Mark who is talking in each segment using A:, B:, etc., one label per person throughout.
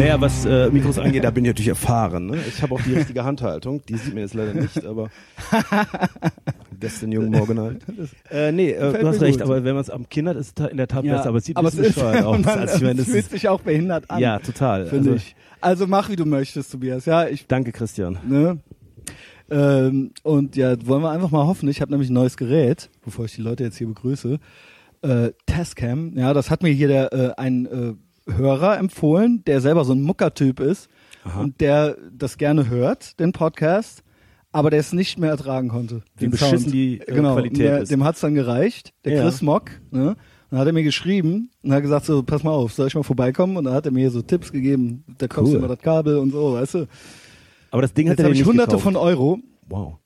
A: Naja, was äh, Mikros angeht, da bin ich natürlich erfahren. Ne? Ich habe auch die richtige Handhaltung. Die sieht man jetzt leider nicht, aber gestern jungen Morgen halt. Äh, nee, äh, du hast recht,
B: gut.
A: aber wenn man es am Kindern ist, es in der Tat besser, aber es sieht
B: aber es ist,
A: aus.
B: und man,
A: als wenn
B: es
A: es
B: fühlt sich auch behindert an.
A: ja, total.
B: finde
A: also,
B: ich. Also mach, wie du möchtest, Tobias. Ja, ich,
A: Danke, Christian.
B: ne? Ähm, und ja, wollen wir einfach mal hoffen. Ich habe nämlich ein neues Gerät, bevor ich die Leute jetzt hier begrüße. Äh, Tascam. Ja, das hat mir hier der äh, ein äh, Hörer empfohlen, der selber so ein Muckertyp ist und der das gerne hört, den Podcast, aber der es nicht mehr ertragen konnte.
A: Wie beschissen
B: Sound.
A: die, äh,
B: genau,
A: Qualität
B: der,
A: ist.
B: Dem hat's dann gereicht. Der
A: Ja.
B: Chris Mock, ne? Und dann hat er mir geschrieben und hat gesagt so, pass mal auf, soll ich mal vorbeikommen? Und dann hat er mir so Tipps gegeben, da kaufst du
A: Cool.
B: immer das Kabel und so, weißt du.
A: Aber das Ding hat er nicht
B: hunderte
A: gekauft.
B: von Euro.
A: Wow.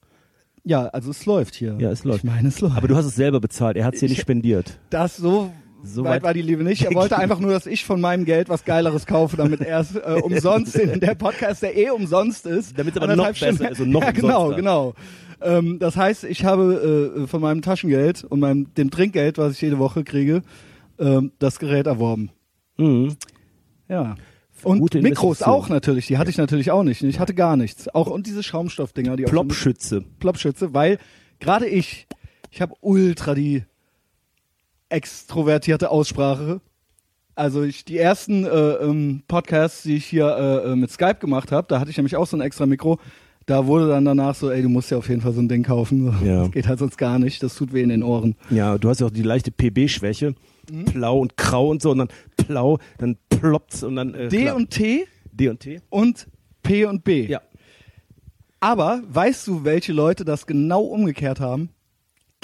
B: Ja, also es läuft hier.
A: Ja, es läuft.
B: Ich meine, es läuft.
A: Aber du hast es selber bezahlt. Er hat es dir
B: Ich-
A: nicht spendiert.
B: das so,
A: So
B: weit
A: weit-
B: war die Liebe nicht. Er wollte einfach nur, dass ich von meinem Geld was Geileres kaufe, damit er es äh, umsonst in der Podcast, der eh umsonst ist.
A: Damit es aber noch
B: Stunden-
A: besser ist und noch
B: ja, genau, genau. Ähm, das heißt, ich habe äh, von meinem Taschengeld und meinem dem Trinkgeld, was ich jede Woche kriege, ähm, das Gerät erworben.
A: Mhm.
B: Ja. Und
A: Gute
B: Mikros auch natürlich, die hatte ich natürlich auch nicht. Ich hatte gar nichts. Auch und diese Schaumstoffdinger, die
A: Plopschütze.
B: Plopschütze, weil gerade ich, ich habe ultra die extrovertierte Aussprache. Also ich, die ersten äh, ähm, Podcasts, die ich hier äh, äh, mit Skype gemacht habe, da hatte ich nämlich auch so ein extra Mikro. Da wurde dann danach so, ey, du musst ja auf jeden Fall so ein Ding kaufen. So,
A: Ja.
B: Das geht halt sonst gar nicht. Das tut weh in den Ohren.
A: Ja, du hast ja auch die leichte PB-Schwäche.
B: Mhm.
A: Plau und grau und so und dann plau, dann ploppt's und dann äh,
B: D
A: klar.
B: und T
A: D und T.
B: und P und B.
A: Ja.
B: Aber weißt du, welche Leute das genau umgekehrt haben?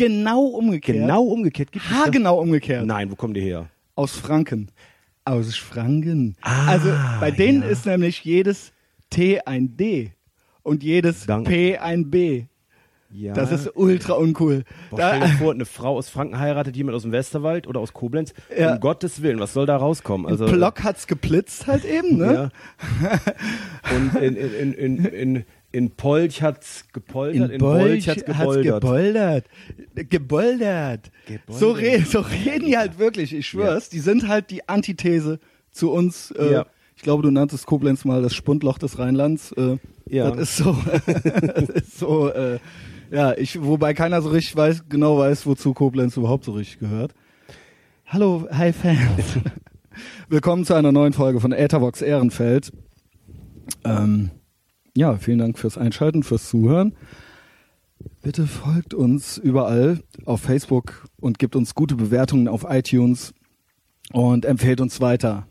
B: Genau umgekehrt.
A: Genau umgekehrt gibt?
B: Haargenau umgekehrt.
A: Nein, wo kommen die her?
B: Aus Franken. Aus Franken.
A: Ah,
B: also bei denen
A: ja.
B: ist nämlich jedes T ein D und jedes
A: Dank-
B: P ein B.
A: Ja.
B: Das ist ultra uncool.
A: Boah,
B: Da,
A: stell dir vor, eine Frau aus Franken heiratet jemand aus dem Westerwald oder aus Koblenz.
B: Ja.
A: Um Gottes Willen, was soll da rauskommen? Also,
B: Im Block hat's geblitzt halt eben, ne?
A: Ja. Und in, in, in, in, in, in Polch hat's gepoltert, in,
B: Bolch
A: Bolch hat's geboldert.
B: geboldert. Geboldert.
A: Geboldert.
B: So, re so reden die halt wirklich, ich schwör's. Die sind halt die Antithese zu uns. Äh,
A: Ja.
B: Ich glaube, du nanntest Koblenz mal das Spundloch des Rheinlands. Äh,
A: Ja.
B: Das ist so, das ist so äh, ja, ich, wobei keiner so richtig weiß, genau weiß, wozu Koblenz überhaupt so richtig gehört. Hallo, hi Fans. Willkommen zu einer neuen Folge von Ethervox Ehrenfeld. Ähm, ja, vielen Dank fürs Einschalten, fürs Zuhören. Bitte folgt uns überall auf Facebook und gebt uns gute Bewertungen auf iTunes und empfehlt uns weiter.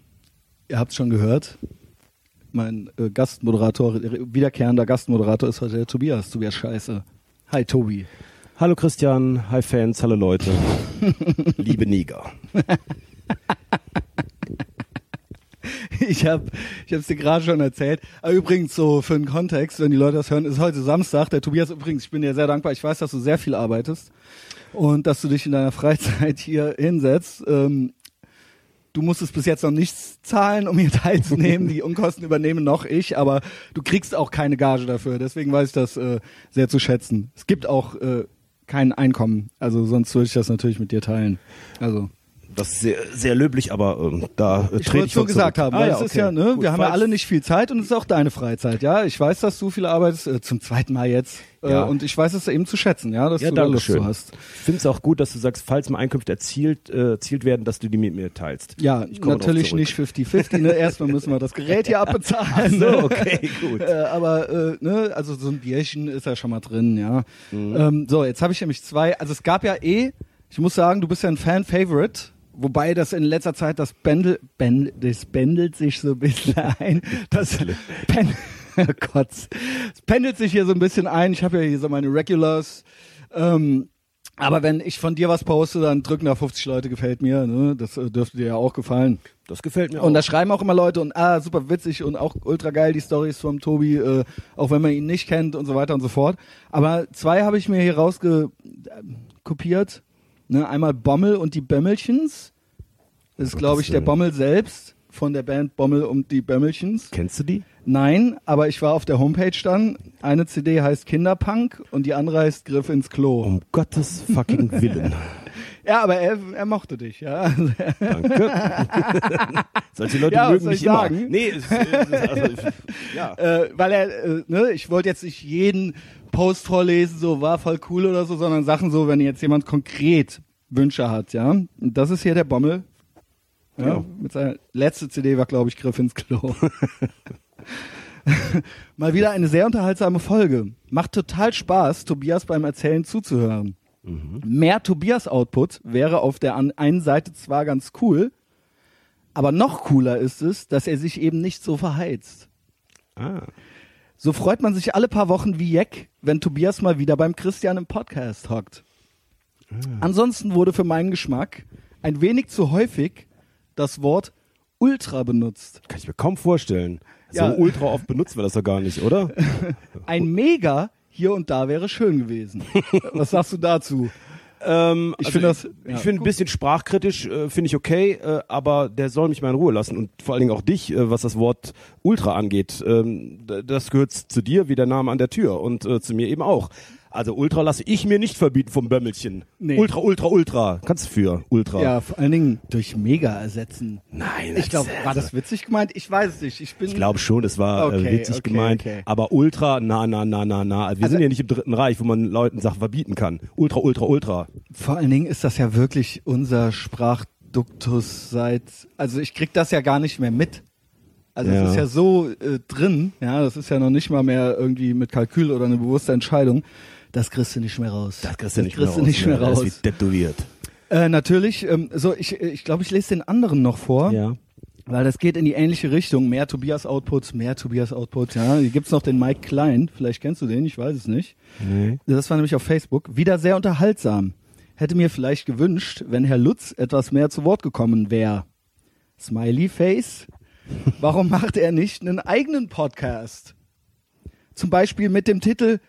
B: Ihr habt schon gehört. Mein äh, Gastmoderator, wiederkehrender Gastmoderator ist heute der Tobias. Tobias Scheiße. Hi Tobi.
A: Hallo Christian, hi Fans, hallo Leute. Liebe Neger.
B: Ich habe ich hab's dir gerade schon erzählt. Aber übrigens so für den Kontext, wenn die Leute das hören, ist heute Samstag. Der Tobias übrigens, ich bin dir sehr dankbar. Ich weiß, dass du sehr viel arbeitest und dass du dich in deiner Freizeit hier hinsetzt. Ähm, du musstest bis jetzt noch nichts zahlen, um hier teilzunehmen. Die Unkosten übernehmen noch ich, aber du kriegst auch keine Gage dafür. Deswegen weiß ich das äh, sehr zu schätzen. Es gibt auch äh, kein Einkommen. Also sonst würde ich das natürlich mit dir teilen. Also
A: Das ist sehr, sehr löblich, aber ähm, da äh,
B: ich
A: trete ich
B: so gesagt
A: zurück.
B: haben,
A: Ah,
B: weil
A: ja,
B: es ist
A: okay.
B: ja, ne,
A: Gut,
B: wir haben ja alle nicht viel Zeit und es ist auch deine Freizeit, ja. Ich weiß, dass du viel arbeitest, äh, zum zweiten Mal jetzt. Äh,
A: Ja.
B: und ich weiß es eben zu schätzen, ja, dass
A: Ja,
B: du da Lust zu hast.
A: Ich finde es auch gut, dass du sagst, falls mal Einkünfte erzielt, äh, erzielt werden, dass du die mit mir teilst.
B: Ja, natürlich nicht 50-50, ne? Erstmal müssen wir das Gerät hier abbezahlen.
A: So,
B: ne?
A: okay, gut.
B: Äh, aber äh, ne, also so ein Bierchen ist ja schon mal drin, ja.
A: Mhm.
B: Ähm, so, jetzt habe ich nämlich zwei. Also es gab ja eh, ich muss sagen, du bist ja ein Fan-Favorite, wobei das in letzter Zeit das Bändel, Bändel das pendelt sich so ein bisschen ein. Das Pen oh Gott, es pendelt sich hier so ein bisschen ein. Ich habe ja hier so meine Regulars. Ähm, aber wenn ich von dir was poste, dann drücken da 50 Leute, gefällt mir. Ne? Das äh, dürfte dir ja auch gefallen.
A: Das gefällt mir
B: Und da
A: auch.
B: schreiben auch immer Leute und ah, super witzig und auch ultra geil die Stories vom Tobi, äh, auch wenn man ihn nicht kennt und so weiter und so fort. Aber zwei habe ich mir hier rauskopiert. Ne, einmal Bommel und die Bömmelchens. Das ist, glaube ich, der. Bommel selbst von der Band Bommel und die Bömmelchens.
A: Kennst du die?
B: Nein, aber ich war auf der Homepage dann. Eine CD heißt Kinderpunk und die andere heißt Griff ins Klo.
A: Um Gottes fucking Willen.
B: Ja, aber er, er mochte dich, ja.
A: Danke. Solche Leute
B: Ja,
A: mögen mich
B: ich
A: immer.
B: sagen?
A: Nee, es, es, also, ja.
B: äh, weil er, äh, ne, ich wollte jetzt nicht jeden Post vorlesen, so war voll cool oder so, sondern Sachen so, wenn jetzt jemand konkret Wünsche hat, ja. Und das ist hier der Bommel. Ja,
A: Ja.
B: Mit seiner letzte CD war, glaube ich, Griff ins Klo. Mal wieder eine sehr unterhaltsame Folge. Macht total Spaß, Tobias beim Erzählen zuzuhören. Mehr Tobias-Output wäre auf der einen Seite zwar ganz cool, aber noch cooler ist es, dass er sich eben nicht so verheizt.
A: Ah.
B: So freut man sich alle paar Wochen wie Jeck, wenn Tobias mal wieder beim Christian im Podcast hockt. Ansonsten wurde für meinen Geschmack ein wenig zu häufig das Wort Ultra benutzt.
A: Kann ich mir kaum vorstellen. So
B: Ja.
A: ultra oft benutzen wir das doch gar nicht, oder?
B: Ein Mega hier und da wäre schön gewesen. Was sagst du dazu?
A: Ähm,
B: Ich
A: also
B: finde das-
A: Ich
B: ja,
A: finde ein bisschen sprachkritisch, äh, finde ich okay, äh, aber der soll mich mal in Ruhe lassen und vor allen Dingen auch dich, äh, was das Wort Ultra angeht. Ähm, das gehört zu dir wie der Name an der Tür und äh, zu mir eben auch. Also Ultra lasse ich mir nicht verbieten vom Bömmelchen.
B: Nee.
A: Ultra, Ultra, Ultra. Kannst du für Ultra.
B: Ja, vor allen Dingen durch Mega ersetzen.
A: Nein.
B: Ich glaube, war das witzig gemeint? Ich weiß es nicht. Ich bin
A: Ich glaube schon, es war
B: Okay,
A: äh, witzig
B: okay,
A: gemeint.
B: okay.
A: Aber Ultra, na, na, na, na, na. Wir
B: Also-
A: sind ja nicht im Dritten Reich, wo man Leuten Sachen verbieten kann. Ultra, Ultra, Ultra.
B: Vor allen Dingen ist das ja wirklich unser Sprachduktus seit, also ich krieg das ja gar nicht mehr mit. Also
A: Ja.
B: es ist ja so äh, drin, ja, das ist ja noch nicht mal mehr irgendwie mit Kalkül oder eine bewusste Entscheidung. Das kriegst du nicht mehr raus.
A: Das kriegst du nicht
B: kriegst
A: mehr
B: nicht mehr
A: ne? Das
B: raus.
A: ist wie tätowiert.
B: Äh, natürlich, ähm, so ich ich, glaube, ich lese den anderen noch vor,
A: Ja.
B: weil das geht in die ähnliche Richtung. Mehr Tobias Output, mehr Tobias Output. Ja, hier gibt's noch den Mike Klein. Vielleicht kennst du den, ich weiß es nicht.
A: Nee.
B: Das war nämlich auf Facebook. Wieder sehr unterhaltsam. Hätte mir vielleicht gewünscht, wenn Herr Lutz etwas mehr zu Wort gekommen wäre. Smiley Face. Warum macht er nicht einen eigenen Podcast? Zum Beispiel mit dem Titel,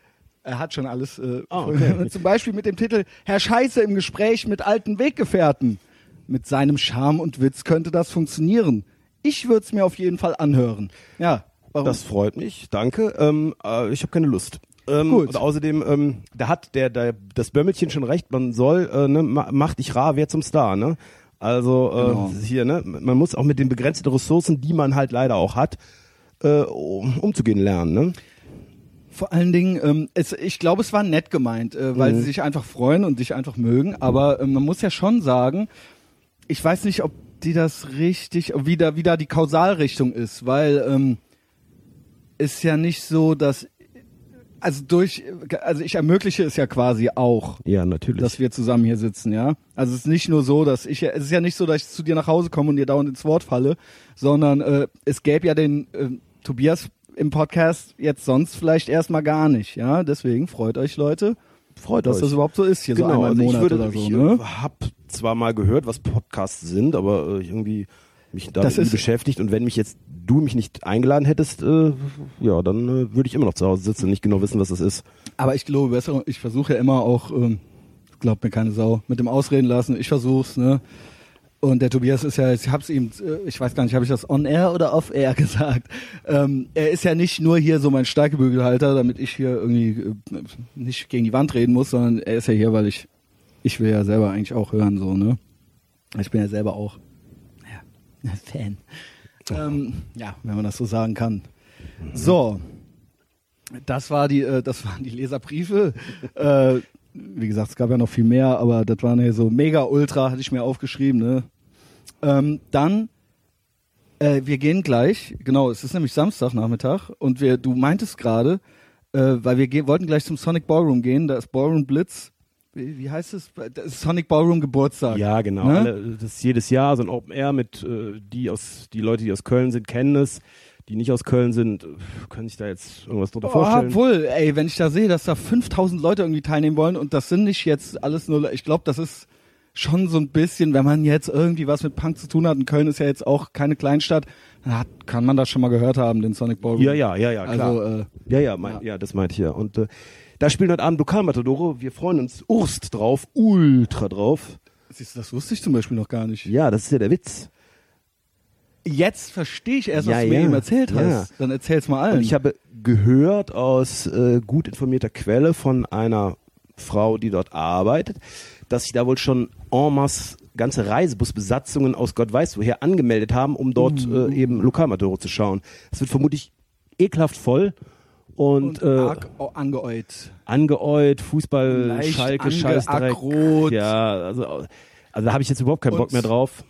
B: er hat schon alles, äh,
A: Ah, okay.
B: zum Beispiel mit dem Titel Herr Scheiße im Gespräch mit alten Weggefährten. Mit seinem Charme und Witz könnte das funktionieren. Ich würde es mir auf jeden Fall anhören. Ja, warum?
A: Das freut mich, danke. Ähm, äh, ich habe keine Lust. Ähm,
B: Gut.
A: Und außerdem, ähm, da hat der, der das Bömmelchen schon recht, man soll, äh, ne, ma, mach dich rar, wer zum Star, ne? Also äh,
B: Genau.
A: hier, ne, man muss auch mit den begrenzten Ressourcen, die man halt leider auch hat, äh, um, umzugehen lernen, ne?
B: Vor allen Dingen, ähm, es, ich glaube, es war nett gemeint, äh, weil
A: Mhm.
B: sie sich einfach freuen und dich einfach mögen. Aber ähm, man muss ja schon sagen, ich weiß nicht, ob die das richtig, wie da, wie da die Kausalrichtung ist, weil ähm, ist ja nicht so, dass also durch, also ich ermögliche es ja quasi auch,
A: Ja, natürlich.
B: dass wir zusammen hier sitzen, ja. Also es ist nicht nur so, dass ich, es ist ja nicht so, dass ich zu dir nach Hause komme und dir dauernd ins Wort falle, sondern äh, es gäbe ja den äh, Tobias im Podcast jetzt sonst vielleicht erstmal gar nicht, ja. Deswegen freut euch Leute,
A: freut
B: dass
A: euch.
B: das überhaupt so ist hier so einmal im
A: also ich
B: Monat
A: würde,
B: oder so,
A: ich
B: ne?
A: äh, hab zwar mal gehört, was Podcasts sind, aber äh, irgendwie mich damit
B: Das
A: nie beschäftigt und wenn mich jetzt du mich nicht eingeladen hättest, äh, ja, dann äh, würde ich immer noch zu Hause sitzen und nicht genau wissen, was das ist.
B: Aber ich glaube besser, ich versuche ja immer auch, ähm, glaubt mir keine Sau, mit dem Ausreden lassen, ich versuch's, ne? Und der Tobias ist ja, ich hab's ihm, äh, ich weiß gar nicht, habe ich das on air oder off air gesagt? Ähm, er ist ja nicht nur hier so mein Steigebügelhalter, damit ich hier irgendwie äh, nicht gegen die Wand reden muss, sondern er ist ja hier, weil ich, ich will ja selber eigentlich auch hören, so, ne? Ich bin ja selber auch, ja, Fan. Ähm, ja, wenn man das so sagen kann. So, das war die, äh, das waren die Leserbriefe. äh, wie gesagt, es gab ja noch viel mehr, aber das waren ja so mega ultra, hatte ich mir aufgeschrieben. Ne? Ähm, dann, äh, wir gehen gleich, genau, es ist nämlich Samstagnachmittag und wir, du meintest gerade, äh, weil wir wollten gleich zum Sonic Ballroom gehen, da ist Ballroom Blitz. Wie, wie heißt es? Sonic Ballroom Geburtstag.
A: Ja, genau.
B: Ne?
A: Alle, das ist jedes Jahr so ein Open Air mit äh, die aus die Leute, die aus Köln sind, kennen es. Die nicht aus Köln sind, können sich da jetzt irgendwas drunter
B: Oh,
A: vorstellen.
B: obwohl, ey, wenn ich da sehe, dass da 5000 Leute irgendwie teilnehmen wollen und das sind nicht jetzt alles nur, ich glaube, das ist schon so ein bisschen, wenn man jetzt irgendwie was mit Punk zu tun hat, und Köln ist ja jetzt auch keine Kleinstadt, dann hat, kann man das schon mal gehört haben, den Sonic Ballroom.
A: Ja, ja, ja, ja, klar.
B: Also, äh,
A: ja, ja, mein, ja. das meinte ich ja. Und äh, da spielen heute Abend Lokalmatadore. Wir freuen uns Urst drauf, ultra drauf.
B: siehst du, das wusste ich zum Beispiel noch gar nicht.
A: Ja, das ist ja der Witz.
B: Jetzt verstehe ich erst, was
A: Ja,
B: du mir
A: ja,
B: eben erzählt hast.
A: ja.
B: Dann erzähl's mal allen.
A: Und ich habe gehört aus äh, gut informierter Quelle von einer Frau, die dort arbeitet, dass sich da wohl schon en masse ganze Reisebusbesatzungen aus Gott weiß woher angemeldet haben, um dort
B: Uh.
A: äh, eben Lokalmatore zu schauen. Es wird vermutlich ekelhaft voll und,
B: Und
A: äh,
B: arg angeäut.
A: angeäut, Fußball,
B: Leicht
A: Schalke, Scheißdreck. Ja, also, also da habe ich jetzt überhaupt keinen Bock
B: Und-
A: mehr drauf.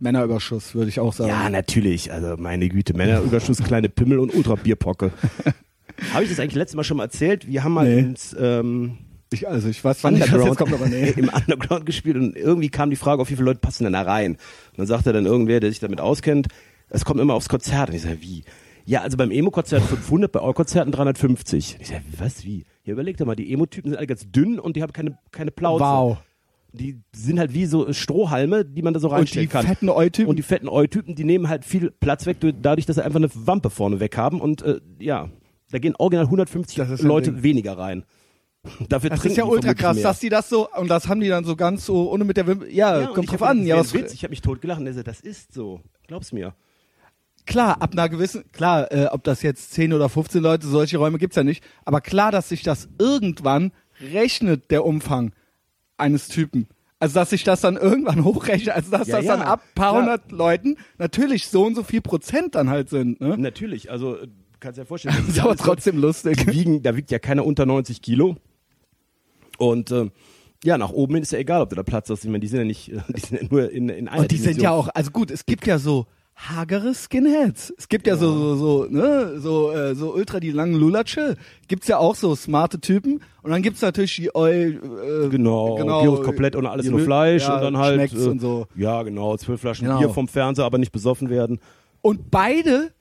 B: Männerüberschuss, würde ich auch sagen.
A: Ja, natürlich. Also meine Güte, Männerüberschuss, kleine Pimmel und Ultra-Bierpocke. habe ich das eigentlich letztes Mal schon mal erzählt? Wir haben mal
B: Nee.
A: ins ähm,
B: Ich, also ich weiß zwar nicht, was jetzt kommt, aber nee.
A: im Underground gespielt und irgendwie kam die Frage, auf wie viele Leute passen denn da rein? Und dann sagte dann irgendwer, der sich damit auskennt, es kommt immer aufs Konzert. Und ich sage, wie? Ja, also beim Emo-Konzert 500, bei All-Konzerten 350. Ich sage, was, wie? Ja, überleg doch mal, die Emo-Typen sind alle ganz dünn und die haben keine, keine Plauze.
B: Wow.
A: Die sind halt wie so Strohhalme, die man da so
B: Und
A: reinstellen
B: die
A: kann.
B: fetten Eu-Typen?
A: Und die fetten Eu-Typen, die nehmen halt viel Platz weg, durch- dadurch, dass sie einfach eine Wampe vorne weg haben. Und äh, ja, da gehen original 150
B: Das ist ein
A: Leute weniger rein. Dafür
B: Das ist ja
A: die
B: ultra krass,
A: mehr.
B: dass die das so, und das haben die dann so ganz so, ohne mit der Wimper, ja,
A: Ja, und
B: kommt drauf an. Ja, was,
A: Witz. Ich habe mich totgelacht und er sagt, das ist so. Glaub's mir.
B: klar, ab einer gewissen, klar, äh, ob das jetzt 10 oder 15 Leute, solche Räume gibt's ja nicht, aber klar, dass sich das irgendwann rechnet, der Umfang eines Typen. Also, dass sich das dann irgendwann hochrechnet, also dass
A: Ja,
B: das
A: ja,
B: dann ab paar hundert Leuten natürlich so und so viel Prozent dann halt sind, ne?
A: Natürlich, also äh, kannst dir ja vorstellen. das
B: ist aber trotzdem
A: Leute,
B: lustig.
A: Wiegen, da wiegt ja keiner unter 90 Kilo. Und ähm, ja, nach oben hin ist ja egal, ob du da Platz hast. Ich meine, die sind ja nicht, äh, die sind ja nur in, in einer
B: Und die sind
A: Dimension.
B: ja auch, also gut, es gibt ja so hagere Skinheads. Es gibt ja, so, so, so, ne, so, äh, so ultra die langen Lulatsche. Gibt's ja auch so smarte Typen. Und dann gibt's natürlich die Eu, äh,
A: Genau, Gyros komplett und alles nur Fleisch
B: ja,
A: und dann halt äh,
B: und so.
A: Ja, genau, zwölf Flaschen
B: Genau.
A: Bier vom Fernseher, aber nicht besoffen werden.
B: Und beide,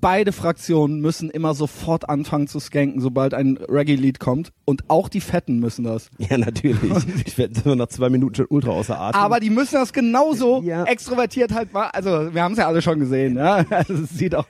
B: beide Fraktionen müssen immer sofort anfangen zu skanken, sobald ein Reggae-Lied kommt. Und auch die Fetten müssen das.
A: Ja, natürlich. ich werde immer nach zwei Minuten schon ultra außer Atem.
B: Aber die müssen das genauso
A: Ja.
B: extrovertiert halt mal. Also wir haben es ja alle schon gesehen. Ja? Also, es sieht auch,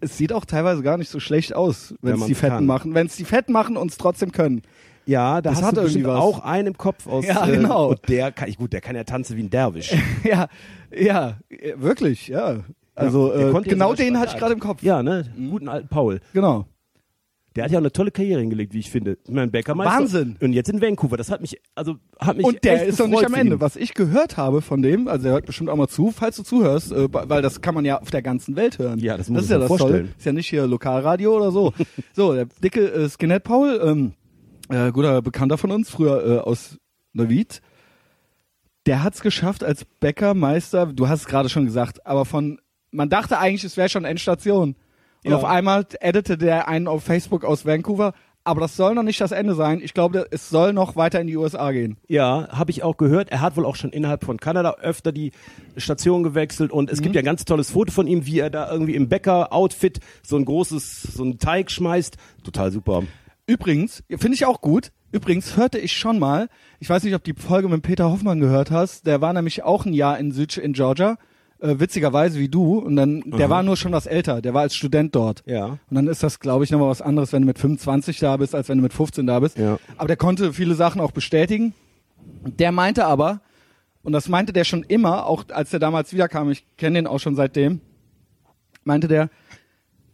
B: es sieht auch teilweise gar nicht so schlecht aus, wenn es die Fetten
A: kann.
B: machen. Wenn es die Fetten machen und es trotzdem können.
A: ja, da
B: das
A: hast
B: hat
A: du
B: irgendwie was.
A: auch einen im Kopf aus.
B: Ja, genau.
A: Äh, und der kann, gut, der kann ja tanzen wie ein Derwisch.
B: ja, ja, äh, wirklich, ja. Also
A: Der
B: äh,
A: ja
B: genau den hatte ich gerade im Kopf.
A: Ja, ne? Guten alten Paul.
B: Genau.
A: Der hat ja auch eine tolle Karriere hingelegt, wie ich finde. Ich meine, Bäckermeister.
B: Wahnsinn.
A: Und jetzt in Vancouver. Das hat mich, also, hat mich
B: Und der ist noch nicht am Ende. Was ich gehört habe von dem, also er hört bestimmt auch mal zu, falls du zuhörst, äh, weil das kann man ja auf der ganzen Welt hören.
A: Ja, das muss
B: ist
A: ich
B: ja das
A: vorstellen.
B: Tolle. Ist ja nicht hier Lokalradio oder so. so, der dicke äh, Skinhead Paul, ähm, äh, guter Bekannter von uns, früher äh, aus Neuwied, der hat's geschafft als Bäckermeister, du hast es gerade schon gesagt, aber von, man dachte eigentlich, es wäre schon Endstation. Und
A: Ja.
B: auf einmal editete der einen auf Facebook aus Vancouver, aber das soll noch nicht das Ende sein. Ich glaube, es soll noch weiter in die USA gehen.
A: Ja, habe ich auch gehört. Er hat wohl auch schon innerhalb von Kanada öfter die Station gewechselt und es
B: Mhm.
A: gibt ja ein ganz tolles Foto von ihm, wie er da irgendwie im Bäcker-Outfit so ein großes, so einen Teig schmeißt. Total super.
B: Übrigens, finde ich auch gut. Übrigens hörte ich schon mal, ich weiß nicht, ob die Folge mit Peter Hoffmann gehört hast, der war nämlich auch ein Jahr in Süd in Georgia, äh, witzigerweise wie du, und dann, der war nur schon was älter, der war als Student dort.
A: Ja.
B: Und dann ist das, glaube ich, nochmal was anderes, wenn du mit 25 da bist, als wenn du mit 15 da bist.
A: Ja.
B: Aber der konnte viele Sachen auch bestätigen. Der meinte aber, und das meinte der schon immer, auch als der damals wiederkam, ich kenne den auch schon seitdem, meinte der,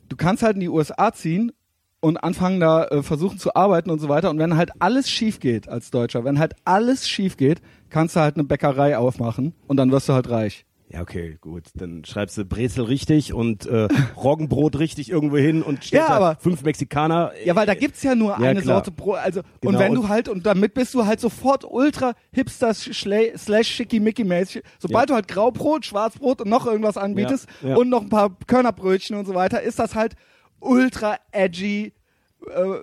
B: du kannst halt in die USA ziehen und anfangen da äh, versuchen zu arbeiten und so weiter. Und wenn halt alles schief geht als Deutscher, wenn halt alles schief geht, kannst du halt eine Bäckerei aufmachen und dann wirst du halt reich.
A: Ja, okay, gut. Dann schreibst du Brezel richtig und äh, Roggenbrot richtig irgendwo hin und stellst
B: Ja, aber-
A: fünf Mexikaner.
B: Ja, weil da gibt's ja nur
A: Ja,
B: eine
A: klar.
B: Sorte Brot. Also, und
A: Genau,
B: wenn du
A: und-
B: halt, und damit bist du halt sofort ultra hipster slash schickimicki mäßig. Sobald
A: Ja.
B: du halt Graubrot, Schwarzbrot und noch irgendwas anbietest und noch ein paar Körnerbrötchen und so weiter, ist das halt ultra edgy.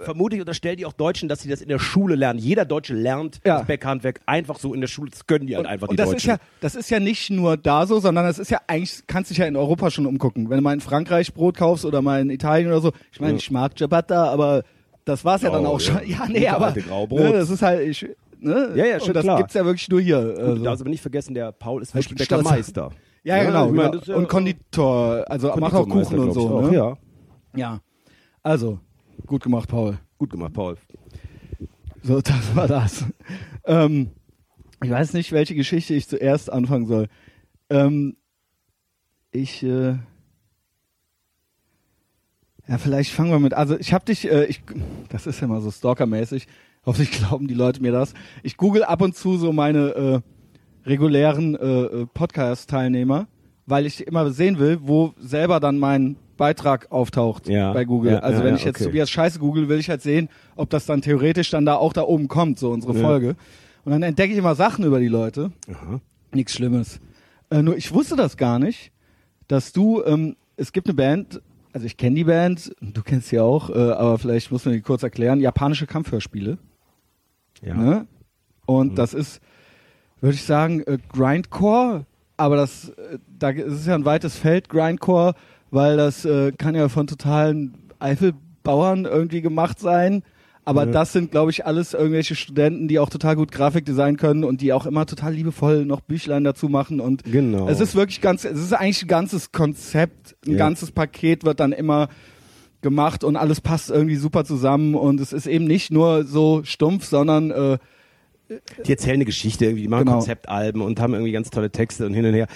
A: Vermutlich unterstellt die auch Deutschen, dass sie das in der Schule lernen. Jeder Deutsche lernt
B: Ja.
A: das Bäckerhandwerk einfach so in der Schule. Das können die halt einfach, die
B: und das
A: Deutschen.
B: ist ja, das ist ja nicht nur da so, sondern das ist ja eigentlich, kannst dich ja in Europa schon umgucken. Wenn du mal in Frankreich Brot kaufst oder mal in Italien oder so. Ich meine,
A: Ja.
B: ich mag Ciabatta, aber das war's ja dann
A: Oh,
B: auch
A: ja.
B: schon. Ja, nee,
A: Gute
B: aber. Ne, das ist halt, ich, ne?
A: Ja, ja, schon
B: und das
A: klar.
B: gibt's ja wirklich nur hier. Also.
A: du darfst aber nicht vergessen, der Paul ist
B: Ich
A: wirklich. Bäckermeister.
B: Ja, genau.
A: ich meine,
B: genau.
A: ja,
B: und Konditor, also macht auch Kuchen und so.
A: auch,
B: ne?
A: Ja,
B: ja. Also, gut gemacht, Paul.
A: gut gemacht, Paul.
B: So, das war das. Ähm, ich weiß nicht, welche Geschichte ich zuerst anfangen soll. Ähm, ich, äh, ja, vielleicht fangen wir mit. Also, ich habe dich, äh, ich, das ist ja mal so stalkermäßig. Hoffentlich glauben die Leute mir das. Ich google ab und zu so meine äh, regulären äh, äh, Podcast-Teilnehmer, weil ich immer sehen will, wo selber dann mein Beitrag auftaucht
A: Ja,
B: bei Google.
A: ja,
B: also
A: ja,
B: wenn ich jetzt
A: okay.
B: Tobias Scheiße google, will ich halt sehen, ob das dann theoretisch dann da auch da oben kommt, so unsere. Folge. Und dann entdecke ich immer Sachen über die Leute.
A: Aha.
B: Nichts Schlimmes. Äh, nur ich wusste das gar nicht, dass du, ähm, es gibt eine Band, also ich kenne die Band, du kennst sie auch, äh, aber vielleicht muss man die kurz erklären, japanische Kampfhörspiele.
A: Ja.
B: Ne? Und das ist, würde ich sagen, äh, Grindcore, aber das, äh, da es ist ja ein weites Feld, Grindcore, weil das äh, kann ja von totalen Eifelbauern irgendwie gemacht sein. Aber
A: Ja.
B: das sind, glaube ich, alles irgendwelche Studenten, die auch total gut Grafikdesign können und die auch immer total liebevoll noch Büchlein dazu machen. Und
A: Genau.
B: es ist wirklich ganz, es ist eigentlich ein ganzes Konzept, ein
A: Ja.
B: ganzes Paket wird dann immer gemacht und alles passt irgendwie super zusammen und es ist eben nicht nur so stumpf, sondern äh,
A: Die erzählen eine Geschichte irgendwie, die machen
B: Genau.
A: Konzeptalben und haben irgendwie ganz tolle Texte und hin und her.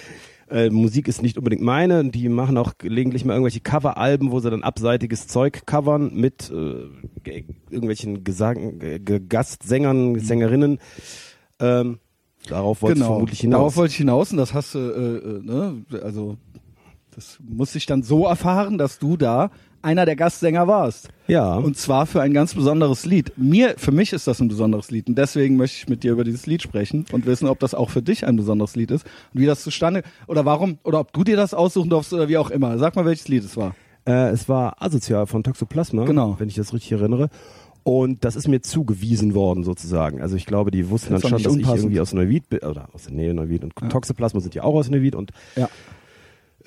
A: Äh, Musik ist nicht unbedingt meine. Die machen auch gelegentlich mal irgendwelche Coveralben, wo sie dann abseitiges Zeug covern mit äh, ge- irgendwelchen Gesang, ge- ge- Gastsängern, Sängerinnen. Ähm, darauf wollte ich
B: genau.
A: vermutlich hinaus.
B: Darauf wollte ich hinaus und das hast du, äh, äh, ne, also das musste ich dann so erfahren, dass du da einer der Gastsänger warst.
A: ja.
B: Und zwar für ein ganz besonderes Lied. Mir, für mich ist das ein besonderes Lied und deswegen möchte ich mit dir über dieses Lied sprechen und wissen, ob das auch für dich ein besonderes Lied ist und wie das zustande oder warum oder ob du dir das aussuchen darfst oder wie auch immer. Sag mal, welches Lied es war.
A: Äh, es war asozial von Toxoplasma,
B: Genau.
A: wenn ich das richtig erinnere. Und das ist mir zugewiesen worden sozusagen. Also ich glaube, die wussten
B: Das
A: dann schon, dass
B: nicht
A: ich
B: unpassend.
A: irgendwie aus Neuwied bin, oder aus der Nähe Neuwied und
B: Ja.
A: Toxoplasma sind ja auch aus Neuwied und
B: Ja.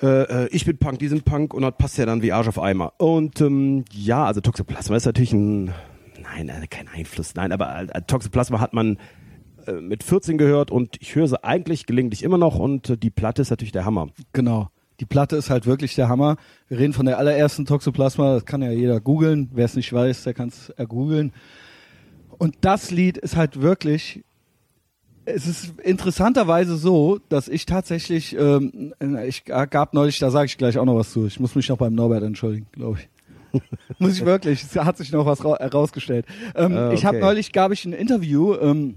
A: Äh, äh, ich bin Punk, die sind Punk und das passt ja dann wie Arsch auf Eimer. Und ähm, ja, also Toxoplasma ist natürlich ein, nein, äh, kein Einfluss, nein, aber äh, Toxoplasma hat man äh, mit 14 gehört und ich höre sie eigentlich gelegentlich immer noch und äh, die Platte ist natürlich der Hammer.
B: Genau. Die Platte ist halt wirklich der Hammer. Wir reden von der allerersten Toxoplasma, das kann ja jeder googeln. Wer es nicht weiß, der kann es ergoogeln. Und das Lied ist halt wirklich, es ist interessanterweise so, dass ich tatsächlich, ähm, ich gab neulich, da sage ich gleich auch noch was zu. Ich muss mich noch beim Norbert entschuldigen, glaube ich. muss ich wirklich, es hat sich noch was ra herausgestellt. Ähm,
A: Ah,
B: Ich habe
A: okay.
B: neulich, gab ich ein Interview ähm,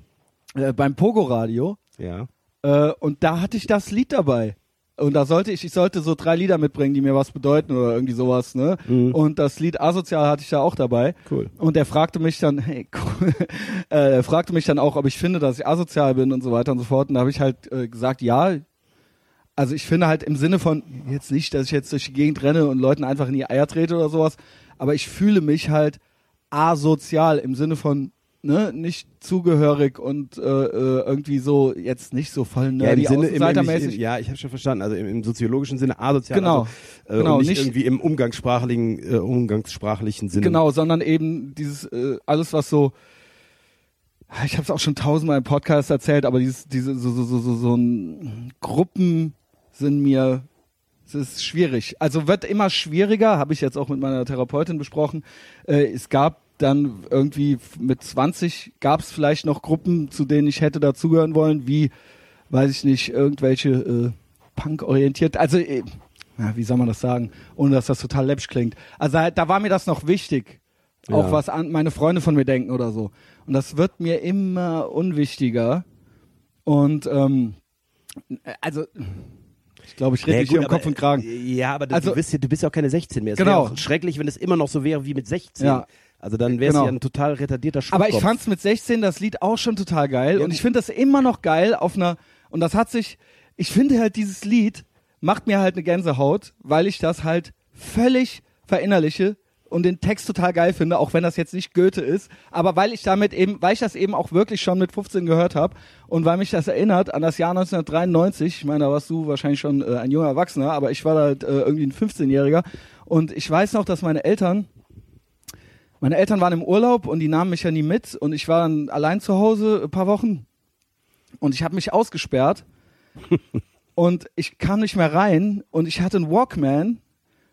B: äh, beim Pogo Radio
A: Ja.
B: äh, und da hatte ich das Lied dabei. Und da sollte ich, ich sollte so drei Lieder mitbringen, die mir was bedeuten oder irgendwie sowas, ne?
A: Mhm.
B: Und das Lied Asozial hatte ich da auch dabei.
A: Cool.
B: Und der fragte mich dann, hey, cool, äh, er fragte mich dann auch, ob ich finde, dass ich asozial bin und so weiter und so fort. Und da habe ich halt äh, gesagt, ja. Also ich finde halt im Sinne von, jetzt nicht, dass ich jetzt durch die Gegend renne und Leuten einfach in die Eier trete oder sowas, aber ich fühle mich halt asozial im Sinne von, ne, nicht zugehörig und äh, äh, irgendwie so, jetzt nicht so voll
A: Ja, im Sinne, im, im,
B: außenseitermäßig.
A: ja, ich habe schon verstanden. Also im, im soziologischen Sinne asozial.
B: Genau.
A: Also, äh,
B: Genau,
A: nicht,
B: nicht-
A: irgendwie im umgangssprachlichen, äh, umgangssprachlichen Sinne.
B: Genau, sondern eben dieses äh, alles, was so ich habe es auch schon tausendmal im Podcast erzählt, aber dieses, diese so, so, so, so, so ein Gruppen sind mir es ist schwierig. Also wird immer schwieriger, habe ich jetzt auch mit meiner Therapeutin besprochen. Äh, es gab dann irgendwie mit 20 gab es vielleicht noch Gruppen, zu denen ich hätte dazugehören wollen, wie, weiß ich nicht, irgendwelche äh, Punk-orientiert. Also, äh, ja, wie soll man das sagen, ohne dass das total läppsch klingt. Also da war mir das noch wichtig. Auch
A: Ja.
B: was an meine Freunde von mir denken oder so. Und das wird mir immer unwichtiger. Und ähm, also ich glaube, ich rede
A: Ja,
B: dich
A: gut,
B: hier
A: aber,
B: Kopf und Kragen.
A: Ja, aber
B: Also-
A: du, bist ja, du bist ja auch keine 16 mehr. Es
B: Genau.
A: wäre auch schrecklich, wenn es immer noch so wäre wie mit 16.
B: Ja.
A: Also dann wäre es
B: Genau.
A: ja ein total retardierter
B: Aber ich fand's mit 16 das Lied auch schon total geil
A: Ja,
B: und ich finde das immer noch geil auf einer und das hat sich ich finde halt dieses Lied macht mir halt eine Gänsehaut, weil ich das halt völlig verinnerliche und den Text total geil finde, auch wenn das jetzt nicht Goethe ist, aber weil ich damit eben, weil ich das eben auch wirklich schon mit 15 gehört habe und weil mich das erinnert an das Jahr 1993, ich meine, da warst du wahrscheinlich schon äh, ein junger Erwachsener, aber ich war halt äh, irgendwie ein 15-Jähriger und ich weiß noch, dass meine Eltern meine Eltern waren im Urlaub und die nahmen mich ja nie mit und ich war dann allein zu Hause ein paar Wochen und ich habe mich ausgesperrt und ich kam nicht mehr rein und ich hatte einen Walkman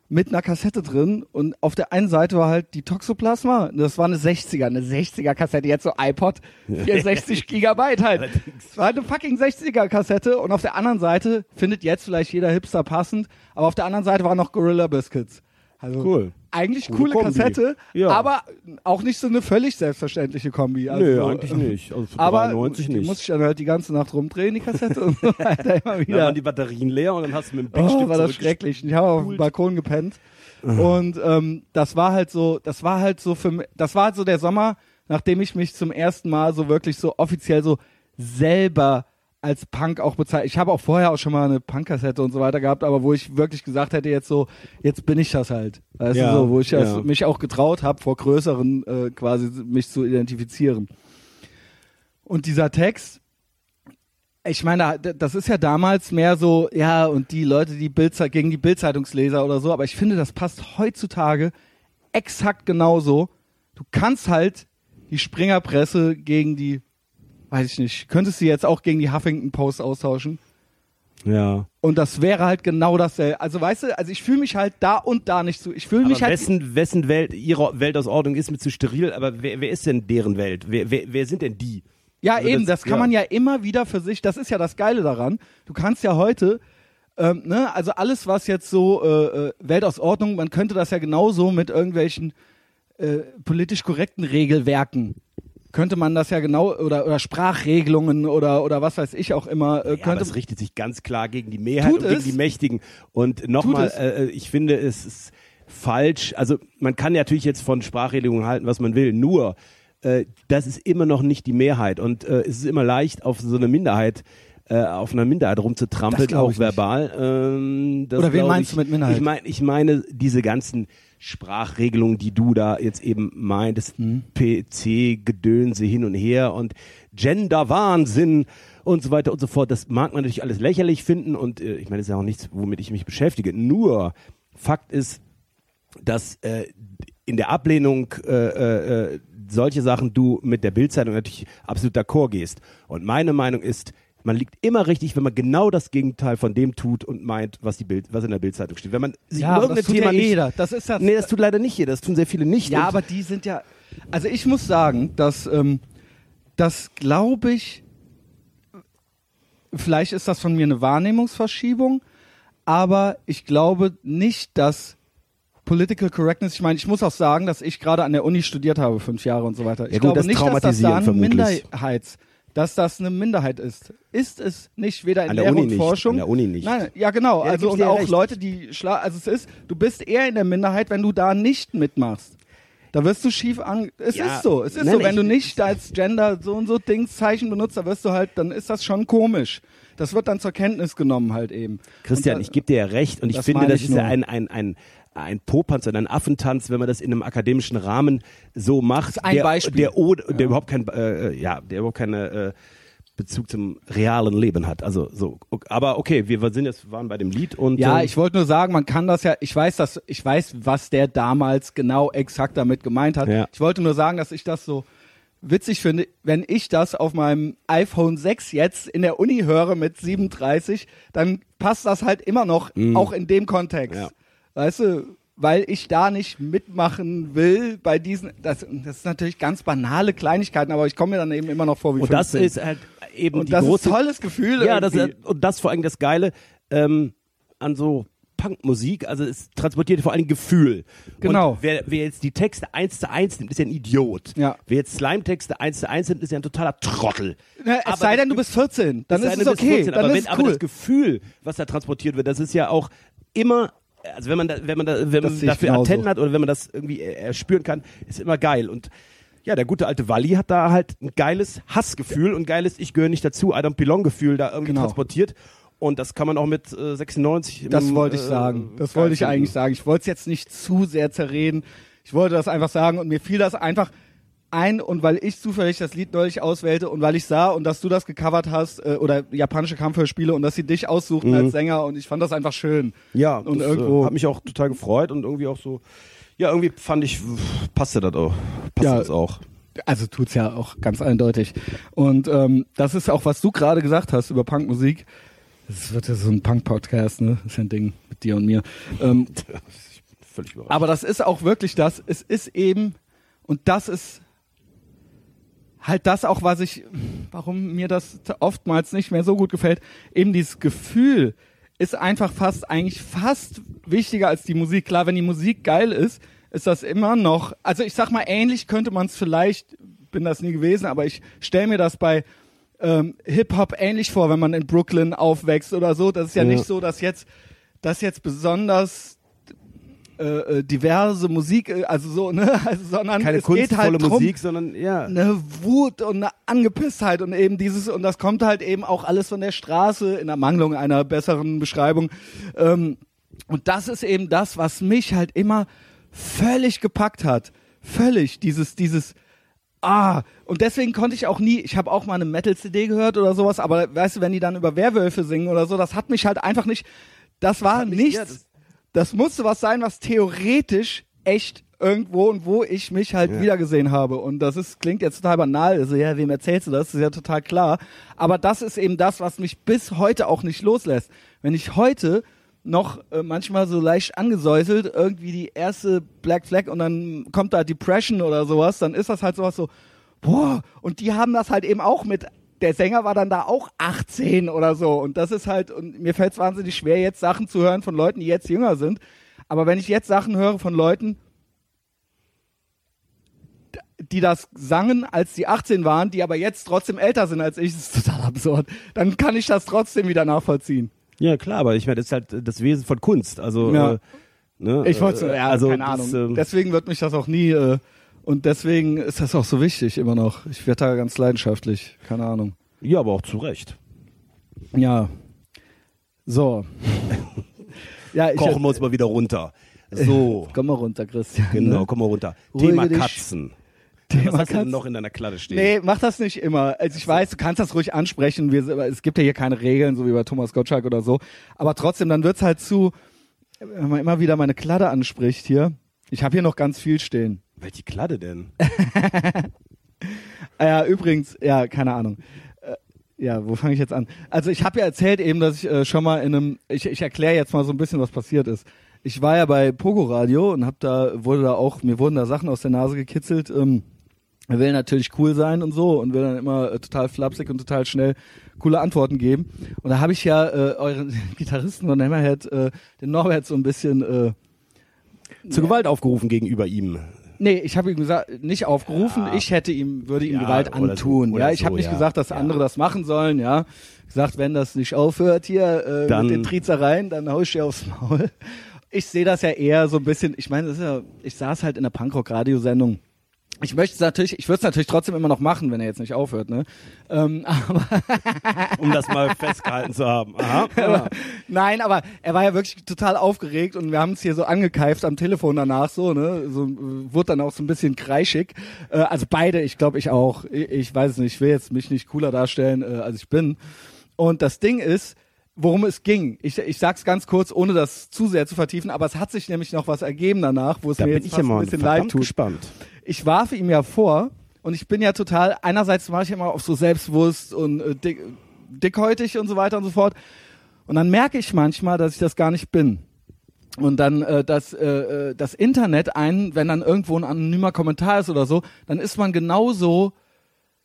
B: mit einer Kassette drin und auf der einen Seite war halt die Toxoplasma, das war eine 60er, eine 60er Kassette, jetzt so iPod, 64 Gigabyte halt. Es war eine fucking 60er Kassette und auf der anderen Seite findet jetzt vielleicht jeder Hipster passend, aber auf der anderen Seite waren noch Gorilla Biscuits. Also
A: Cool.
B: eigentlich
A: Coole
B: coole
A: Kombi.
B: Kassette,
A: Ja.
B: aber auch nicht so eine völlig selbstverständliche Kombi. Also,
A: Nö, eigentlich nicht. Also für
B: Aber
A: 93
B: die
A: nicht.
B: muss ich dann halt die ganze Nacht rumdrehen, die Kassette und so weiter immer
A: Dann
B: wieder.
A: waren die Batterien leer und dann hast du mit dem Big
B: Oh, war das schrecklich. Ich habe auf dem Balkon gepennt. Und ähm, das war halt so, das war halt so für mich, das war halt so der Sommer, nachdem ich mich zum ersten Mal so wirklich so offiziell so selber als Punk auch bezeichnet. Ich habe auch vorher auch schon mal eine Punk-Kassette und so weiter gehabt, aber wo ich wirklich gesagt hätte, jetzt so, jetzt bin ich das halt. Weißt
A: Ja,
B: du so, wo ich
A: ja.
B: mich auch getraut habe, vor größeren äh, quasi mich zu identifizieren. Und dieser Text, ich meine, da- das ist ja damals mehr so, ja, und die Leute, die Bild gegen die Bildzeitungsleser oder so, aber ich finde, das passt heutzutage exakt genauso. Du kannst halt die Springerpresse gegen die, weiß ich nicht, könntest du jetzt auch gegen die Huffington Post austauschen.
A: Ja.
B: Und das wäre halt genau dasselbe. Also weißt du, also ich fühle mich halt da und da nicht so. Ich fühle mich halt.
A: wessen, wessen Welt, ihre Weltausordnung ist mir zu steril, aber wer, wer ist denn deren Welt? Wer, wer, wer sind denn die?
B: Ja,
A: Also
B: eben,
A: das-
B: das, kann
A: ja.
B: man ja immer wieder für sich, das ist ja das Geile daran. Du kannst ja heute, ähm, ne, also alles, was jetzt so äh, äh, Weltausordnung, man könnte das ja genauso mit irgendwelchen äh, politisch korrekten Regelwerken, könnte man das ja genau, oder, oder Sprachregelungen oder, oder was weiß ich auch immer, äh,
A: Ja,
B: könnte
A: es richtet sich ganz klar gegen die Mehrheit
B: Tut
A: und gegen
B: es?
A: die Mächtigen. Und nochmal, äh, ich finde, es ist falsch. Also man kann natürlich jetzt von Sprachregelungen halten, was man will. Nur, äh, das ist immer noch nicht die Mehrheit. Und äh, es ist immer leicht, auf so eine Minderheit äh, auf einer Minderheit rumzutrampeln, auch verbal. Ähm, das
B: Oder wen meinst
A: ich,
B: du mit Minderheit?
A: Ich meine, ich meine diese ganzen Sprachregelungen, die du da jetzt eben meintest,
B: Hm.
A: PC-Gedönse hin und her und Gender-Wahnsinn und so weiter und so fort. Das mag man natürlich alles lächerlich finden und äh, ich meine, das ist ja auch nichts, womit ich mich beschäftige. Nur Fakt ist, dass äh, in der Ablehnung äh, äh, äh, solche Sachen du mit der Bildzeitung natürlich absolut d'accord gehst. Und meine Meinung ist, man liegt immer richtig, wenn man genau das Gegenteil von dem tut und meint, was die Bild, was in der Bildzeitung steht. Wenn man sich
B: ja, aber das
A: irgendein
B: tut
A: Thema
B: ja
A: nicht,
B: jeder. Das ist das.
A: nee, das tut leider nicht jeder. Das tun sehr viele nicht.
B: Ja, aber die sind ja. Also ich muss sagen, dass ähm, das glaube ich. Vielleicht ist das von mir eine Wahrnehmungsverschiebung, aber ich glaube nicht, dass Political Correctness. Ich meine, ich muss auch sagen, dass ich gerade an der Uni studiert habe, fünf Jahre und so weiter. Ich
A: gut,
B: glaube
A: das
B: nicht, dass das da
A: vermutlich.
B: Minderheits, dass das eine Minderheit ist. Ist es nicht weder in
A: An der
B: Lehre
A: Uni
B: und
A: nicht,
B: Forschung.
A: an der Uni nicht.
B: Nein, ja genau.
A: Ja,
B: also und auch
A: recht.
B: Leute, die schla also es ist, du bist eher in der Minderheit, wenn du da nicht mitmachst. Da wirst du schief an. Es
A: Ja,
B: ist so. Es ist
A: nein,
B: so. Wenn
A: ich-
B: du nicht als Gender so und so Dingszeichen benutzt, da wirst du halt, dann ist das schon komisch. Das wird dann zur Kenntnis genommen halt eben.
A: Christian,
B: da-
A: ich gebe dir ja recht und ich
B: das
A: finde, das
B: ich
A: ist ja
B: nur.
A: ein, ein, ein, ein Popanz und ein Affentanz, wenn man das in einem akademischen Rahmen so macht.
B: Das ist ein
A: der,
B: Beispiel.
A: Der, o- der überhaupt kein, äh, ja, der überhaupt keine äh, Bezug zum realen Leben hat. Also so, aber okay, wir sind jetzt waren bei dem Lied und
B: Ja,
A: äh,
B: ich wollte nur sagen, man kann das ja, ich weiß das, ich weiß, was der damals genau exakt damit gemeint hat.
A: Ja.
B: Ich wollte nur sagen, dass ich das so witzig finde, wenn ich das auf meinem iPhone 6 jetzt in der Uni höre mit 37, dann passt das halt immer noch, auch in dem Kontext.
A: Mhm. Ja.
B: Weißt du, weil ich da nicht mitmachen will bei diesen, das, das ist natürlich ganz banale Kleinigkeiten, aber ich komme mir dann eben immer noch vor wie
A: und das
B: 15.
A: ist halt eben
B: und
A: die
B: das ist
A: große
B: ein tolles Gefühl.
A: Ja, das, und das vor allem das Geile ähm, an so Punkmusik, also es transportiert vor allem Gefühl.
B: Genau.
A: Und wer, wer jetzt die Texte eins zu eins nimmt, ist ja ein Idiot.
B: Ja.
A: Wer jetzt Slime-Texte eins zu eins nimmt, ist ja ein totaler Trottel.
B: Na, es
A: Aber
B: sei
A: das
B: denn, du bist 14, dann ist es okay,
A: 14,
B: dann
A: aber,
B: ist
A: wenn,
B: es
A: aber
B: cool.
A: das Gefühl, was da transportiert wird, das ist ja auch immer, also wenn man da, wenn man da, wenn man dafür
B: genauso.
A: Antennen hat oder wenn man das irgendwie äh, erspüren kann, ist immer geil. Und ja, der gute alte Walli hat da halt ein geiles Hassgefühl und geiles Ich gehöre nicht dazu, I don't belong Gefühl da irgendwie
B: Genau.
A: transportiert. Und das kann man auch mit äh, 96.
B: Das
A: im,
B: wollte ich
A: äh,
B: sagen. Das
A: geil
B: wollte ich
A: finden.
B: eigentlich sagen. Ich wollte es jetzt nicht zu sehr zerreden. Ich wollte das einfach sagen und mir fiel das einfach ein und weil ich zufällig das Lied neulich auswählte und weil ich sah und dass du das gecovert hast äh, oder japanische Kampfhörspiele und dass sie dich aussuchten
A: Mhm.
B: als Sänger und ich fand das einfach schön.
A: Ja,
B: Und
A: das
B: irgendwo-
A: äh, hat mich auch total gefreut und irgendwie auch so, ja, irgendwie fand ich, passte das auch. Passte
B: Ja.
A: das auch.
B: Also tut's ja auch ganz eindeutig. Und ähm, das ist auch, was du gerade gesagt hast über Punkmusik. Das wird ja so ein Punk-Podcast, ne? Das ist ja ein Ding mit dir und mir. Ähm,
A: Ich bin völlig überrascht.
B: Aber das ist auch wirklich das. Es ist eben, und das ist halt das auch, was ich, warum mir das oftmals nicht mehr so gut gefällt, eben dieses Gefühl ist einfach fast, eigentlich fast wichtiger als die Musik. Klar, wenn die Musik geil ist, ist das immer noch, also ich sag mal, ähnlich könnte man es vielleicht, bin das nie gewesen, aber ich stelle mir das bei ähm, Hip-Hop ähnlich vor, wenn man in Brooklyn aufwächst oder so. Das ist ja,
A: Ja.
B: nicht so, dass jetzt, dass jetzt besonders äh, äh, diverse Musik, äh, also so, ne, also, sondern
A: Keine
B: es geht halt drum,
A: Musik, sondern ja.
B: eine Wut und eine Angepisstheit und eben dieses und das kommt halt eben auch alles von der Straße in Ermangelung einer besseren Beschreibung. Ähm, und das ist eben das, was mich halt immer völlig gepackt hat. Völlig dieses dieses Ah, und deswegen konnte ich auch nie, ich habe auch mal eine Metal-CD gehört oder sowas, aber weißt du, wenn die dann über Werwölfe singen oder so, das hat mich halt einfach nicht, das war
A: mich-
B: nichts,
A: ja, das-
B: das musste was sein, was theoretisch echt irgendwo und wo ich mich halt
A: Ja.
B: wiedergesehen habe. Und das ist, klingt jetzt total banal. Also, ja, wem erzählst du das? Das ist ja total klar. Aber das ist eben das, was mich bis heute auch nicht loslässt. Wenn ich heute noch äh, manchmal so leicht angesäuselt irgendwie die erste Black Flag und dann kommt da Depression oder sowas, dann ist das halt sowas so, boah, und die haben das halt eben auch mit der Sänger war dann da auch 18 oder so. Und das ist halt, und mir fällt es wahnsinnig schwer, jetzt Sachen zu hören von Leuten, die jetzt jünger sind. Aber wenn ich jetzt Sachen höre von Leuten, die das sangen, als sie 18 waren, die aber jetzt trotzdem älter sind als ich, das ist total absurd, dann kann ich das trotzdem wieder nachvollziehen.
A: Ja, klar, aber ich meine, das ist halt das Wesen von Kunst. Also,
B: Ja.
A: äh, ne,
B: Ich wollte,
A: äh,
B: ja,
A: also
B: keine
A: das,
B: Ahnung.
A: ähm,
B: deswegen wird mich das auch nie, äh, und deswegen ist das auch so wichtig immer noch. Ich werde da ganz leidenschaftlich, keine Ahnung.
A: ja, aber auch zu Recht.
B: Ja. So. ja, ich
A: Kochen wir uns mal wieder runter. So,
B: Komm mal runter, Christian.
A: genau,
B: Ne?
A: komm mal runter.
B: Ruhige
A: Thema
B: dich.
A: Katzen.
B: Thema
A: Was hast
B: Katzen.
A: noch in deiner Kladde stehen?
B: Nee, mach das nicht immer. Also ich weiß, du kannst das ruhig ansprechen. Wir, es gibt ja hier keine Regeln, so wie bei Thomas Gottschalk oder so. Aber trotzdem, dann wird's halt zu, wenn man immer wieder meine Kladde anspricht hier. Ich habe hier noch ganz viel stehen.
A: Welche Kladde denn?
B: Ah ja, übrigens, ja, keine Ahnung. Äh, Ja, wo fange ich jetzt an? Also ich habe ja erzählt eben, dass ich äh, schon mal in einem, ich, ich erkläre jetzt mal so ein bisschen, was passiert ist. Ich war ja bei Pogo Radio und hab da, wurde da auch, mir wurden da Sachen aus der Nase gekitzelt. Ähm, er will natürlich cool sein und so und will dann immer äh, total flapsig und total schnell coole Antworten geben. Und da habe ich ja äh, euren Gitarristen von Hammerhead, äh, den Norbert, so ein bisschen äh,
A: Zur Gewalt aufgerufen gegenüber ihm.
B: Nee, ich habe ihm gesagt, nicht aufgerufen,
A: Ja.
B: ich hätte ihm, würde ihm
A: Ja,
B: Gewalt
A: so,
B: antun.
A: oder
B: ja, ich
A: so,
B: habe nicht
A: ja.
B: gesagt, dass andere das machen sollen, ja. Gesagt, wenn das nicht aufhört hier äh,
A: Dann-
B: mit den Trizereien, dann hau ich dir aufs Maul. Ich sehe das ja eher so ein bisschen, ich meine, das ist ja, ich saß halt in der Punkrock-Radiosendung. Ich möchte es natürlich, ich würde es natürlich trotzdem immer noch machen, wenn er jetzt nicht aufhört, ne? Ähm, aber
A: um das mal festgehalten zu haben. Aha.
B: aber, nein, aber er war ja wirklich total aufgeregt und wir haben es hier so angekeift am Telefon danach so, ne? So äh, wurde dann auch so ein bisschen kreischig. Äh, also beide, ich glaube ich auch. Ich, ich weiß es nicht, ich will jetzt mich nicht cooler darstellen, äh, als ich bin. Und das Ding ist, worum es ging. Ich, ich sag's ganz kurz, ohne das zu sehr zu vertiefen, aber es hat sich nämlich noch was ergeben danach, wo es
A: Da
B: mir jetzt
A: ich
B: fast ein bisschen leid tut
A: gespannt.
B: ich warfe ihm ja vor und ich bin ja total, einerseits mache ich immer auf so selbstbewusst und äh, dick, dickhäutig und so weiter und so fort. Und dann merke ich manchmal, dass ich das gar nicht bin. Und dann äh, das, äh, äh, das Internet ein, wenn dann irgendwo ein anonymer Kommentar ist oder so, dann ist man genauso,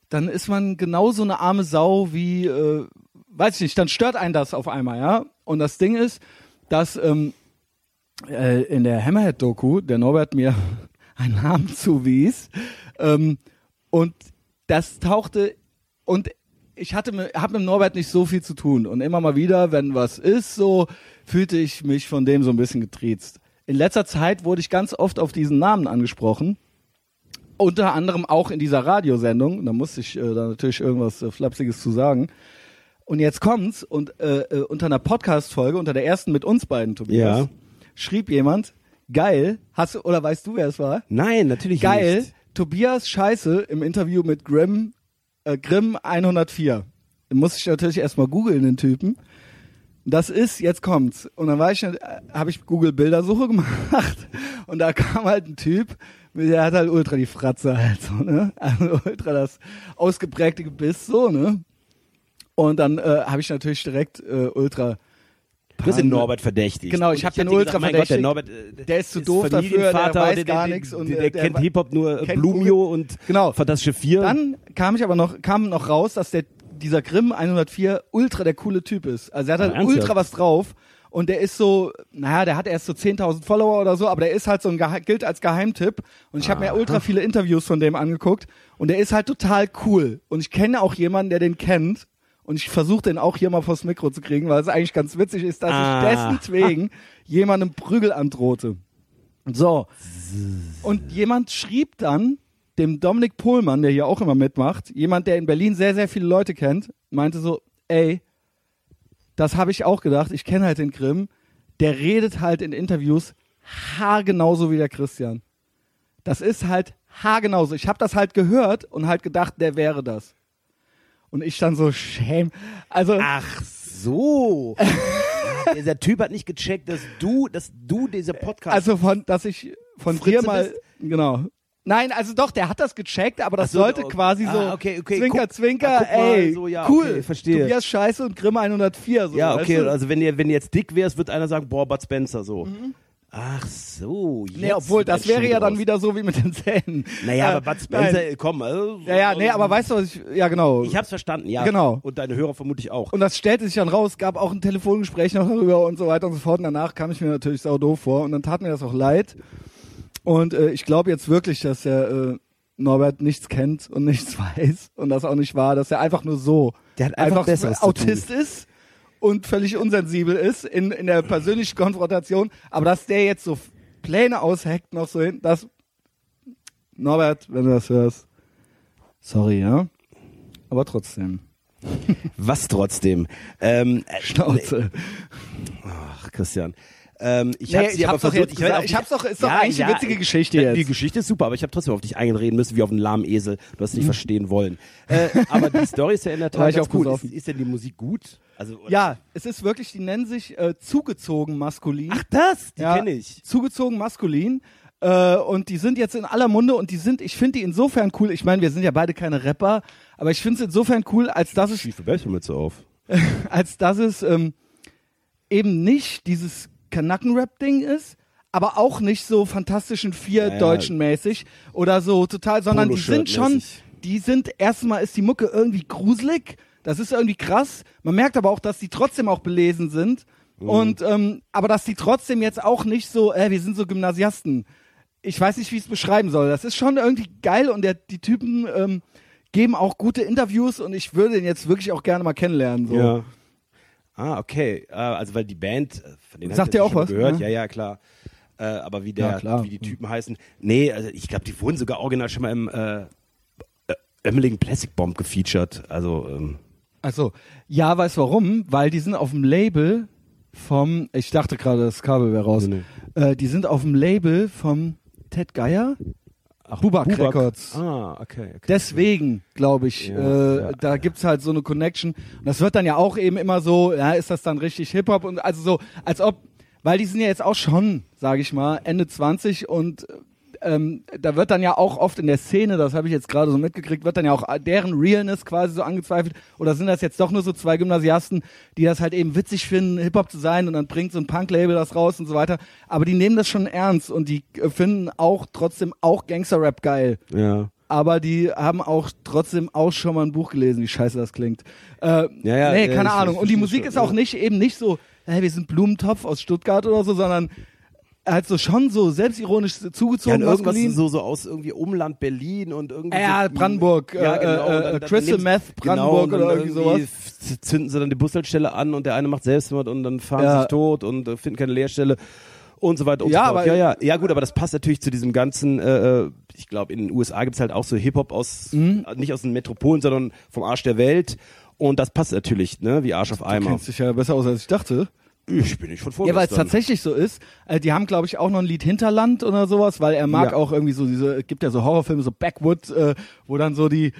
B: dann ist man genauso eine arme Sau wie, äh, weiß ich nicht, dann stört einen das auf einmal, ja. Und das Ding ist, dass ähm, äh, in der Hammerhead-Doku der Norbert mir einen Namen zuwies ähm, und das tauchte und ich hatte mit, hab mit Norbert nicht so viel zu tun und immer mal wieder, wenn was ist, so fühlte ich mich von dem so ein bisschen getriezt. In letzter Zeit wurde ich ganz oft auf diesen Namen angesprochen. Unter anderem auch in dieser Radiosendung. Da musste ich äh, da natürlich irgendwas äh, Flapsiges zu sagen. Und jetzt kommt's und äh, äh, unter einer Podcast-Folge, unter der ersten mit uns beiden, Tobias,
A: Ja.
B: schrieb jemand, geil, hast du, oder weißt du, wer es war?
A: Nein, natürlich
B: Geil,
A: nicht.
B: Tobias Scheiße im Interview mit Grimm, äh, Grimm 104. Den muss ich natürlich erstmal googeln, den Typen. Das ist, jetzt kommt's. Und dann war ich, äh, habe ich Google Bildersuche gemacht und da kam halt ein Typ, der hat halt ultra die Fratze halt so, ne? Also ultra das ausgeprägte Gebiss so, ne? Und dann äh, habe ich natürlich direkt äh, ultra
A: Du hast den Norbert verdächtigt.
B: Genau, ich
A: Und
B: hab den ultra
A: gedacht, mein Gott, der. Norbert, äh,
B: Der ist zu doof dafür, der weiß
A: der,
B: gar und
A: der,
B: der-
A: der, kennt Hip-Hop nur äh, Blumio und
B: Genau.
A: Fantastische Vier.
B: Dann kam ich aber noch, kam noch raus, dass der dieser Grimm 104 ultra der coole Typ ist. Also er hat halt
A: Ah,
B: ultra was drauf. Und der ist so, naja, der hat erst so 10.000 Follower oder so, aber der ist halt so ein, Gehe- gilt als Geheimtipp. Und ich habe mir ultra viele Interviews von dem angeguckt. Und der ist halt total cool. Und ich kenne auch jemanden, der den kennt. Und ich versuche den auch hier mal vors Mikro zu kriegen, weil es eigentlich ganz witzig ist, dass
A: Ah.
B: ich dessen wegen jemandem Prügel androhte. So. Und jemand schrieb dann dem Dominik Pohlmann, der hier auch immer mitmacht, jemand, der in Berlin sehr, sehr viele Leute kennt, meinte so, ey, das habe ich auch gedacht, ich kenne halt den Grimm, der redet halt in Interviews haargenauso wie der Christian. Das ist halt haargenauso. Ich habe das halt gehört und halt gedacht, der wäre das. Und ich dann so, shame. Also,
A: Ach so. Dieser Typ hat nicht gecheckt, dass du, dass du dieser Podcast.
B: Also von, dass ich von
A: Fritze
B: dir mal,
A: bist?
B: genau. Nein, also doch, der hat das gecheckt, aber das
A: so,
B: sollte
A: oh,
B: quasi so
A: ah, okay, okay,
B: Zwinker,
A: guck-
B: Zwinker,
A: ah,
B: ey,
A: so, ja,
B: cool,
A: okay, verstehe.
B: Tobias Scheiße und Grimm 104. So,
A: ja,
B: weißt
A: okay.
B: du? Mhm.
A: Also wenn ihr, wenn ihr jetzt dick wärst, wird einer sagen, boah, Bud Spencer so. Ach so. Jetzt
B: Nee, obwohl, das wäre ja dann wieder so wie mit den Zähnen.
A: Naja,
B: Äh,
A: aber Bud Spencer,
B: nein.
A: komm. Also,
B: Ja, ja, nee, aber weißt du, was ich, ja genau.
A: Ich hab's verstanden, ja.
B: Genau.
A: Und deine Hörer vermutlich auch.
B: Und das stellte sich dann raus, gab auch ein Telefongespräch noch darüber und so weiter und so fort. Und danach kam ich mir natürlich sau doof vor und dann tat mir das auch leid. Und äh, ich glaube jetzt wirklich, dass der äh, Norbert nichts kennt und nichts weiß und das auch nicht war, dass er einfach nur so
A: Der hat einfach Besseres zu
B: Autist ist und völlig unsensibel ist in, in der persönlichen Konfrontation. Aber dass der jetzt so Pläne ausheckt noch so hin, das Norbert, wenn du das hörst, sorry, ja. Aber trotzdem.
A: Was trotzdem? Ähm, äh,
B: Schnauze.
A: Ach, Christian. Ähm, ich
B: Nee,
A: hab sie
B: ich hab's doch
A: versucht,
B: jetzt
A: ich
B: gesagt. Ich hab's doch- ist doch eigentlich eine witzige Geschichte
A: äh,
B: jetzt.
A: Die Geschichte ist super, aber ich habe trotzdem auf dich einreden müssen, wie auf einen lahmen Esel. Du hast nicht verstehen wollen. Äh, aber die Story ist ja in der Tat ganz
B: auch
A: cool. Ist, ist denn die Musik gut? Also,
B: Ja, es ist wirklich, die nennen sich äh, zugezogen maskulin.
A: Ach, das? Die
B: ja,
A: kenne ich.
B: Zugezogen maskulin. Äh, und die sind jetzt in aller Munde und die sind, ich finde die insofern cool. Ich meine, wir sind ja beide keine Rapper, aber ich finde es insofern cool, als dass es,
A: Schiefe Baseballmütze auf.
B: als dass es ähm, eben nicht dieses Kanacken-Rap-Ding ist, aber auch nicht so fantastischen vier
A: Ja, ja.
B: Deutschen mäßig oder so total, sondern die sind schon, die sind erstmal ist die Mucke irgendwie gruselig, das ist irgendwie krass. Man merkt aber auch, dass die trotzdem auch belesen sind
A: Mhm.
B: und ähm, aber dass die trotzdem jetzt auch nicht so, äh, wir sind so Gymnasiasten. Ich weiß nicht, wie ich es beschreiben soll. Das ist schon irgendwie geil und der, die Typen ähm, geben auch gute Interviews und ich würde ihn jetzt wirklich auch gerne mal kennenlernen. So.
A: Ja. Ah, okay. Äh, also weil die Band, äh, von denen
B: Sagt
A: das
B: auch
A: schon
B: was,
A: gehört.
B: ne?
A: Ja, ja, klar. Äh, aber wie der,
B: Ja,
A: wie die Typen heißen. Nee, also ich glaube, die wurden sogar original schon mal im äh, Emmeligen Plastic Bomb gefeatured. Also ähm,
B: Also, ja, weißt du warum? Weil die sind auf dem Label vom, ich dachte gerade, das Kabel wäre raus.
A: Nee,
B: Äh, die sind auf dem Label vom Ted Geier.
A: ach,
B: Bubak Records.
A: Ah, okay. okay.
B: Deswegen, glaube ich,
A: Ja,
B: äh,
A: ja,
B: da gibt's halt so eine Connection. Und das wird dann ja auch eben immer so, ja, ist das dann richtig Hip-Hop? Und also so, als ob, weil die sind ja jetzt auch schon, sage ich mal, Ende 20 und ähm, da wird dann ja auch oft in der Szene, das habe ich jetzt gerade so mitgekriegt, wird dann ja auch deren Realness quasi so angezweifelt. Oder sind das jetzt doch nur so zwei Gymnasiasten, die das halt eben witzig finden, Hip-Hop zu sein und dann bringt so ein Punk-Label das raus und so weiter. Aber die nehmen das schon ernst und die äh, finden auch trotzdem auch Gangster-Rap geil
A: Ja.
B: aber die haben auch trotzdem auch schon mal ein Buch gelesen, wie scheiße das klingt. Äh,
A: Ja, ja,
B: nee,
A: ja,
B: keine
A: ich-
B: Ahnung. Und die Musik
A: schon,
B: ist auch
A: ja.
B: nicht eben nicht so, hey, wir sind Blumentopf aus Stuttgart oder so, sondern halt so schon so selbstironisch
A: Ja,
B: zugezogen
A: und irgendwas so, so aus irgendwie Umland Berlin und irgendwie.
B: Ja,
A: so,
B: Brandenburg,
A: ja,
B: äh,
A: genau.
B: äh, äh,
A: dann
B: Crystal Meth
A: genau,
B: Brandenburg
A: dann
B: oder irgendwie sowas.
A: f- Zünden sie dann die Bushaltestelle an und der eine macht Selbstmord und dann fahren
B: Ja.
A: sie sich tot und äh, finden keine Leerstelle und so weiter und
B: Ja,
A: so fort.
B: aber-
A: ja, ja, ja, gut, aber das passt natürlich zu diesem ganzen. Äh, äh, ich glaube, in den USA gibt's halt auch so Hip Hop aus
B: Mhm.
A: äh, nicht aus den Metropolen, sondern vom Arsch der Welt. Und das passt natürlich, ne, wie Arsch auf
B: Du
A: Eimer.
B: kennst dich ja besser aus, als ich dachte.
A: Ich bin nicht von
B: Ja, weil es
A: vorgestern.
B: tatsächlich so ist. Äh, die haben, glaube ich, auch noch ein Lied Hinterland oder sowas, weil er mag
A: Ja.
B: auch irgendwie so diese, es gibt ja so Horrorfilme, so Backwood, äh, wo dann so die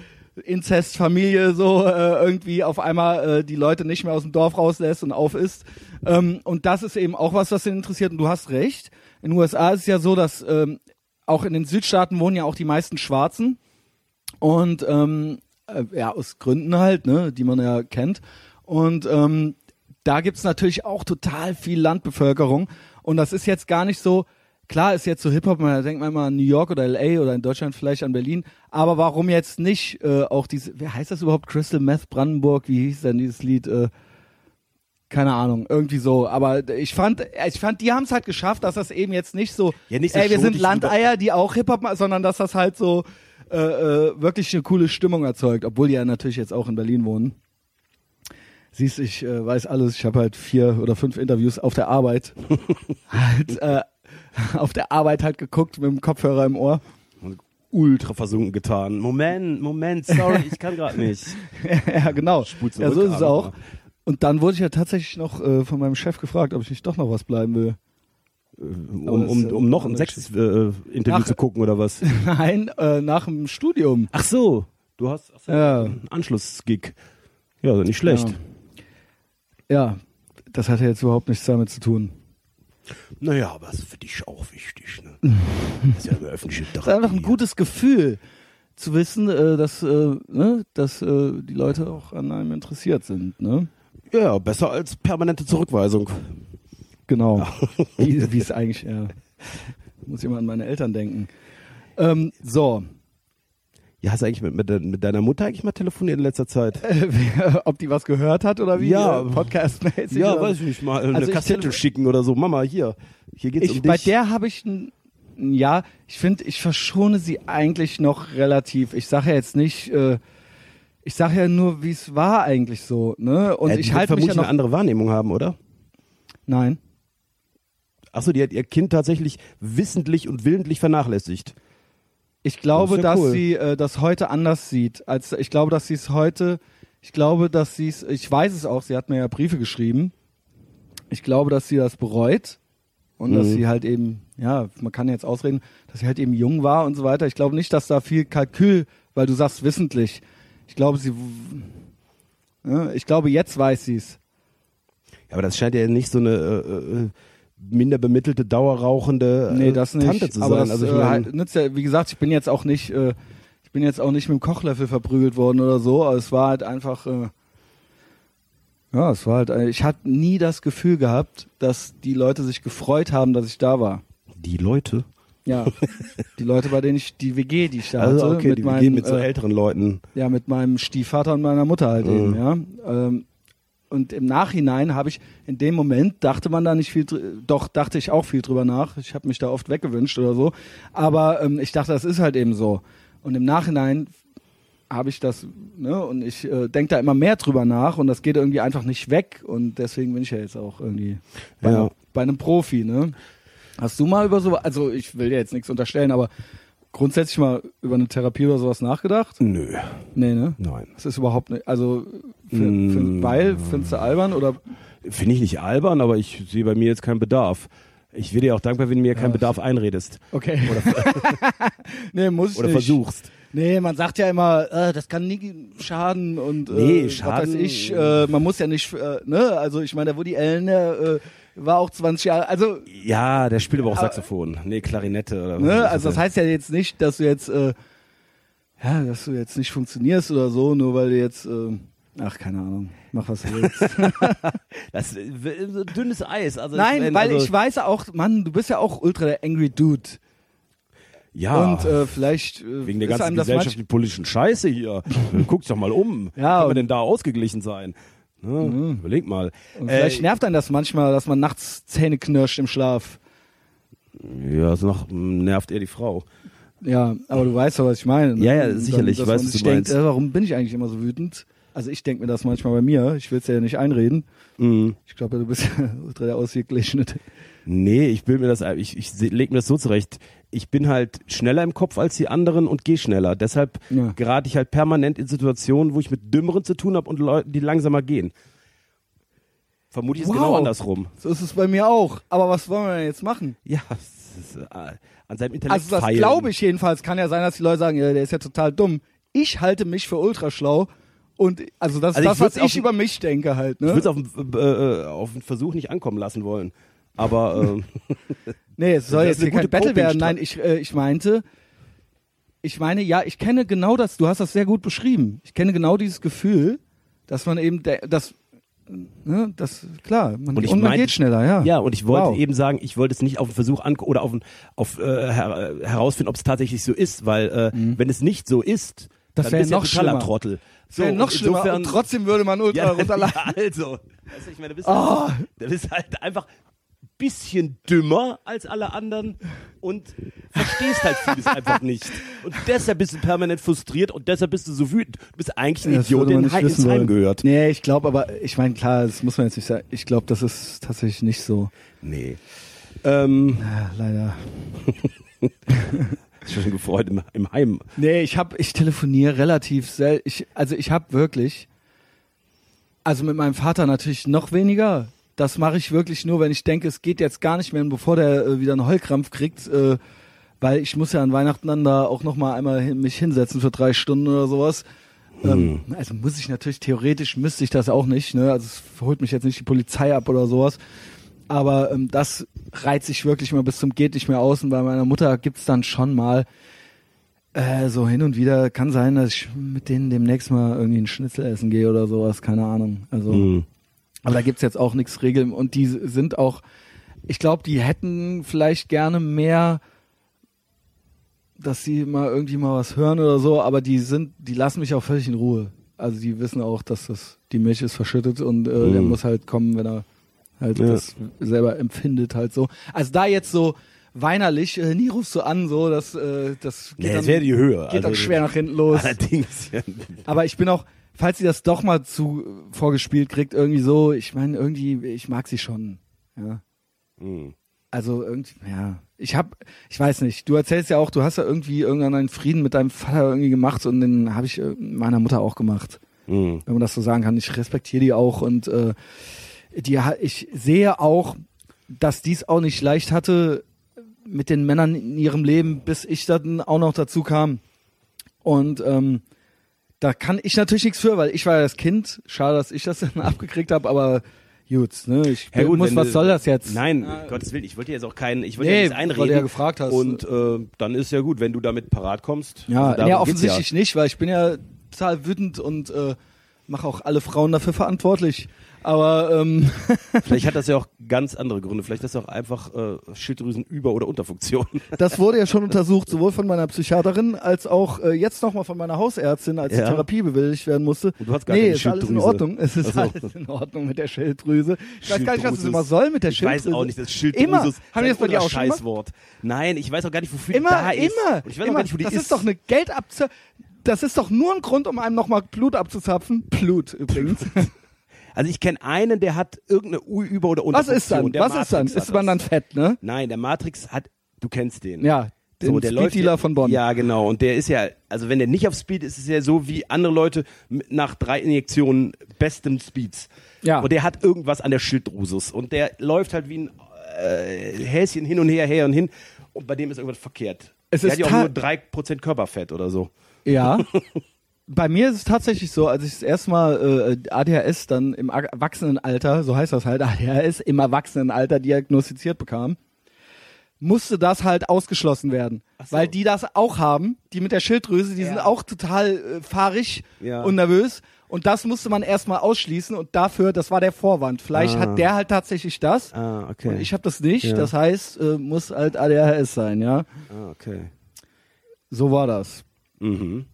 B: Inzestfamilie so äh, irgendwie auf einmal äh, die Leute nicht mehr aus dem Dorf rauslässt und auf ist. Ähm, und das ist eben auch was, was ihn interessiert. Und du hast recht. In den USA ist es ja so, dass ähm, auch in den Südstaaten wohnen ja auch die meisten Schwarzen. Und ähm, äh, ja, aus Gründen halt, ne, die man ja kennt. Und ähm, da gibt's natürlich auch total viel Landbevölkerung. Und das ist jetzt gar nicht so, klar ist jetzt so Hip-Hop, man denkt man immer an New York oder LA oder in Deutschland vielleicht an Berlin, aber warum jetzt nicht äh, auch diese, wer heißt das überhaupt? Crystal Meth Brandenburg, wie hieß denn dieses Lied? Äh, keine Ahnung, irgendwie so. Aber ich fand, ich fand, die haben es halt geschafft, dass das eben jetzt nicht so,
A: Ja, nicht so
B: ey, wir sind Landeier, die auch Hip-Hop machen, sondern dass das halt so äh, äh, wirklich eine coole Stimmung erzeugt, obwohl die ja natürlich jetzt auch in Berlin wohnen. Siehst, ich äh, weiß alles, ich habe halt vier oder fünf Interviews auf der Arbeit halt, äh, auf der Arbeit halt geguckt mit dem Kopfhörer im Ohr.
A: Ultra versunken getan. Moment, Moment, sorry, ich kann gerade nicht.
B: ja, genau.
A: Spul
B: Ja, so
A: zurück,
B: ist es auch. Und dann wurde ich ja tatsächlich noch äh, von meinem Chef gefragt, ob ich nicht doch noch was bleiben will.
A: Um,
B: das
A: um,
B: äh,
A: um noch ein sechstes äh, Interview
B: Nach-
A: zu gucken oder was?
B: Nein, äh, nach dem Studium.
A: Ach so, du hast ach so,
B: Ja.
A: einen Anschlussgig. Ja, nicht schlecht.
B: Ja. Ja, das hat ja jetzt überhaupt nichts damit zu tun.
A: Naja, aber das ist für dich auch wichtig. Ne? Das ist ja eine öffentliche
B: Es ist einfach ein gutes Gefühl zu wissen, äh, dass, äh, ne, dass äh, die Leute auch an einem interessiert sind. Ne?
A: Ja, besser als permanente Zurückweisung.
B: Genau. wie, wie es eigentlich, ja. Muss ich immer an meine Eltern denken. Ähm, so,
A: Ja, hast du eigentlich mit, mit, mit deiner Mutter eigentlich mal telefoniert in letzter Zeit?
B: äh, ob die was gehört hat oder wie?
A: Ja.
B: Äh, Podcast-mäßig?
A: ja,
B: oder?
A: weiß ich nicht mal. Eine
B: Also
A: Kassette schicken oder so. Mama, hier. Hier geht's
B: ich,
A: um
B: bei
A: dich.
B: der habe ich ein, ja, ich finde, ich verschone sie eigentlich noch relativ. Ich sage ja jetzt nicht, äh, ich sage ja nur, wie es war eigentlich so, ne? Und
A: die
B: ich halte mich ja noch.
A: eine andere Wahrnehmung haben, oder?
B: Nein.
A: Achso, die hat ihr Kind tatsächlich wissentlich und willentlich vernachlässigt.
B: Ich glaube,
A: Das ja
B: dass
A: cool.
B: sie äh, das heute anders sieht. Als ich glaube, dass sie es heute. Ich glaube, dass sie es. Ich weiß es auch. Sie hat mir ja Briefe geschrieben. Ich glaube, dass sie das bereut und dass
A: Mhm.
B: sie halt eben. Ja, man kann jetzt ausreden, dass sie halt eben jung war und so weiter. Ich glaube nicht, dass da viel Kalkül, weil du sagst wissentlich. Ich glaube, sie. Ja, ich glaube, jetzt weiß sie es.
A: Ja, aber das scheint ja nicht so eine äh, äh, minder bemittelte, dauerrauchende äh,
B: Nee, das nicht.
A: Tante zu
B: aber
A: sein.
B: das,
A: also ich
B: äh,
A: mein,
B: halt- nützt ja, wie gesagt, ich bin jetzt auch nicht, äh, ich bin jetzt auch nicht mit dem Kochlöffel verprügelt worden oder so. Aber es war halt einfach, äh, ja, es war halt, äh, ich hatte nie das Gefühl gehabt, dass die Leute sich gefreut haben, dass ich da war.
A: die Leute.
B: Ja, die Leute, bei denen ich die WG, die ich da
A: Also
B: hatte,
A: okay,
B: mit
A: die
B: meinem,
A: gehen mit so
B: äh,
A: älteren Leuten.
B: ja, mit meinem Stiefvater und meiner Mutter halt eben,
A: Mhm.
B: ja. Ähm, und im Nachhinein habe ich, in dem Moment dachte man da nicht viel, doch dachte ich auch viel drüber nach. Ich habe mich da oft weggewünscht oder so. Aber ähm, ich dachte, das ist halt eben so. Und im Nachhinein habe ich das, ne, und ich äh, denke da immer mehr drüber nach und das geht irgendwie einfach nicht weg. Und deswegen bin ich ja jetzt auch irgendwie bei,
A: Ja.
B: bei einem Profi, ne? Hast du mal über so, also ich will dir jetzt nichts unterstellen, aber grundsätzlich mal über eine Therapie oder sowas nachgedacht?
A: Nö,
B: Nee, ne?
A: nein.
B: Das ist überhaupt nicht, also, für,
A: Mm.
B: für, weil, findest du albern oder?
A: Finde ich nicht albern, aber ich sehe bei mir jetzt keinen Bedarf. Ich wäre dir auch dankbar, wenn du mir keinen
B: Ja.
A: Bedarf einredest
B: Okay. nee, muss ich
A: oder
B: nicht.
A: versuchst.
B: Nee, man sagt ja immer, äh, das kann nie schaden und äh,
A: Nee,
B: was
A: schaden-
B: weiß ich, äh, man muss ja nicht, äh, ne, also ich meine, der Woody Allen, der, äh, war auch 20 Jahre, also,
A: Ja, der spielt aber auch Saxophon. Nee, Klarinette oder was
B: ne, also das heißt ja jetzt nicht, dass du jetzt, äh, ja, dass du jetzt nicht funktionierst oder so, nur weil du jetzt, äh, ach, keine Ahnung, mach was du willst.
A: Das ist dünnes Eis. Also
B: Nein,
A: meine,
B: weil
A: also,
B: ich weiß auch, Mann, du bist ja auch ultra der Angry Dude.
A: ja,
B: Und äh, vielleicht äh,
A: wegen der ganzen gesellschaftlichen politischen Scheiße hier. Guck doch mal um.
B: Ja,
A: Kann
B: und-
A: man denn da ausgeglichen sein? Ne? Überleg mal.
B: Und vielleicht
A: Äh,
B: nervt einen das manchmal, dass man nachts Zähne knirscht im Schlaf.
A: ja, so noch nervt eher die Frau.
B: Ja, aber du weißt doch, was ich meine. ne?
A: Ja, ja, sicherlich,
B: dass
A: ich weiß, was du
B: denkt,
A: meinst.
B: äh, warum bin ich eigentlich immer so wütend? Also ich denke mir das manchmal bei mir. Ich will es ja nicht einreden.
A: Mhm.
B: Ich glaube, du bist ja ultra der ausgeglichene.
A: Nee, ich will mir das, ich, ich leg mir das so zurecht. Ich bin halt schneller im Kopf als die anderen und gehe schneller. Deshalb
B: Ja.
A: gerate ich halt permanent in Situationen, wo ich mit Dümmeren zu tun habe und Leuten, die langsamer gehen. Vermutlich ist es
B: Wow.
A: genau andersrum.
B: So ist es bei mir auch. Aber was wollen wir denn jetzt machen?
A: Ja, ist, äh, an seinem Intellekt
B: Also das
A: feilen.
B: glaube ich jedenfalls. Kann ja sein, dass die Leute sagen, ja, der ist ja total dumm. Ich halte mich für ultra schlau. Und also das ist
A: Also ich
B: das, was ich über mich denke halt.
A: Ich
B: Ne?
A: würde es auf, äh, äh, auf den Versuch nicht ankommen lassen wollen. Aber ähm,
B: Nee, es soll jetzt hier kein Battle werden. Nein, ich, äh, ich meinte, ich meine, ja, ich kenne genau das, du hast das sehr gut beschrieben. Ich kenne genau dieses Gefühl, dass man eben, das, ne, das klar, man,
A: Und
B: und,
A: ich
B: man
A: meinte-
B: geht schneller, ja.
A: Ja, und ich wollte
B: Wow.
A: eben sagen, ich wollte es nicht auf den Versuch an oder auf, auf äh, her, herausfinden, ob es tatsächlich so ist, weil äh, wenn es nicht so ist,
B: Mhm. Das
A: dann bist du ja
B: noch
A: totaler
B: schlimmer.
A: Trottel.
B: So,
A: und
B: noch schlimmer.
A: insofern-
B: und trotzdem würde man Ultra
A: ja,
B: runterladen.
A: ja, also, weißt du, ich meine, du bist,
B: Oh.
A: du bist halt einfach ein bisschen dümmer als alle anderen und verstehst halt vieles einfach nicht. Und deshalb bist du permanent frustriert und deshalb bist du so wütend. Du bist eigentlich ein
B: Das
A: Idiot, der
B: nicht
A: Heim- ins Heim gehört.
B: Nee, ich glaube aber, ich meine, klar, das muss man jetzt nicht sagen. Ich glaube, das ist tatsächlich nicht so.
A: Nee. Ähm,
B: Ja, leider.
A: schon gefreut im, im Heim.
B: Nee, ich hab, ich telefoniere relativ selten. Ich, also ich habe wirklich, also mit meinem Vater natürlich noch weniger. Das mache ich wirklich nur, wenn ich denke, es geht jetzt gar nicht mehr, bevor der äh, wieder einen Heulkrampf kriegt, äh, weil ich muss ja an Weihnachten dann da auch noch mal einmal hin, mich hinsetzen für drei Stunden oder sowas. Ähm, also muss ich natürlich theoretisch müsste ich das auch nicht. Ne? Also es holt mich jetzt nicht die Polizei ab oder sowas. Aber ähm, das reizt sich wirklich mal bis zum geht nicht mehr aus. Und bei meiner Mutter gibt's dann schon mal äh, so hin und wieder. Kann sein, dass ich mit denen demnächst mal irgendwie ein Schnitzel essen gehe oder sowas. Keine Ahnung. Also,
A: Mhm.
B: Aber da gibt's jetzt auch nichts Regeln. Und die sind auch, ich glaube, die hätten vielleicht gerne mehr dass sie mal irgendwie mal was hören oder so, aber die sind, die lassen mich auch völlig in Ruhe. Also die wissen auch, dass das die Milch ist verschüttet und äh, der
A: Mhm.
B: muss halt kommen, wenn er halt
A: Ja.
B: das selber empfindet halt so. Also da jetzt so weinerlich, äh, nie rufst du an, so, das, äh, das geht,
A: Ja,
B: dann,
A: das wäre die Höhe.
B: geht dann
A: Also,
B: schwer nach hinten los.
A: Allerdings, ja.
B: Aber ich bin auch, falls sie das doch mal zu vorgespielt kriegt, irgendwie so, ich meine, irgendwie, ich mag sie schon. Ja.
A: Mhm.
B: Also irgendwie, ja. Ich hab, ich weiß nicht, du erzählst ja auch, du hast ja irgendwie irgendwann einen Frieden mit deinem Vater irgendwie gemacht und den habe ich äh, meiner Mutter auch gemacht.
A: Mhm.
B: Wenn man das so sagen kann. Ich respektiere die auch und äh, die, ich sehe auch, dass dies auch nicht leicht hatte mit den Männern in ihrem Leben, bis ich dann auch noch dazu kam. Und ähm, da kann ich natürlich nichts für, weil ich war ja das Kind. Schade, dass ich das dann abgekriegt habe, aber gut, ne? Ich
A: Ja, gut,
B: muss, was
A: du-
B: soll das jetzt?
A: Nein, Gottes Willen, ich wollte jetzt auch keinen, ich wollte
B: Nee,
A: ja nichts einreden.
B: weil du ja gefragt hast.
A: Und äh, dann ist ja gut, wenn du damit parat kommst.
B: Ja,
A: Also
B: nee,
A: geht's
B: offensichtlich nicht, weil ich bin ja total wütend und äh, mache auch alle Frauen dafür verantwortlich. Aber ähm.
A: Vielleicht hat das ja auch ganz andere Gründe. Vielleicht ist das auch einfach äh, Schilddrüsenüber- oder Unterfunktion.
B: das wurde ja schon untersucht, sowohl von meiner Psychiaterin als auch äh, jetzt nochmal von meiner Hausärztin, als
A: Ja.
B: die Therapie bewilligt werden musste.
A: Und du hast gar
B: nee,
A: keine
B: ist alles in. Ordnung. Es ist
A: so.
B: alles in Ordnung mit der Schilddrüse. Ich weiß gar nicht, was es immer soll mit der
A: ich
B: Schilddrüse.
A: weiß auch nicht, das Schilddrüse
B: Immer.
A: ist
B: Haben die das bei dir auch?
A: Scheißwort. Nein, ich weiß auch gar nicht, wofür
B: Immer,
A: die da ist.
B: immer.
A: Und ich weiß
B: immer.
A: auch gar nicht, wo die
B: das
A: ist.
B: ist doch eine Geldabzu... Das ist doch nur ein Grund, um einem nochmal Blut abzuzapfen. Blut übrigens.
A: Also ich kenne einen, der hat irgendeine U- Über- oder
B: was
A: Unterfunktion.
B: ist dann?
A: Der
B: Was ist dann?
A: Matrix
B: Ist man dann fett, ne?
A: Nein, der Matrix hat, du kennst den.
B: Ja, den
A: so, der läuft
B: Speeddealer
A: ja,
B: von Bonn.
A: Ja, genau. Und der ist ja, also wenn der nicht auf Speed ist, ist er so wie andere Leute nach drei Injektionen besten Speeds.
B: Ja.
A: Und der hat irgendwas an der Schilddrüse. Und der läuft halt wie ein äh, Häschen hin und her, her und hin. Und bei dem ist irgendwas verkehrt.
B: Es
A: der
B: ist
A: hat ja auch nur 3% Körperfett oder so.
B: Ja. Bei mir ist es tatsächlich so, als ich das erste Mal äh, ADHS dann im Erwachsenenalter, so heißt das halt, ADHS im Erwachsenenalter diagnostiziert bekam, musste das halt ausgeschlossen werden.
A: so.
B: Weil die das auch haben, die mit der Schilddrüse, die
A: Ja.
B: sind auch total äh, fahrig
A: Ja.
B: und nervös. Und das musste man erstmal ausschließen und dafür, das war der Vorwand. Vielleicht
A: Ah.
B: hat der halt tatsächlich das
A: Ah, okay.
B: und ich habe das nicht.
A: Ja.
B: Das heißt, äh, muss halt ADHS sein, ja.
A: ah, okay.
B: So war das.
A: Mhm.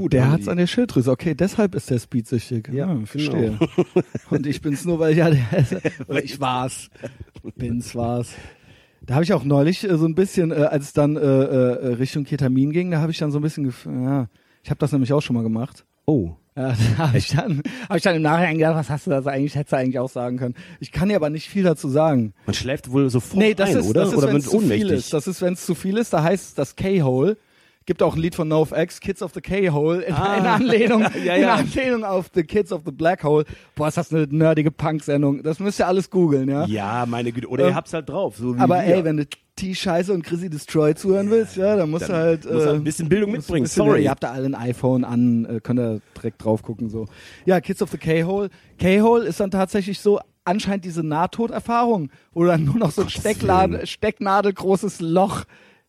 B: Gut, der hat's
A: die-
B: an der Schilddrüse. Okay, deshalb ist der speedsüchtig.
A: Ja,
B: Ah, verstehe.
A: genau.
B: Und ich bin's nur, weil ja, der, ich war's. Bin's war's. Da habe ich auch neulich äh, so ein bisschen, äh, als es dann äh, Richtung Ketamin ging, da habe ich dann so ein bisschen, ja, ich habe das nämlich auch schon mal gemacht.
A: Oh.
B: Ja, da habe ich dann, habe ich dann im Nachhinein gedacht, was hast du das eigentlich, hättest du eigentlich auch sagen können. Ich kann dir aber nicht viel dazu sagen.
A: Man schläft wohl sofort
B: Nee, das
A: ein,
B: ist,
A: oder?
B: das ist
A: oder
B: wenn es zu viel ist. Das ist, wenn es zu viel ist, da heißt es das K-Hole. Gibt auch ein Lied von NoFX, Kids of the K-Hole, in,
A: Ah.
B: in, Anlehnung,
A: Ja,
B: in
A: ja.
B: Anlehnung auf The Kids of the Black Hole. Boah, ist das eine nerdige Punk-Sendung. Das müsst ihr alles googeln, ja.
A: ja, meine Güte. Oder
B: Ähm,
A: ihr habt's halt drauf. So
B: Aber
A: wir.
B: ey, wenn du T-Scheiße und Chrissy Destroy zuhören willst, ja, dann musst
A: Dann
B: du halt,
A: musst halt ein bisschen Bildung mitbringen.
B: bisschen-
A: Sorry.
B: Ihr habt da alle ein iPhone an, äh, könnt ihr direkt drauf gucken, so. Ja, Kids of the K-Hole. K-Hole ist dann tatsächlich so anscheinend diese Nahtoderfahrung, wo dann nur noch so ein
A: Willen.
B: stecknadelgroßes Loch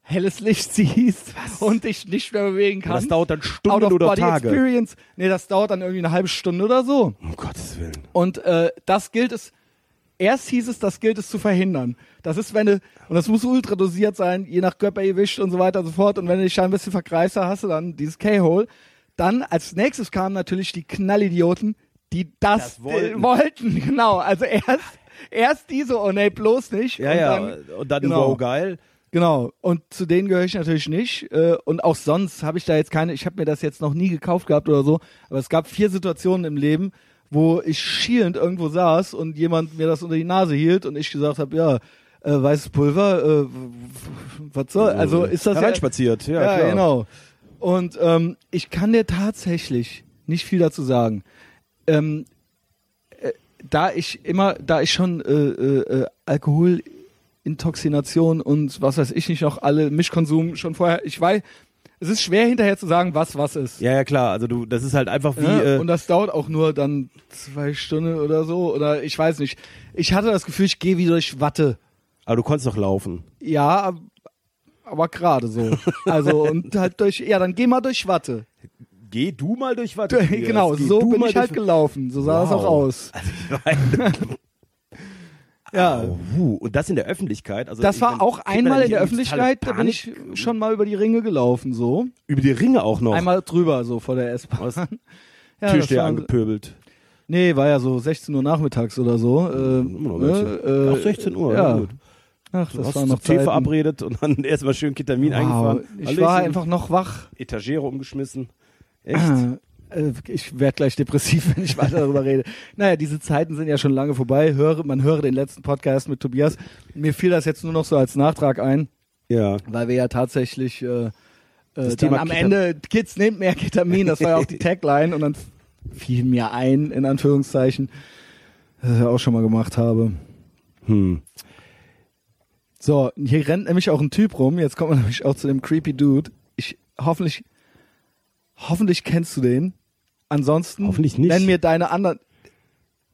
B: helles Licht siehst und dich nicht mehr bewegen
A: Ja, das
B: kannst.
A: dauert dann Stunden oder
B: Body
A: Tage.
B: Experience. Nee, das dauert dann irgendwie eine halbe Stunde oder so.
A: Um Gottes Willen.
B: Und äh, das gilt es, erst hieß es, das gilt es zu verhindern. Das ist, wenn du, und das muss ultra dosiert sein, je nach Körpergewicht und so weiter und so fort. Und wenn du dich ein bisschen verkreist, da hast du dann dieses K-Hole. Dann als nächstes kamen natürlich die Knallidioten, die das,
A: Das wollten.
B: wollten. Genau, also erst, erst die so, oh nee, bloß nicht.
A: Ja,
B: und
A: ja.
B: Dann,
A: und dann
B: genau.
A: wow, geil.
B: Genau, und zu denen gehöre ich natürlich nicht. Äh, und auch sonst habe ich da jetzt keine, ich habe mir das jetzt noch nie gekauft gehabt oder so, aber es gab vier Situationen im Leben, wo ich schielend irgendwo saß und jemand mir das unter die Nase hielt und ich gesagt habe, ja, äh, weißes Pulver, äh, was soll, also ist das ja,
A: Hereinspaziert, ja,
B: ja,
A: klar.
B: genau. Und ähm, ich kann dir tatsächlich nicht viel dazu sagen. Ähm, äh, da ich immer, da ich schon äh, äh, äh, Alkoholintoxination und was weiß ich nicht noch, alle Mischkonsum schon vorher, ich weiß, es ist schwer hinterher zu sagen, was was ist.
A: Ja, ja, klar. Also du, das ist halt einfach wie.
B: Ja,
A: äh,
B: und das dauert auch nur dann zwei Stunden oder so. Oder ich weiß nicht. Ich hatte das Gefühl, ich gehe wie durch Watte.
A: aber du konntest doch laufen.
B: Ja, ab- aber gerade so. Also und halt durch, ja, dann geh mal durch Watte.
A: Geh du mal durch. Tobias.
B: genau, so bin ich halt gelaufen. So sah es
A: Wow.
B: auch aus. Ja.
A: Oh. Und das in der Öffentlichkeit. Also
B: Das war auch einmal in der Öffentlichkeit, da bin ich schon mal über die Ringe gelaufen, so.
A: über die Ringe auch noch.
B: Einmal drüber, so vor der S-Bahn. Ja,
A: Türsteher angepöbelt.
B: Nee, war ja so 16 Uhr nachmittags oder so. Äh, ne, äh,
A: Ach, 16 Uhr,
B: Ja.
A: gut.
B: Ach,
A: Du
B: das
A: hast
B: war noch
A: Tee verabredet und dann erstmal schön Ketamin
B: Wow,
A: eingefahren.
B: ich
A: Hallöchen.
B: war einfach noch wach.
A: Etagere umgeschmissen. Echt?
B: Äh, Ich werde gleich depressiv, wenn ich weiter darüber rede. Naja, diese Zeiten sind ja schon lange vorbei. Höre, man höre den letzten Podcast mit Tobias. Mir fiel das jetzt nur noch so als Nachtrag ein,
A: Ja.
B: weil wir ja tatsächlich äh, äh, dann
A: Thema
B: am
A: Ketam-
B: Ende Kids nehmt mehr Ketamin, das war ja auch die Tagline und dann fiel mir ein, in Anführungszeichen, dass ich auch schon mal gemacht habe.
A: Hm.
B: So, hier rennt nämlich auch ein Typ rum. Jetzt kommen wir nämlich auch zu dem creepy Dude. Ich hoffentlich, hoffentlich kennst du den. Ansonsten
A: Hoffentlich nicht.
B: nenn mir deine anderen.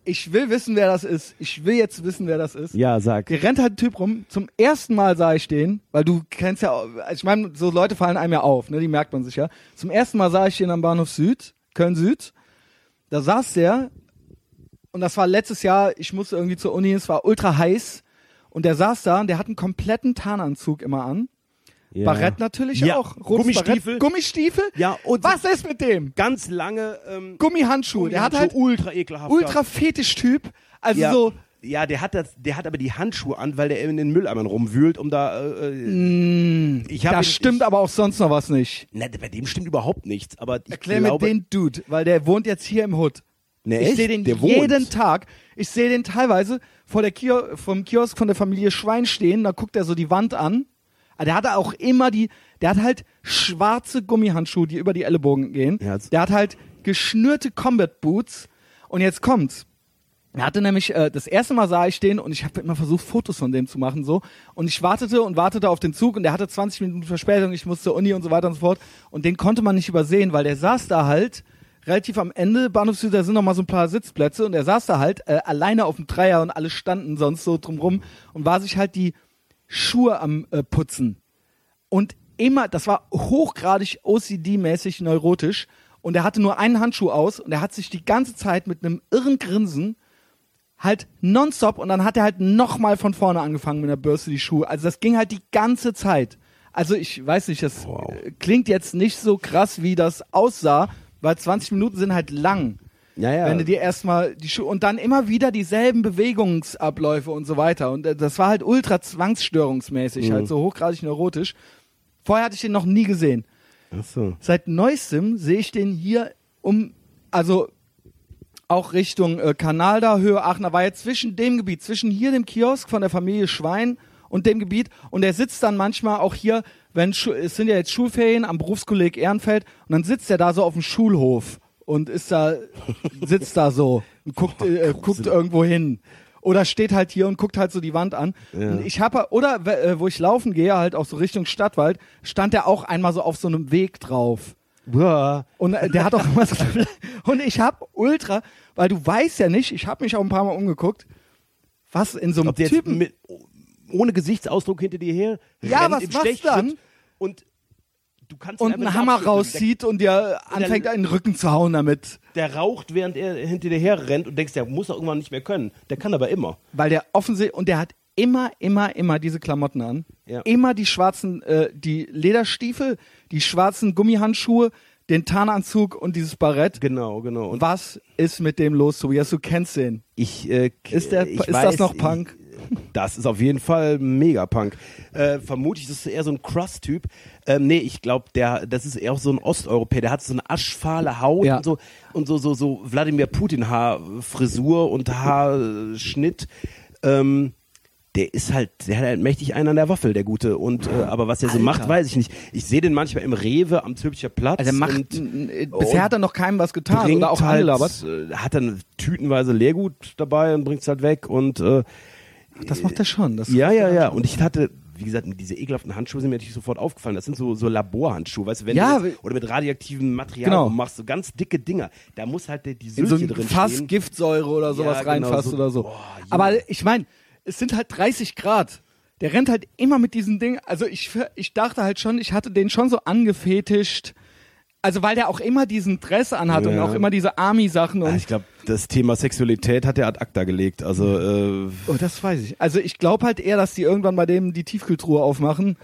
B: Ich will wissen, wer das ist. Ich will jetzt wissen, wer das ist.
A: Ja, sag.
B: Hier rennt halt ein Typ rum. Zum ersten Mal sah ich den, weil du kennst ja, ich meine, so Leute fallen einem ja auf, ne? Die merkt man sich ja. Zum ersten Mal sah ich den am Bahnhof Süd, Köln Süd. Da saß der und das war letztes Jahr. Ich musste irgendwie zur Uni. Es war ultra heiß und der saß da und der hat einen kompletten Tarnanzug immer an.
A: Ja.
B: Barett natürlich
A: Ja,
B: auch. Rotes
A: Gummistiefel.
B: Barett. Gummistiefel.
A: Ja, und
B: Was ist mit dem?
A: ganz lange ähm,
B: Gummihandschuhe. Der hat halt
A: ultra ekelhaft.
B: ultra Fetischtyp. Also
A: ja,
B: so.
A: ja, der hat das, der hat aber die Handschuhe an, weil der in den Mülleimern rumwühlt, um da. Äh,
B: Mm,
A: ich hab
B: da
A: ihn-
B: stimmt
A: ich,
B: aber auch sonst noch was nicht.
A: Ne, bei dem stimmt überhaupt nichts. Aber ich
B: Erklär
A: glaube,
B: mir den Dude, weil der wohnt jetzt hier im Hood.
A: Ne,
B: ich sehe den
A: Der
B: jeden
A: wohnt.
B: Tag. Ich sehe den teilweise vor der Kio vom Kiosk von der Familie Schwein stehen, da guckt er so die Wand an. Aber der hatte auch immer die, der hat halt schwarze Gummihandschuhe, die über die Ellenbogen gehen.
A: Ja,
B: der hat halt geschnürte Combat Boots. Und jetzt kommt's. Er hatte nämlich, äh, das erste Mal sah ich den und ich habe immer versucht, Fotos von dem zu machen, so. Und ich wartete und wartete auf den Zug und der hatte 20 Minuten Verspätung, ich musste zur Uni und so weiter und so fort. Und den konnte man nicht übersehen, weil der saß da halt relativ am Ende, Bahnhof Süd, da sind noch mal so ein paar Sitzplätze und er saß da halt äh, alleine auf dem Dreier und alle standen sonst so drumrum und war sich halt die Schuhe am äh, Putzen. Und immer, das war hochgradig OCD-mäßig neurotisch. Und er hatte nur einen Handschuh aus und er hat sich die ganze Zeit mit einem irren Grinsen halt nonstop und dann hat er halt nochmal von vorne angefangen mit der Bürste die Schuhe. Also das ging halt die ganze Zeit. Also ich weiß nicht, das
A: Wow.
B: äh, klingt jetzt nicht so krass, wie das aussah, weil 20 Minuten sind halt lang.
A: Ja, ja.
B: Wenn du dir erstmal die Schuhe und dann immer wieder dieselben Bewegungsabläufe und so weiter. Und äh, das war halt ultra zwangsstörungsmäßig,
A: Mhm.
B: halt so hochgradig neurotisch. Vorher hatte ich den noch nie gesehen.
A: Ach so.
B: Seit neuestem sehe ich den hier um, also auch Richtung äh, Kanal da, Höhe Aachener, war jetzt zwischen dem Gebiet, zwischen hier dem Kiosk von der Familie Schwein und dem Gebiet. Und er sitzt dann manchmal auch hier, wenn es sind ja jetzt Schulferien am Berufskolleg Ehrenfeld, und dann sitzt er da so auf dem Schulhof und ist da, sitzt da so und guckt, äh, guckt irgendwo hin. Oder steht halt hier und guckt halt so die Wand an.
A: Ja.
B: Und ich habe, oder äh, wo ich laufen gehe, halt auch so Richtung Stadtwald, stand er auch einmal so auf so einem Weg drauf.
A: Uah.
B: Und äh, der hat auch immer so und ich hab ultra, weil du weißt ja nicht, ich habe mich auch ein paar Mal umgeguckt, was in so einem
A: der
B: Typen
A: mit, ohne Gesichtsausdruck hinter dir her.
B: Ja, was
A: im
B: machst dann?
A: Und du kannst
B: Und einen Hammer rauszieht und dir anfängt, einen Rücken zu hauen damit.
A: Der, raucht, während er hinter dir her rennt und denkst, der muss doch irgendwann nicht mehr können. Der kann aber immer.
B: Weil der offensichtlich, und der hat immer, immer, immer diese Klamotten an.
A: Ja.
B: Immer die schwarzen, äh, die Lederstiefel, die schwarzen Gummihandschuhe, den Tarnanzug und dieses Barett.
A: Genau, genau. Und
B: Was ist mit dem los, Tobias? Du kennst den.
A: ich, äh,
B: Ist der-
A: ich
B: ist das noch Punk?
A: Ich, das ist auf jeden Fall mega Punk. Äh, vermutlich ist es eher so ein Crust-Typ. Ähm, nee, ich glaube, der, das ist eher so ein Osteuropäer. Der hat so eine aschfahle Haut
B: Ja.
A: und so und so so so Wladimir Putin Haarfrisur und Haarschnitt. Ähm, der ist halt, der hat halt mächtig einen an der Waffel, der Gute. Und äh, aber was er so
B: Alter.
A: macht, weiß ich nicht. Ich sehe den manchmal im Rewe am Zülpicher Platz.
B: Also er macht,
A: und
B: bisher hat er noch keinem was getan oder auch
A: halt,
B: angelabert.
A: äh, hat dann tütenweise Leergut dabei und bringt es halt weg und äh,
B: Das macht er schon. Das
A: ja, ja, ja. Und ich hatte, wie gesagt, diese ekelhaften Handschuhe sind mir natürlich sofort aufgefallen. Das sind so, so Laborhandschuhe, weißt du, wenn
B: Ja,
A: du jetzt, oder mit radioaktivem Material
B: Genau.
A: machst, so ganz dicke Dinger. Da muss halt die, die
B: in so ein
A: drin
B: Fass
A: stehen.
B: Giftsäure oder sowas
A: Ja, genau,
B: reinfasst
A: so-
B: oder so.
A: Boah.
B: Aber ich meine, es sind halt 30 Grad. Der rennt halt immer mit diesen Dingen. Also ich, ich dachte halt schon, ich hatte den schon so angefetischt. Also weil der auch immer diesen Dress anhat und
A: Ja.
B: auch immer diese Army-Sachen und
A: Ah, ich glaube, das Thema Sexualität hat er ad acta gelegt. Also, äh,
B: Oh, das weiß ich. Also ich glaube halt eher, dass die irgendwann bei dem die Tiefkühltruhe aufmachen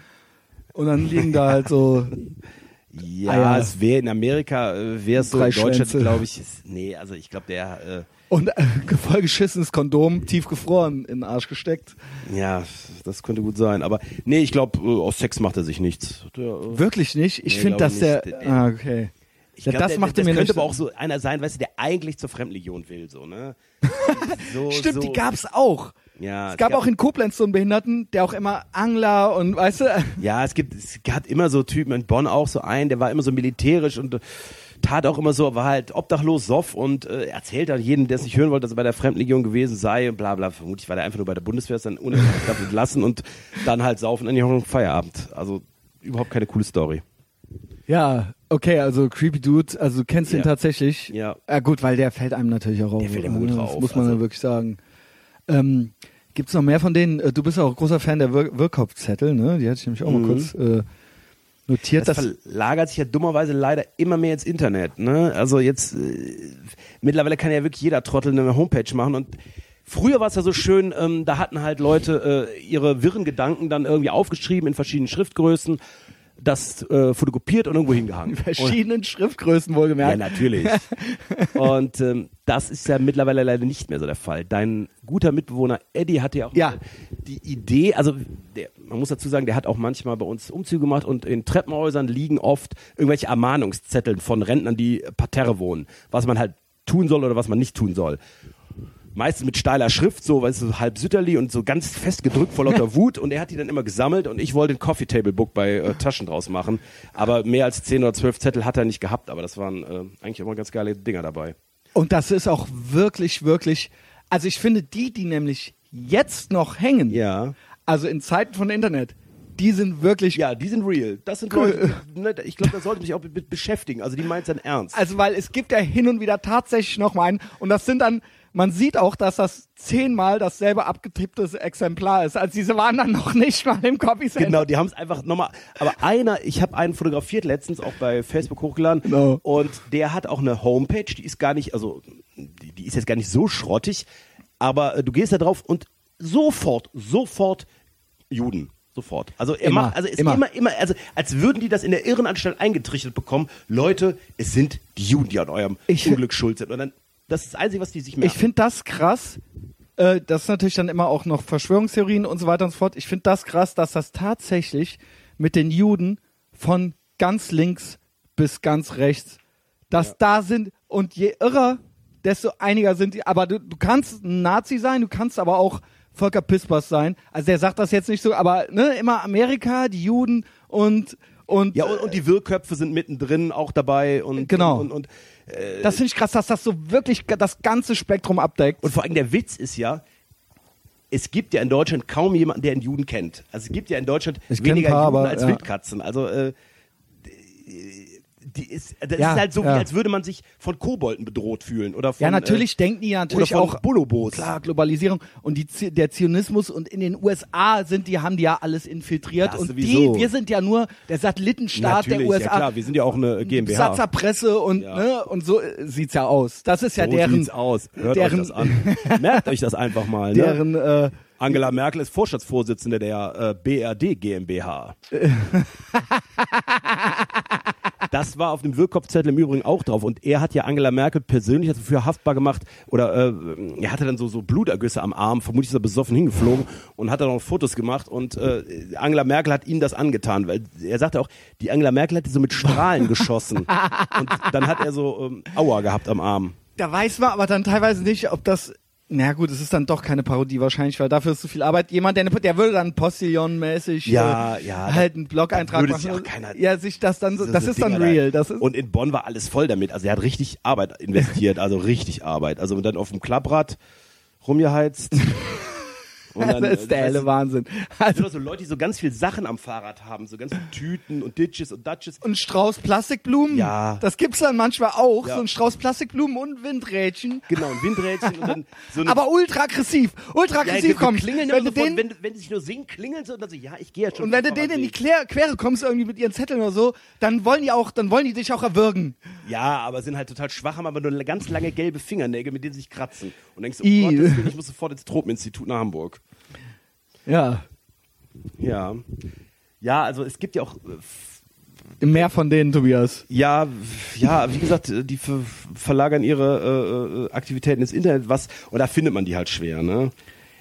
B: und dann liegen da halt so.
A: Ja,
B: Eier.
A: es wäre in Amerika, äh, wäre es so, in Deutschland, glaube ich, ist, nee, also ich glaube, der,
B: Und äh, vollgeschissenes Kondom tiefgefroren in den Arsch gesteckt.
A: äh, ja, das könnte gut sein. Aber nee, ich glaube, äh, aus Sex macht er sich nichts. Der, äh,
B: Wirklich nicht? Ich
A: Nee,
B: finde, dass der.
A: Der-
B: Ah, okay.
A: Ich
B: Ja,
A: glaub,
B: das
A: der,
B: machte
A: das
B: mir
A: könnte aber auch so einer sein, weißt du, der eigentlich zur Fremdlegion will, so, ne? So,
B: Stimmt,
A: so.
B: die gab's auch.
A: Ja,
B: es gab auch in Koblenz so einen Behinderten, der auch immer Angler und weißt du,
A: Ja, es gibt, es hat immer so Typen in Bonn auch so einen, der war immer so militärisch und äh, tat auch immer so, war halt obdachlos, soff und äh, erzählt dann jedem, der es nicht hören wollte, dass er bei der Fremdenlegion gewesen sei und bla bla. Vermutlich war der einfach nur bei der Bundeswehr, ist dann dafür entlassen und dann halt saufen an die Hoffnung Feierabend. Also überhaupt keine coole Story.
B: ja, okay, also Creepy Dude, also du kennst ihn
A: Ja.
B: tatsächlich.
A: Ja.
B: Ja gut, weil der fällt einem natürlich auch auf.
A: Der fällt im
B: oder?
A: Mut
B: Das
A: drauf,
B: muss man
A: also-
B: ja wirklich sagen. Ähm, Gibt's noch mehr von denen? Äh, Du bist auch großer Fan der Wir Wirkkopfzettel, ne? Die hatte ich nämlich auch mal
A: Mhm.
B: kurz äh, notiert.
A: Das
B: dass-
A: verlagert sich ja dummerweise leider immer mehr ins Internet. Ne? Also jetzt, äh, mittlerweile kann ja wirklich jeder Trottel eine Homepage machen und Früher war es ja so schön, ähm, da hatten halt Leute äh, ihre wirren Gedanken dann irgendwie aufgeschrieben in verschiedenen Schriftgrößen, das äh, fotokopiert und irgendwo hingehangen. Und,
B: verschiedenen Schriftgrößen
A: ja,
B: wohlgemerkt.
A: natürlich. und ähm, das ist ja mittlerweile leider nicht mehr so der Fall. Dein guter Mitbewohner Eddie hatte ja auch
B: Ja.
A: die Idee, also der, man muss dazu sagen, der hat auch manchmal bei uns Umzüge gemacht und in Treppenhäusern liegen oft irgendwelche Ermahnungszettel von Rentnern, die parterre wohnen, was man halt tun soll oder was man nicht tun soll. Meistens mit steiler Schrift, so, weißt du, so halb Sütterli und so ganz fest gedrückt vor lauter Wut. Und er hat die dann immer gesammelt und ich wollte ein Coffee Table Book bei äh, Taschen draus machen. Aber mehr als 10 oder 12 Zettel hat er nicht gehabt. Aber das waren äh, eigentlich immer ganz geile Dinger dabei.
B: Und das ist auch wirklich, wirklich. Also ich finde, die, die nämlich jetzt noch hängen,
A: Ja.
B: also in Zeiten von Internet, die sind wirklich.
A: Ja, die sind real. Das sind Leute, ne, ich glaube, da sollte mich auch mit beschäftigen. Also die meint dann ernst.
B: Also weil es gibt ja hin und wieder tatsächlich noch mal einen. Und das sind dann, man sieht auch, dass das zehnmal dasselbe abgetipptes Exemplar ist. Also diese waren dann noch nicht mal im Copy Center.
A: Genau, die haben es einfach nochmal. Aber einer, ich habe einen fotografiert letztens auch bei Facebook hochgeladen
B: Genau.
A: und der hat auch eine Homepage, die ist gar nicht, also die, die ist jetzt gar nicht so schrottig, aber äh, du gehst da drauf und sofort, sofort Juden. Sofort. Also er
B: Immer,
A: macht, also es
B: immer.
A: immer. immer, also als würden die das in der Irrenanstalt eingetrichtert bekommen. Leute, es sind die Juden, die an eurem
B: Ich-
A: Unglück schuld sind. Und dann, das ist das Einzige, was die sich merken.
B: Ich finde das krass. Äh, das ist natürlich dann immer auch noch Verschwörungstheorien und so weiter und so fort. Ich finde das krass, dass das tatsächlich mit den Juden von ganz links bis ganz rechts, dass da sind und je irrer, desto einiger sind die. Aber du, du kannst ein Nazi sein, du kannst aber auch Volker Pispers sein. Also der sagt das jetzt nicht so, aber ne, immer Amerika, die Juden und und
A: ja, und, und die Wirrköpfe sind mittendrin auch dabei und
B: Genau.
A: und, und, und
B: das finde ich krass, dass das so wirklich das ganze Spektrum abdeckt.
A: Und vor allem der Witz ist ja, es gibt ja in Deutschland kaum jemanden, der einen Juden kennt. Also es gibt ja in Deutschland
B: Ich
A: weniger
B: paar,
A: Juden
B: aber,
A: als
B: ja.
A: Wildkatzen. Also äh, die ist, das
B: Ja,
A: ist halt so,
B: ja.
A: wie als würde man sich von Kobolden bedroht fühlen oder von
B: Ja, natürlich denken die
A: äh, oder
B: natürlich auch
A: Bolobos.
B: klar Globalisierung und die, der Zionismus und in den USA sind die haben die ja alles infiltriert
A: Ja,
B: und
A: sowieso.
B: die wir sind ja nur der Satellitenstaat
A: Natürlich,
B: der USA.
A: ja klar, wir sind ja auch eine GmbH.
B: Satzerpresse und
A: Ja.
B: ne und so äh, sieht's ja aus. Das ist ja
A: so
B: deren
A: sieht's aus. Hört
B: deren
A: euch das an. Merkt euch das einfach mal. Ne?
B: deren äh,
A: Angela Merkel ist Vorstandsvorsitzende der äh, BRD GmbH. Das war auf dem Wirkkopfzettel im Übrigen auch drauf. Und er hat ja Angela Merkel persönlich dafür haftbar gemacht. Oder äh, er hatte dann so, so Blutergüsse am Arm. Vermutlich ist er besoffen hingeflogen und hat dann noch Fotos gemacht. Und äh, Angela Merkel hat ihm das angetan. Weil er sagte auch, die Angela Merkel hat die so mit Strahlen geschossen. Und dann hat er so ähm, Aua gehabt am Arm.
B: da weiß man aber dann teilweise nicht, ob das na gut, es ist dann doch keine Parodie wahrscheinlich, weil dafür ist zu viel Arbeit. Jemand, der, eine, der würde dann Postillon-mäßig
A: Ja,
B: äh,
A: ja,
B: halt einen Blog-Eintrag machen.
A: sich auch keiner-
B: ja, sich das dann so, das
A: so
B: ist dann real.
A: Da.
B: Das ist,
A: und in Bonn war alles voll damit. Also er hat richtig Arbeit investiert, also richtig Arbeit. Also dann auf dem Klapprad rumgeheizt. Und dann,
B: das ist der
A: weißt
B: helle
A: du,
B: Wahnsinn. Also,
A: so Leute, die so ganz viel Sachen am Fahrrad haben, so ganz viele Tüten und Ditches und Dutches.
B: und Strauß Plastikblumen,
A: Ja.
B: das gibt's dann manchmal auch,
A: Ja.
B: so ein Strauß Plastikblumen und Windrädchen.
A: Genau, ein Windrädchen und dann so
B: Aber ultra aggressiv, ultra
A: ja,
B: aggressiv
A: wir
B: kommen.
A: klingeln
B: Wenn du
A: sofort,
B: den,
A: wenn, wenn die sich nur singen, klingeln sie und dann so, ja, ich gehe jetzt schon.
B: und wenn du denen in die. Klär, Quere kommst irgendwie mit ihren Zetteln oder so, dann wollen die auch, dann wollen die dich auch erwürgen.
A: Ja, aber sind halt total schwach, haben aber nur ganz lange gelbe Fingernägel, mit denen sie sich kratzen. Und denkst, oh
B: I.
A: Gott, ich muss sofort ins Tropeninstitut nach Hamburg.
B: Ja.
A: Ja. Ja, also es gibt ja auch äh,
B: Mehr von denen, Tobias.
A: Ja, ja, wie gesagt, äh, die ver verlagern ihre äh, äh, Aktivitäten ins Internet, was und da findet man die halt schwer, ne?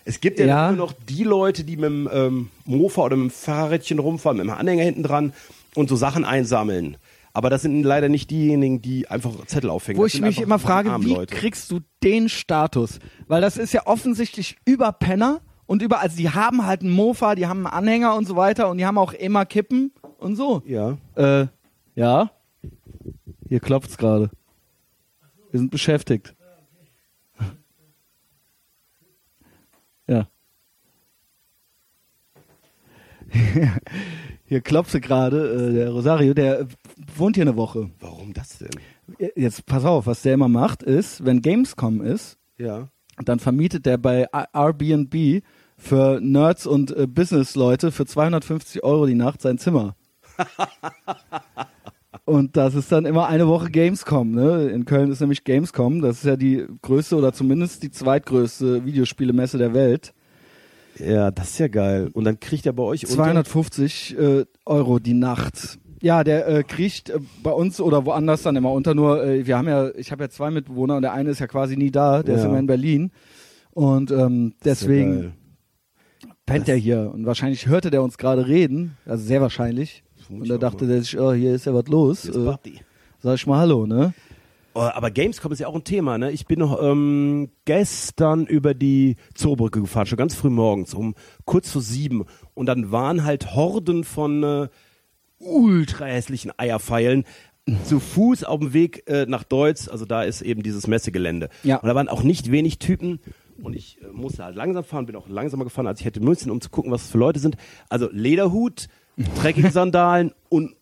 A: Es gibt ja,
B: Ja.
A: nur noch die Leute, die mit dem ähm, Mofa oder mit dem Fahrrädchen rumfahren, mit dem Anhänger hinten dran und so Sachen einsammeln. Aber das sind leider nicht diejenigen, die einfach Zettel aufhängen.
B: Wo
A: Das
B: ich mich immer frage, wie
A: Leute.
B: kriegst du den Status? Weil das ist ja offensichtlich über Penner und über, also die haben halt einen Mofa, die haben einen Anhänger und so weiter und die haben auch immer Kippen und so.
A: Ja.
B: Äh, ja? Hier klopft's gerade. Wir sind beschäftigt. Ja. Hier klopfte gerade äh, der Rosario, der äh, wohnt hier eine Woche.
A: Warum das denn?
B: Jetzt pass auf, was der immer macht, ist, wenn Gamescom ist,
A: Ja.
B: dann vermietet der bei Airbnb für Nerds und äh, Business-Leute für 250 Euro die Nacht sein Zimmer. und das ist dann immer eine Woche Gamescom. Ne? In Köln ist nämlich Gamescom. Das ist ja die größte oder zumindest die zweitgrößte Videospielemesse der Welt.
A: Ja, das ist ja geil. Und dann kriegt er bei euch unter
B: 250 äh, Euro die Nacht. Ja, der äh, kriegt äh, bei uns oder woanders dann immer unter. Nur äh, wir haben ja, ich habe ja zwei Mitbewohner und der eine ist ja quasi nie da. Der ist
A: Ja.
B: immer in Berlin und ähm,
A: ist
B: deswegen. Pennt er hier und wahrscheinlich hörte der uns gerade reden, also sehr wahrscheinlich. Und da dachte der sich, oh, hier ist ja was los.
A: Hier ist
B: Äh,
A: Party.
B: sag ich mal Hallo, ne?
A: Oh, Aber Gamescom ist ja auch ein Thema, ne? Ich bin noch ähm, gestern über die Zoobrücke gefahren, schon ganz früh morgens, um kurz vor sieben. Und dann waren halt Horden von äh, ultra hässlichen Eierpfeilen zu Fuß auf dem Weg äh, nach Deutz. Also da ist eben dieses Messegelände.
B: Ja.
A: Und da waren auch nicht wenig Typen. Und ich äh, musste halt langsam fahren, bin auch langsamer gefahren, als ich hätte müssen, um zu gucken, was es für Leute sind. Also Lederhut, Trekking-Sandalen und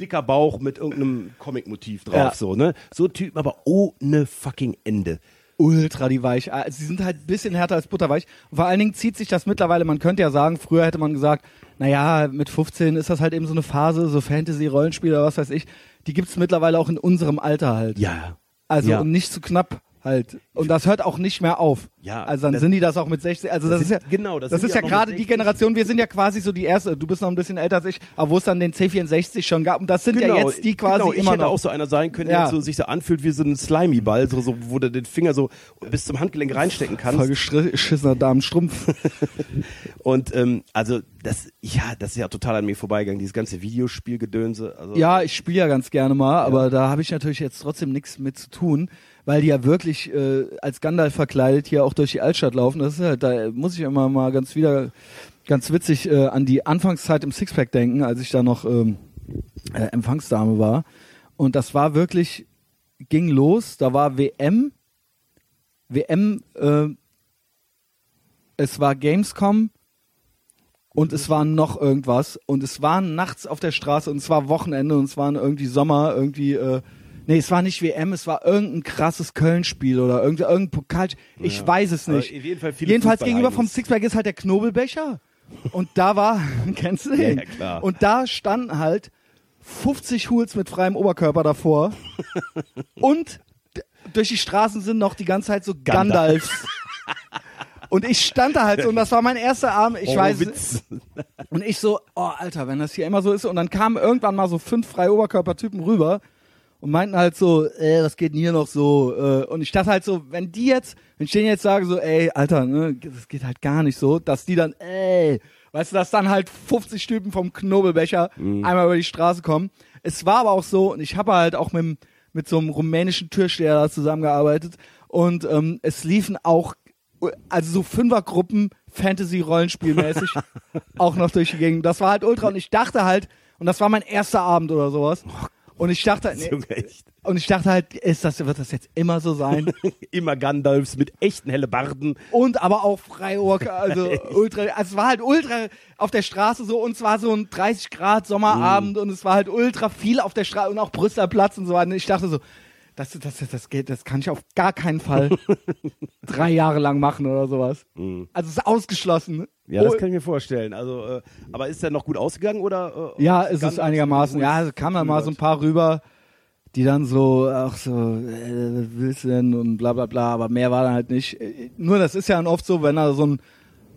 A: dicker Bauch mit irgendeinem Comic-Motiv drauf,
B: Ja.
A: so, ne? So Typen, aber ohne fucking Ende.
B: ultra die weich. Also sie sind halt ein bisschen härter als butterweich. Und vor allen Dingen zieht sich das mittlerweile, man könnte ja sagen, früher hätte man gesagt, naja, mit 15 ist das halt eben so eine Phase, so Fantasy-Rollenspiel oder was weiß ich. Die gibt's mittlerweile auch in unserem Alter halt.
A: Ja.
B: Also
A: ja.
B: nicht zu knapp halt. Und das hört auch nicht mehr auf.
A: Ja,
B: Also dann sind die das auch mit 16. Also das,
A: das
B: ist ja
A: genau, das
B: das, ist ja gerade die
A: 60.
B: Generation. Wir sind ja quasi so die erste. Du bist noch ein bisschen älter als ich, aber wo es dann den C64 schon gab. Und das sind ja jetzt die quasi
A: genau, ich
B: immer
A: hätte
B: noch.
A: auch so einer sein können,
B: Ja.
A: der so, sich so anfühlt wie so ein Slimy-Ball, so, so, wo du den Finger so bis zum Handgelenk reinstecken kannst.
B: voll geschissener Damenstrumpf.
A: Und ähm, also das, ja, das ist ja total an mir vorbeigegangen, dieses ganze Videospielgedönse. Also,
B: Ja, ich spiele ja ganz gerne mal, aber da habe ich natürlich jetzt trotzdem nichts mit zu tun, weil die ja wirklich äh, als Gandalf verkleidet hier auch durch die Altstadt laufen. Das ist halt, da muss ich immer mal ganz wieder ganz witzig äh, an die Anfangszeit im Sixpack denken, als ich da noch ähm, äh, Empfangsdame war. Und das war wirklich, ging los, da war WM, WM, äh, es war Gamescom und es war noch irgendwas und es war nachts auf der Straße und es war Wochenende und es waren irgendwie Sommer, irgendwie, äh, nee, es war nicht WM, es war irgendein krasses Köln-Spiel oder irgendein, irgendein Pokal, ich
A: Ja.
B: weiß es
A: Aber
B: nicht.
A: auf jeden Fall
B: Jedenfalls gegenüber vom. Sixpack ist halt der Knobelbecher und da war, kennst du den?
A: Ja, klar.
B: Und da standen halt 50 Hools mit freiem Oberkörper davor und durch die Straßen sind noch die ganze Zeit so
A: Gandalf.
B: Gandalfs. Und ich stand da halt so und das war mein erster Abend. Ich weiß,
A: Witz.
B: und ich so, oh Alter, wenn das hier immer so ist. Und dann kamen irgendwann mal so fünf freie Oberkörpertypen rüber und meinten halt so, äh, was geht denn hier noch so? Äh, und ich dachte halt so, wenn die jetzt, wenn ich denen jetzt sage so, ey, Alter, ne, das geht halt gar nicht so, dass die dann, ey, weißt du, dass dann halt 50 Typen vom Knobelbecher einmal über die Straße kommen. Es war aber auch so, und ich habe halt auch mit, mit so einem rumänischen Türsteher da zusammengearbeitet und ähm, es liefen auch also so Fünfergruppen Fantasy-Rollenspielmäßig auch noch durch die Gegend. Das war halt ultra und ich dachte halt, und das war mein erster Abend oder sowas. Und ich dachte, nee,
A: Junge, echt.
B: und ich dachte halt, ist das, wird das jetzt immer so sein?
A: Immer Gandalfs mit echten Hellebarden.
B: Und aber auch Freiohr, also ultra, also es war halt ultra auf der Straße so und es war so ein 30 Grad Sommerabend und es war halt ultra viel auf der Straße und auch Brüsseler Platz und so weiter. Und ich dachte so, das, das, das, das geht, das kann ich auf gar keinen Fall drei Jahre lang machen oder sowas. Also es ist ausgeschlossen.
A: Ja, das
B: Oh,
A: kann ich mir vorstellen. Also, äh, aber ist der noch gut ausgegangen oder? Äh,
B: Ja,
A: ist
B: es einigermaßen. Ja, es kamen dann mal so ein paar rüber, die dann so, ach so, äh, willst du denn und bla bla bla, aber mehr war dann halt nicht. Äh, Nur das ist ja dann oft so, wenn da so ein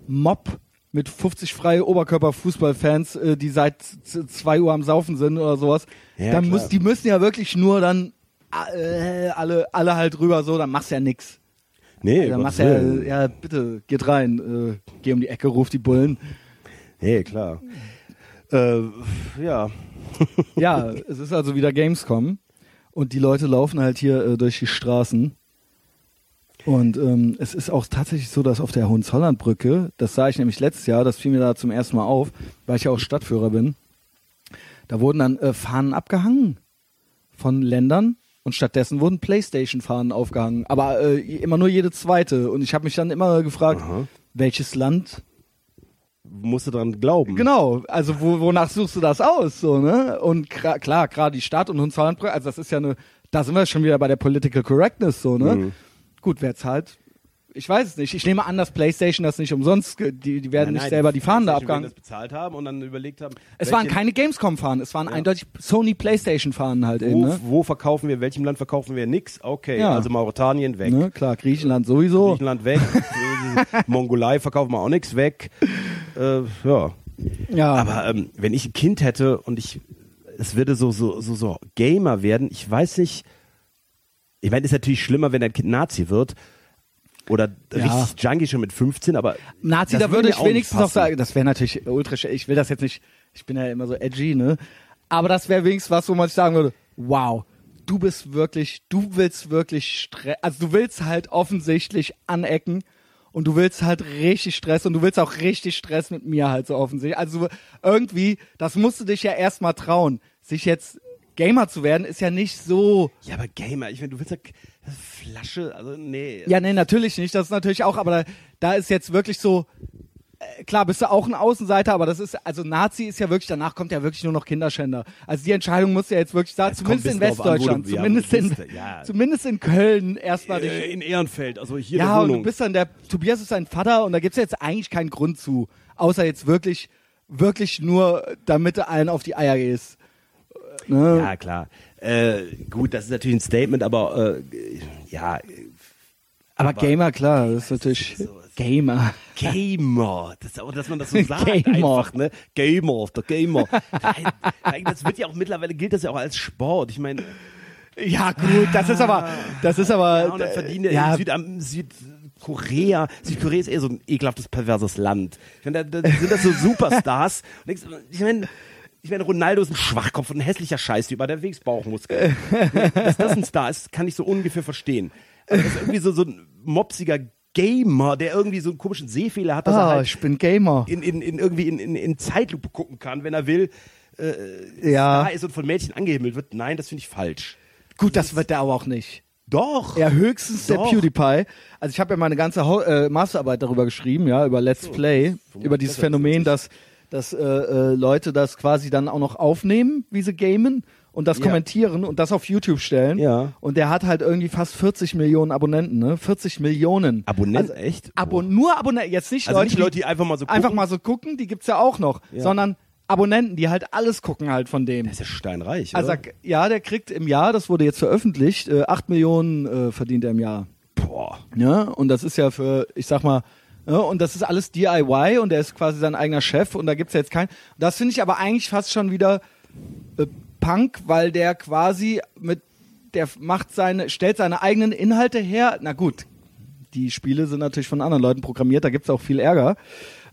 B: Mob mit 50 freie Oberkörper-Fußballfans, äh, die seit z- zwei Uhr am Saufen sind oder sowas,
A: Ja,
B: dann
A: klar.
B: muss, die müssen ja wirklich nur dann äh, alle, alle halt rüber so, dann machst du ja nix.
A: Nee,
B: Dann
A: um
B: machst du ja, ja, bitte, geht rein, äh, geh um die Ecke, ruf die Bullen.
A: Nee, klar. Äh, ja.
B: Ja, es ist also wieder Gamescom und die Leute laufen halt hier äh, durch die Straßen. Und ähm, es ist auch tatsächlich so, dass auf der Hohenzollernbrücke, das sah ich nämlich letztes Jahr, das fiel mir da zum ersten Mal auf, weil ich ja auch Stadtführer bin, da wurden dann äh, Fahnen abgehangen von Ländern und stattdessen wurden Playstation-Fahnen aufgehangen, aber äh, immer nur jede zweite. Und ich habe mich dann immer gefragt,
A: Aha.
B: welches Land
A: Musst du dran glauben.
B: Genau, also wo, wonach suchst du das aus, so, ne? Und klar, gerade die Stadt und Hohenzollernbrücke, also das ist ja eine, da sind wir schon wieder bei der Political Correctness, so, ne?
A: Mhm.
B: Gut, wer zahlt? Ich weiß es nicht. Ich nehme an, dass PlayStation das nicht umsonst, die, die werden
A: Nein,
B: nicht
A: nein,
B: selber die Fahnen da abgehangen.
A: das bezahlt haben und dann überlegt haben,
B: Es waren keine Gamescom-Fahnen, es waren
A: Ja.
B: eindeutig Sony PlayStation-Fahnen halt eben,
A: Wo,
B: ne?
A: wo verkaufen wir, welchem Land verkaufen wir nix? Okay,
B: Ja.
A: also Mauretanien weg.
B: ne? Klar, Griechenland sowieso.
A: Griechenland weg. Mongolei verkaufen wir auch nix weg. Äh, ja.
B: Ja,
A: Aber ähm, wenn ich ein Kind hätte und ich, es würde so, so, so, so Gamer werden, ich weiß nicht, ich meine, ist natürlich schlimmer, wenn dein Kind Nazi wird. Oder
B: Ja.
A: richtig Junkie schon mit 15, aber.
B: Nazi, da würde ich wenigstens noch sagen, das wäre natürlich ultra, ich will das jetzt nicht, ich bin ja immer so edgy, ne? Aber das wäre wenigstens was, wo man sich sagen würde, wow, du bist wirklich, du willst wirklich Stress, also du willst halt offensichtlich anecken und du willst halt richtig Stress und du willst auch richtig Stress mit mir halt so offensichtlich. Also irgendwie, das musst du dich ja erstmal trauen. Sich jetzt Gamer zu werden, ist ja nicht so,
A: Ja, aber Gamer, ich meine, du willst ja Flasche, also nee.
B: Ja, nee, natürlich nicht. Das ist natürlich auch, aber da, da ist jetzt wirklich so, äh, klar, bist du auch ein Außenseiter, aber das ist, also Nazi ist ja wirklich, danach kommt ja wirklich nur noch Kinderschänder. Also die Entscheidung muss ja jetzt wirklich
A: Es
B: zumindest in
A: an,
B: Westdeutschland,
A: ja,
B: zumindest, in,
A: bist, ja.
B: zumindest in Köln erstmal.
A: Äh, in Ehrenfeld, also hier
B: Ja, und du bist dann der, Tobias ist sein Vater und da gibt's jetzt eigentlich keinen Grund zu, außer jetzt wirklich, wirklich nur, damit du allen auf die Eier gehst. Ne?
A: ja, klar. Äh, gut, das ist natürlich ein Statement, aber äh, ja,
B: aber,
A: aber-
B: Gamer, klar, das ist natürlich
A: so-
B: Gamer.
A: Gamer, das auch, dass man das so sagt
B: Gamer.
A: einfach, ne? Gamer, der Gamer. Das wird ja auch mittlerweile gilt das ja auch als Sport. Ich meine,
B: Ja, gut, das ist aber, das ist aber,
A: ja, und dann verdienen
B: ja,
A: ja, Südam Südkorea, Südkorea ist eher so ein ekelhaftes, perverses Land. Ich meine, da, da sind das so Superstars. Ich meine, ich meine, Ronaldo ist ein Schwachkopf und ein hässlicher Scheißtyp, aber der Wegs Bauchmuskel. Dass das ein Star ist, kann ich so ungefähr verstehen. Aber das ist irgendwie so, so ein mopsiger Gamer, der irgendwie so einen komischen Sehfehler hat, dass er
B: ah,
A: halt
B: ich bin Gamer.
A: in, in, in irgendwie in, in, in Zeitlupe gucken kann, wenn er will,
B: Ja,
A: da ist und von Mädchen angehimmelt wird. Nein, das finde ich falsch.
B: gut, das wird er aber auch nicht.
A: Doch.
B: Ja, höchstens
A: Doch.
B: der PewDiePie. Also ich habe ja meine ganze Hau äh, Masterarbeit darüber geschrieben, ja, über Let's Play, über dieses Phänomen, dass, dass äh, äh, Leute das quasi dann auch noch aufnehmen, wie sie gamen und das
A: Ja.
B: kommentieren und das auf YouTube stellen.
A: Ja.
B: Und der hat halt irgendwie fast 40 Millionen Abonnenten, ne? 40 Millionen.
A: Abonnenten,
B: Also,
A: echt?
B: Abo nur Abonnenten, jetzt nicht
A: Also
B: Leute,
A: nicht Leute, die einfach mal so
B: einfach
A: gucken.
B: mal so gucken, die gibt's ja auch noch,
A: Ja.
B: sondern Abonnenten, die halt alles gucken halt von dem.
A: Der ist ja steinreich,
B: Also
A: oder?
B: ja, der kriegt im Jahr, das wurde jetzt veröffentlicht, äh, 8 Millionen äh, verdient er im Jahr.
A: Boah.
B: Ja, und das ist ja für, ich sag mal, ja, und das ist alles DIY und er ist quasi sein eigener Chef und da gibt's ja jetzt keinen. Das finde ich aber eigentlich fast schon wieder äh, Punk, weil der quasi mit, der macht seine, stellt seine eigenen Inhalte her. Na gut, die Spiele sind natürlich von anderen Leuten programmiert, da gibt's auch viel Ärger.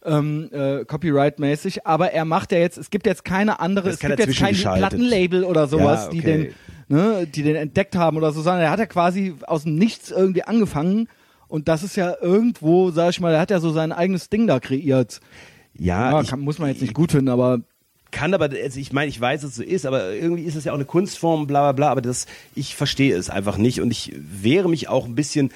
B: Ähm, äh, Copyright-mäßig, aber er macht ja jetzt, es gibt jetzt keine andere, es gibt jetzt kein. Plattenlabel oder sowas,
A: Ja,
B: die
A: okay.
B: den, ne, die den entdeckt haben oder so, sondern er hat ja quasi aus dem Nichts irgendwie angefangen und das ist ja irgendwo, sag ich mal, er hat ja so sein eigenes Ding da kreiert.
A: Ja,
B: Ja,
A: ich
B: kann, muss man jetzt nicht gut finden, aber
A: kann aber, also ich meine, ich weiß, dass es so ist, aber irgendwie ist es ja auch eine Kunstform, bla bla bla, aber das, ich verstehe es einfach nicht und ich wehre mich auch ein bisschen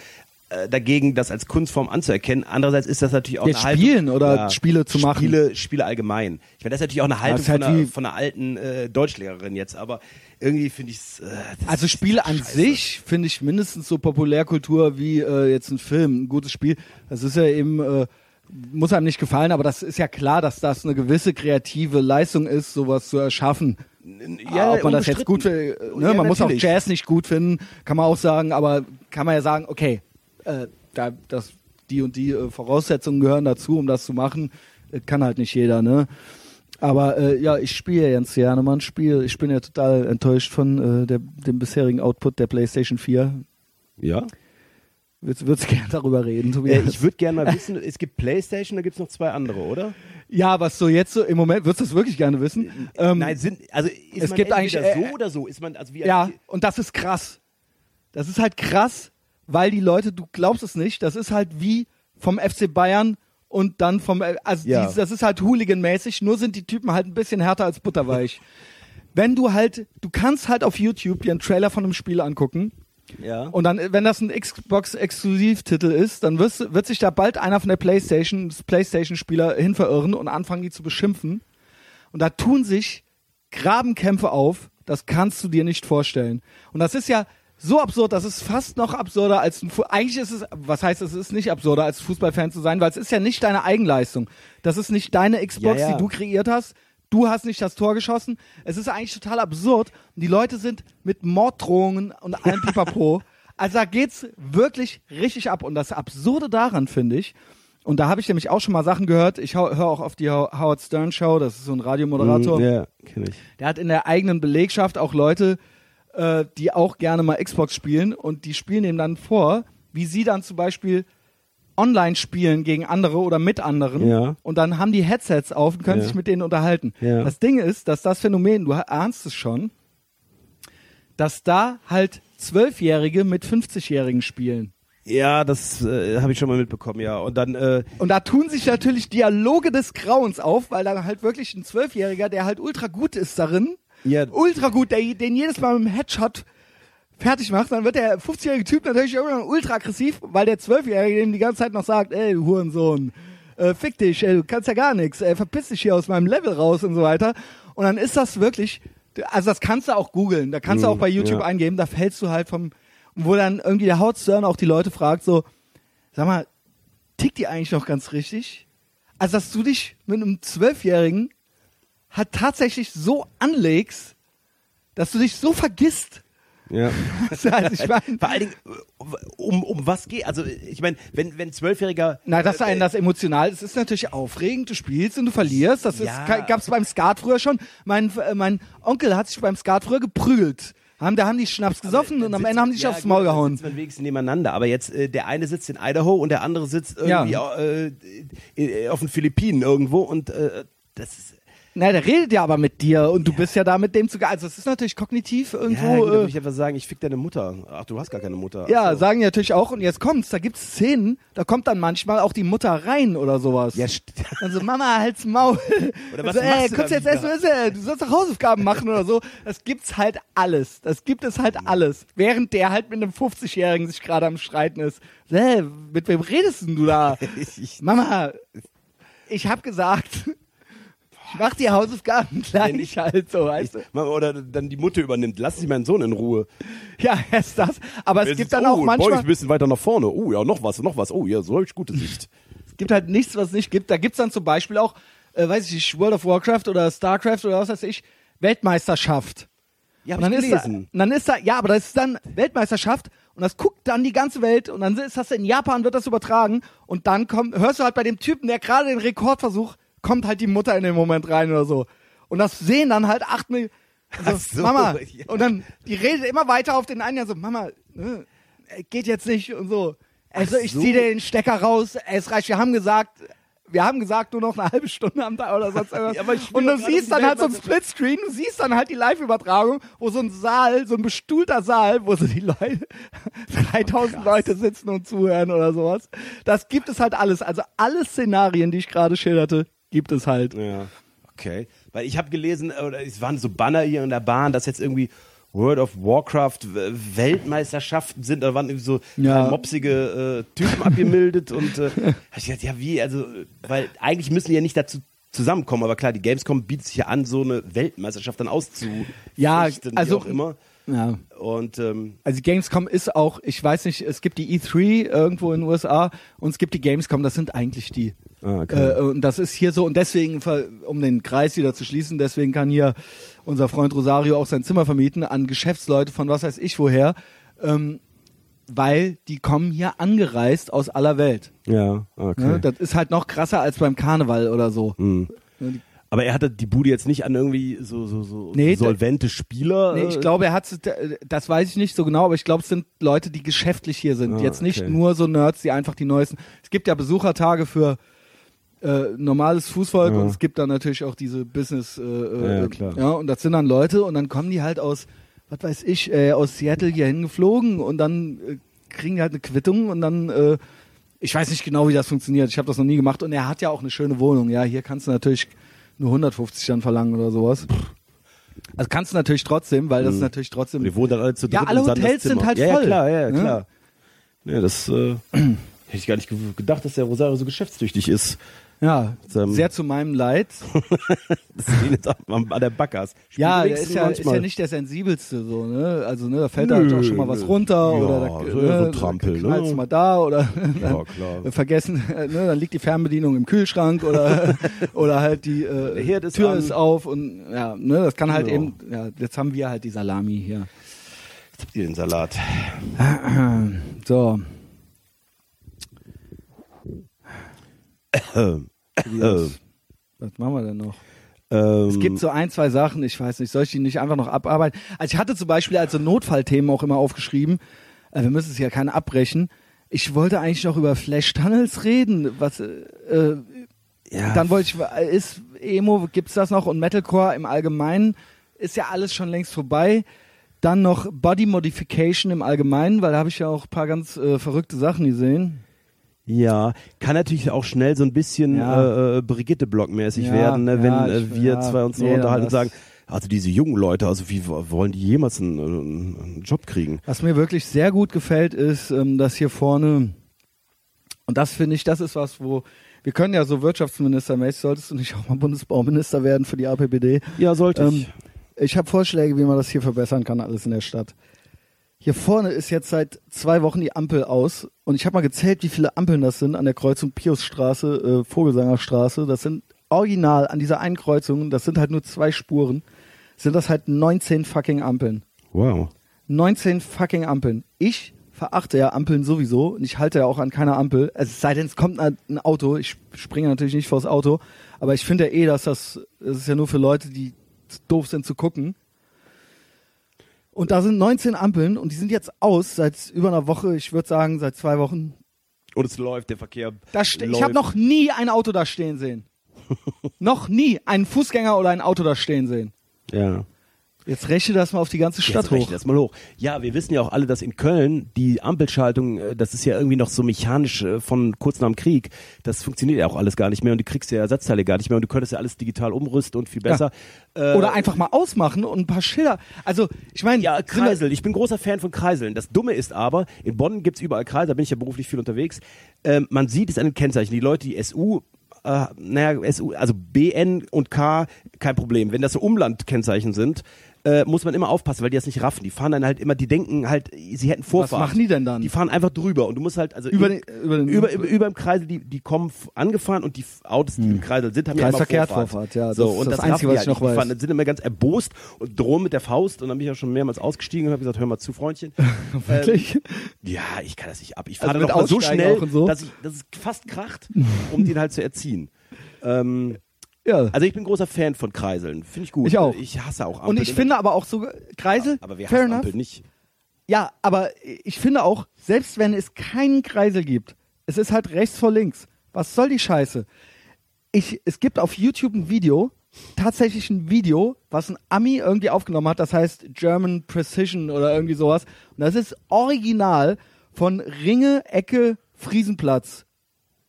A: äh, dagegen, das als Kunstform anzuerkennen. Andererseits ist das natürlich auch
B: Jetzt
A: eine
B: spielen
A: Haltung,
B: oder Spiele zu machen?
A: Spiele, Spiele allgemein. Ich meine, das ist natürlich auch eine Haltung
B: halt
A: von, einer, von einer alten äh, Deutschlehrerin jetzt, aber irgendwie finde ich es. Äh,
B: Also Spiele an
A: scheiße.
B: sich finde ich mindestens so Populärkultur wie äh, jetzt ein Film, ein gutes Spiel. Das ist ja eben, äh, muss einem nicht gefallen, aber das ist ja klar, dass das eine gewisse kreative Leistung ist, sowas zu erschaffen.
A: Ja,
B: Ob man das jetzt gut findet, ne?
A: Ja,
B: man muss auch
A: natürlich.
B: Jazz nicht gut finden, kann man auch sagen, aber kann man ja sagen, okay, äh, da, das, die und die äh, Voraussetzungen gehören dazu, um das zu machen. Äh, kann halt nicht jeder, ne? Aber äh, ja, ich spiele ja ganz gerne mal ein Spiel. Ich bin ja total enttäuscht von äh, der, dem bisherigen Output der PlayStation 4.
A: Ja.
B: Würdest würdest gerne darüber reden,
A: Äh,
B: Tobias?
A: ich würde gerne mal wissen, es gibt Playstation, da gibt es noch zwei andere, oder?
B: ja, was so jetzt so im Moment, würdest du das wirklich gerne wissen? Ähm,
A: Nein, sind, also ist
B: es
A: man
B: gibt eigentlich, äh,
A: so oder so? Ist man, also wie
B: Ja, und das ist krass. Das ist halt krass, weil die Leute, du glaubst es nicht, das ist halt wie vom FC Bayern und dann vom, äh, also
A: Ja.
B: dies- das ist halt Hooligan-mäßig, nur sind die Typen halt ein bisschen härter als butterweich. wenn du halt, du kannst halt auf YouTube dir einen Trailer von einem Spiel angucken
A: ja.
B: und dann, wenn das ein Xbox-Exklusivtitel ist, dann wirst, wird sich da bald einer von der Playstation, Playstation-Spieler hin verirren und anfangen, die zu beschimpfen. Und da tun sich Grabenkämpfe auf, das kannst du dir nicht vorstellen. Und das ist ja so absurd, das ist fast noch absurder als ein Fu eigentlich ist es, was heißt es ist nicht absurder als Fußballfan zu sein, weil es ist ja nicht deine Eigenleistung. Das ist nicht deine Xbox,
A: Ja, ja.
B: die du kreiert hast. Du hast nicht das Tor geschossen. Es ist eigentlich total absurd. Die Leute sind mit Morddrohungen und allem Pipapo. Also da geht's wirklich richtig ab. Und das Absurde daran finde ich, und da habe ich nämlich auch schon mal Sachen gehört. Ich höre auch auf die Ho- Howard Stern Show, das ist so ein Radiomoderator.
A: Mhm, Ja, kenne ich.
B: Der hat in der eigenen Belegschaft auch Leute, äh, die auch gerne mal Xbox spielen und die spielen ihm dann vor, wie sie dann zum Beispiel online spielen gegen andere oder mit anderen
A: Ja.
B: und dann haben die Headsets auf und können
A: Ja.
B: sich mit denen unterhalten.
A: Ja.
B: Das Ding ist, dass das Phänomen, du ahnst es schon, dass da halt Zwölfjährige mit 50-Jährigen spielen.
A: Ja, das äh, habe ich schon mal mitbekommen, ja. Und dann, äh,
B: Und da tun sich natürlich Dialoge des Grauens auf, weil dann halt wirklich ein Zwölfjähriger, der halt ultra gut ist darin,
A: Ja.
B: ultra gut, der den jedes Mal mit dem Headshot fertig macht, dann wird der 50-jährige Typ natürlich irgendwann ultra aggressiv, weil der Zwölfjährige dem die ganze Zeit noch sagt, ey, du Hurensohn, äh, fick dich, ey, du kannst ja gar nichts, ey, verpiss dich hier aus meinem Level raus und so weiter. Und dann ist das wirklich, also das kannst du auch googeln, da kannst du auch bei YouTube
A: ja.
B: eingeben, da fällst du halt vom, wo dann irgendwie der Howard Stern auch die Leute fragt, so, sag mal, tickt die eigentlich noch ganz richtig? Also, dass du dich mit einem Zwölfjährigen halt tatsächlich so anlegst, dass du dich so vergisst.
A: ja.
B: Also, ich mein,
A: Vor allen Dingen, um, um was geht, also ich meine, wenn wenn Zwölfjähriger
B: na, dass
A: äh,
B: einen das emotional, es ist natürlich aufregend, du spielst und du verlierst, das
A: Ja.
B: gab's beim Skat früher schon. Mein, äh, mein Onkel hat sich beim Skat früher geprügelt. Haben, da haben die Schnaps gesoffen und am Ende haben die sich
A: ja,
B: aufs Maul gehauen.
A: sitzt man wenigstens nebeneinander. Aber jetzt, äh, der eine sitzt in Idaho und der andere sitzt irgendwie äh, äh, auf den Philippinen irgendwo und äh, das ist,
B: Na, der redet ja aber mit dir und du bist ja da mit dem sogar. Also es ist natürlich kognitiv
A: Ja,
B: irgendwo.
A: genau, würde
B: äh,
A: ich einfach sagen, ich fick deine Mutter. Ach, du hast gar keine Mutter.
B: ja,
A: so.
B: sagen die natürlich auch. Und jetzt kommt's, da gibt's Szenen, da kommt dann manchmal auch die Mutter rein oder sowas.
A: Ja,
B: Also Mama, halt's Maul.
A: Oder was
B: also, ey,
A: du da
B: jetzt erst du sollst doch Hausaufgaben machen oder so. Das gibt's halt alles. Das gibt es halt alles. Während der halt mit einem 50-Jährigen sich gerade am Streiten ist. Hä, mit wem redest denn du da?
A: Ich-
B: Mama, ich hab gesagt, mach die Hausaufgaben gleich halt so, weißt du?
A: Oder dann die Mutter übernimmt. Lass sie meinen Sohn in Ruhe.
B: Ja, erst das. Aber es
A: Jetzt
B: gibt
A: ist-
B: dann
A: oh,
B: auch manchmal,
A: ich ein bisschen weiter nach vorne. Oh, ja, noch was, noch was. Oh, ja, so habe ich gute Sicht.
B: es gibt halt nichts, was es nicht gibt. Da gibt's dann zum Beispiel auch, äh, weiß ich nicht, World of Warcraft oder StarCraft oder was weiß ich, Weltmeisterschaft.
A: Ja,
B: dann
A: ich
B: ist, da, dann ist da, ja, aber das ist dann Weltmeisterschaft und das guckt dann die ganze Welt und dann ist das in Japan, wird das übertragen und dann kommt, hörst du halt bei dem Typen, der gerade den Rekordversuch, kommt halt die Mutter in den Moment rein oder so. Und das sehen dann halt acht Millionen.
A: Ach so,
B: Mama.
A: ja.
B: Und dann, die redet immer weiter auf den einen, ja so, Mama, ne, geht jetzt nicht und so. Also ich
A: so.
B: zieh dir den Stecker raus, es reicht, wir haben gesagt, wir haben gesagt, nur noch eine halbe Stunde am Tag oder sonst irgendwas.
A: Ja,
B: und du siehst dann halt so ein. Splitscreen, du siehst dann halt die Live-Übertragung, wo so ein Saal, so ein bestuhlter Saal, wo so die Leute, 3000 Leute sitzen und zuhören oder sowas. Das gibt es halt alles. Also alle Szenarien, die ich gerade schilderte, gibt es halt.
A: Ja. Okay. Weil ich habe gelesen, oder es waren so Banner hier in der Bahn, dass jetzt irgendwie World of Warcraft Weltmeisterschaften sind, da waren irgendwie so
B: Ja.
A: mopsige äh, Typen abgemeldet und äh, hab ich gedacht, ja wie, also, weil eigentlich müssen die ja nicht dazu zusammenkommen, aber klar, die Gamescom bietet sich ja an, so eine Weltmeisterschaft dann auszufechten,
B: Ja,
A: wie
B: also-
A: auch immer.
B: Ja.
A: Und ähm,
B: Also Gamescom ist auch, ich weiß nicht, es gibt die E3 irgendwo in den USA und es gibt die Gamescom, das sind eigentlich die.
A: Ah, okay.
B: Äh, und das ist hier so und deswegen, um den Kreis wieder zu schließen, deswegen kann hier unser Freund Rosario auch sein Zimmer vermieten an Geschäftsleute von was weiß ich woher, ähm, weil die kommen hier angereist aus aller Welt.
A: ja, okay.
B: Ne? Das ist halt noch krasser als beim Karneval oder so.
A: Hm.
B: Ne, die-
A: Aber er hatte die Bude jetzt nicht an irgendwie so, so, so
B: Nee,
A: solvente Spieler.
B: Nee,
A: äh,
B: ich glaube, er hat das weiß ich nicht so genau, aber ich glaube, es sind Leute, die geschäftlich hier sind.
A: Ah,
B: Jetzt nicht
A: okay.
B: nur so Nerds, die einfach die neuesten. Es gibt ja Besuchertage für äh, normales Fußvolk
A: Ja.
B: und es gibt dann natürlich auch diese Business. Äh, äh,
A: Ja, klar.
B: ja, und das sind dann Leute und dann kommen die halt aus, was weiß ich, äh, aus Seattle hier hingeflogen und dann äh, kriegen die halt eine Quittung und dann. Äh, ich weiß nicht genau, wie das funktioniert. Ich habe das noch nie gemacht und er hat ja auch eine schöne Wohnung. Ja, hier kannst du natürlich nur 150 dann verlangen oder sowas. Also kannst du natürlich trotzdem, weil das ist natürlich trotzdem.
A: Wir wohnen dann alle zu dritt
B: Ja, alle Hotels sind halt
A: ja,
B: voll.
A: Ja, klar, ja, ja
B: Ne?
A: klar. Ja, das äh, hätte ich gar nicht ge- gedacht, dass der Rosario so geschäftstüchtig ist.
B: Ja,
A: Ähm,
B: sehr zu meinem Leid.
A: Das ist an der Backers.
B: Ja, der ist ja, ist ja nicht der sensibelste so, ne? Also ne, da fällt halt auch schon mal was runter
A: Ja,
B: oder da,
A: so
B: ne,
A: so Trampel,
B: da
A: ne?
B: mal da oder
A: Ja, klar.
B: vergessen, ne, dann liegt die Fernbedienung im Kühlschrank oder oder halt die äh,
A: ist
B: Tür
A: an.
B: ist auf und ja, ne, das kann halt
A: Ja.
B: eben ja, jetzt haben wir halt die Salami hier.
A: Jetzt habt ihr den Salat.
B: So,
A: Ähm,
B: was machen wir denn noch?
A: ähm,
B: Es gibt so ein, zwei Sachen, ich weiß nicht, soll ich die nicht einfach noch abarbeiten? Also ich hatte zum Beispiel als so Notfallthemen auch immer aufgeschrieben, äh, wir müssen es ja keine abbrechen. Ich wollte eigentlich noch über Flash Tunnels reden, was äh, äh,
A: ja,
B: dann wollte ich, äh, ist Emo, gibt's das noch und Metalcore im Allgemeinen ist ja alles schon längst vorbei. Dann noch Body Modification im Allgemeinen, weil da habe ich ja auch ein paar ganz äh, verrückte Sachen gesehen.
A: Ja, kann natürlich auch schnell so ein bisschen
B: Ja.
A: äh, äh, Brigitte-Block-mäßig
B: Ja,
A: werden, ne? wenn äh, wir zwei uns so unterhalten und sagen, also diese jungen Leute, also wie wo- wollen die jemals einen, äh, einen Job kriegen?
B: Was mir wirklich sehr gut gefällt, ist, ähm, dass hier vorne, und das finde ich, das ist was, wo, wir können ja so Wirtschaftsministermäßig, solltest du nicht auch mal Bundesbauminister werden für die APBD.
A: Ja, sollte
B: Ähm,
A: ich.
B: ich habe Vorschläge, wie man das hier verbessern kann, alles in der Stadt. Hier vorne ist jetzt seit zwei Wochen die Ampel aus und ich habe mal gezählt, wie viele Ampeln das sind an der Kreuzung Piusstraße, äh, Vogelsangerstraße. Das sind original an dieser einen Kreuzung, das sind halt nur zwei Spuren, sind das halt 19 fucking Ampeln.
A: Wow.
B: 19 fucking Ampeln. Ich verachte ja Ampeln sowieso und ich halte ja auch an keiner Ampel. Es sei denn, es kommt ein ein Auto. Ich springe natürlich nicht vors Auto, aber ich finde ja eh, dass das, das ist ja nur für Leute, die doof sind zu gucken. Und da sind 19 Ampeln und die sind jetzt aus seit über einer Woche, ich würde sagen seit zwei Wochen.
A: Und es läuft, der Verkehr
B: Da ste- ich
A: läuft.
B: habe noch nie ein Auto da stehen sehen. noch nie einen Fußgänger oder ein Auto da stehen sehen.
A: Ja.
B: Jetzt rechne das mal auf die ganze Stadt
A: Jetzt rechne
B: hoch.
A: das mal hoch. Ja, wir wissen ja auch alle, dass in Köln die Ampelschaltung, äh, das ist ja irgendwie noch so mechanisch äh, von kurz nach dem Krieg. Das funktioniert ja auch alles gar nicht mehr und du kriegst ja Ersatzteile gar nicht mehr und du könntest ja alles digital umrüsten und viel besser. Äh,
B: Oder einfach mal ausmachen und ein paar Schilder. Also, ich meine,
A: Ja, Kreisel. Ich bin großer Fan von Kreiseln. Das Dumme ist aber, in Bonn gibt's überall Kreisel, da bin ich ja beruflich viel unterwegs. Ähm, man sieht es an den Kennzeichen. Die Leute, die SU, äh, naja, SU, also BN und K, kein Problem. Wenn das so Umlandkennzeichen sind, äh, muss man immer aufpassen, weil die das nicht raffen. Die fahren dann halt immer, die denken halt, sie hätten Vorfahrt.
B: machen die denn dann?
A: Die fahren einfach drüber und du musst halt, also
B: Über den- über den-
A: über, über, über im Kreisel, die, die kommen angefahren und die Autos, die im Kreisel sind, haben ja immer Vorfahrt.
B: Vorfahrt, ja, das
A: so,
B: ist
A: und
B: das
A: das,
B: Einzige,
A: die
B: was ich noch.
A: Die
B: weiß.
A: fahren, sind immer ganz erbost und drohen mit der Faust und dann bin ich ja schon mehrmals ausgestiegen und habe gesagt, hör mal zu, Freundchen.
B: Wirklich?
A: Ja, ich kann das nicht ab. Ich
B: Also
A: fahre
B: mit
A: dann auch so schnell,
B: so?
A: dass, ich, dass es fast kracht, um den halt zu erziehen. Ähm,
B: ja.
A: also ich bin großer Fan von Kreiseln. Finde ich gut.
B: Ich auch.
A: Ich hasse auch Ampeln.
B: und ich finde aber auch so, Kreisel,
A: aber wer
B: fair enough.
A: Ampel nicht?
B: Ja, aber ich finde auch, selbst wenn es keinen Kreisel gibt, es ist halt rechts vor links. Was soll die Scheiße? Ich, es gibt auf YouTube ein Video, tatsächlich ein Video, was ein Ami irgendwie aufgenommen hat, das heißt German Precision oder irgendwie sowas. Und das ist original von Ringe, Ecke, Friesenplatz.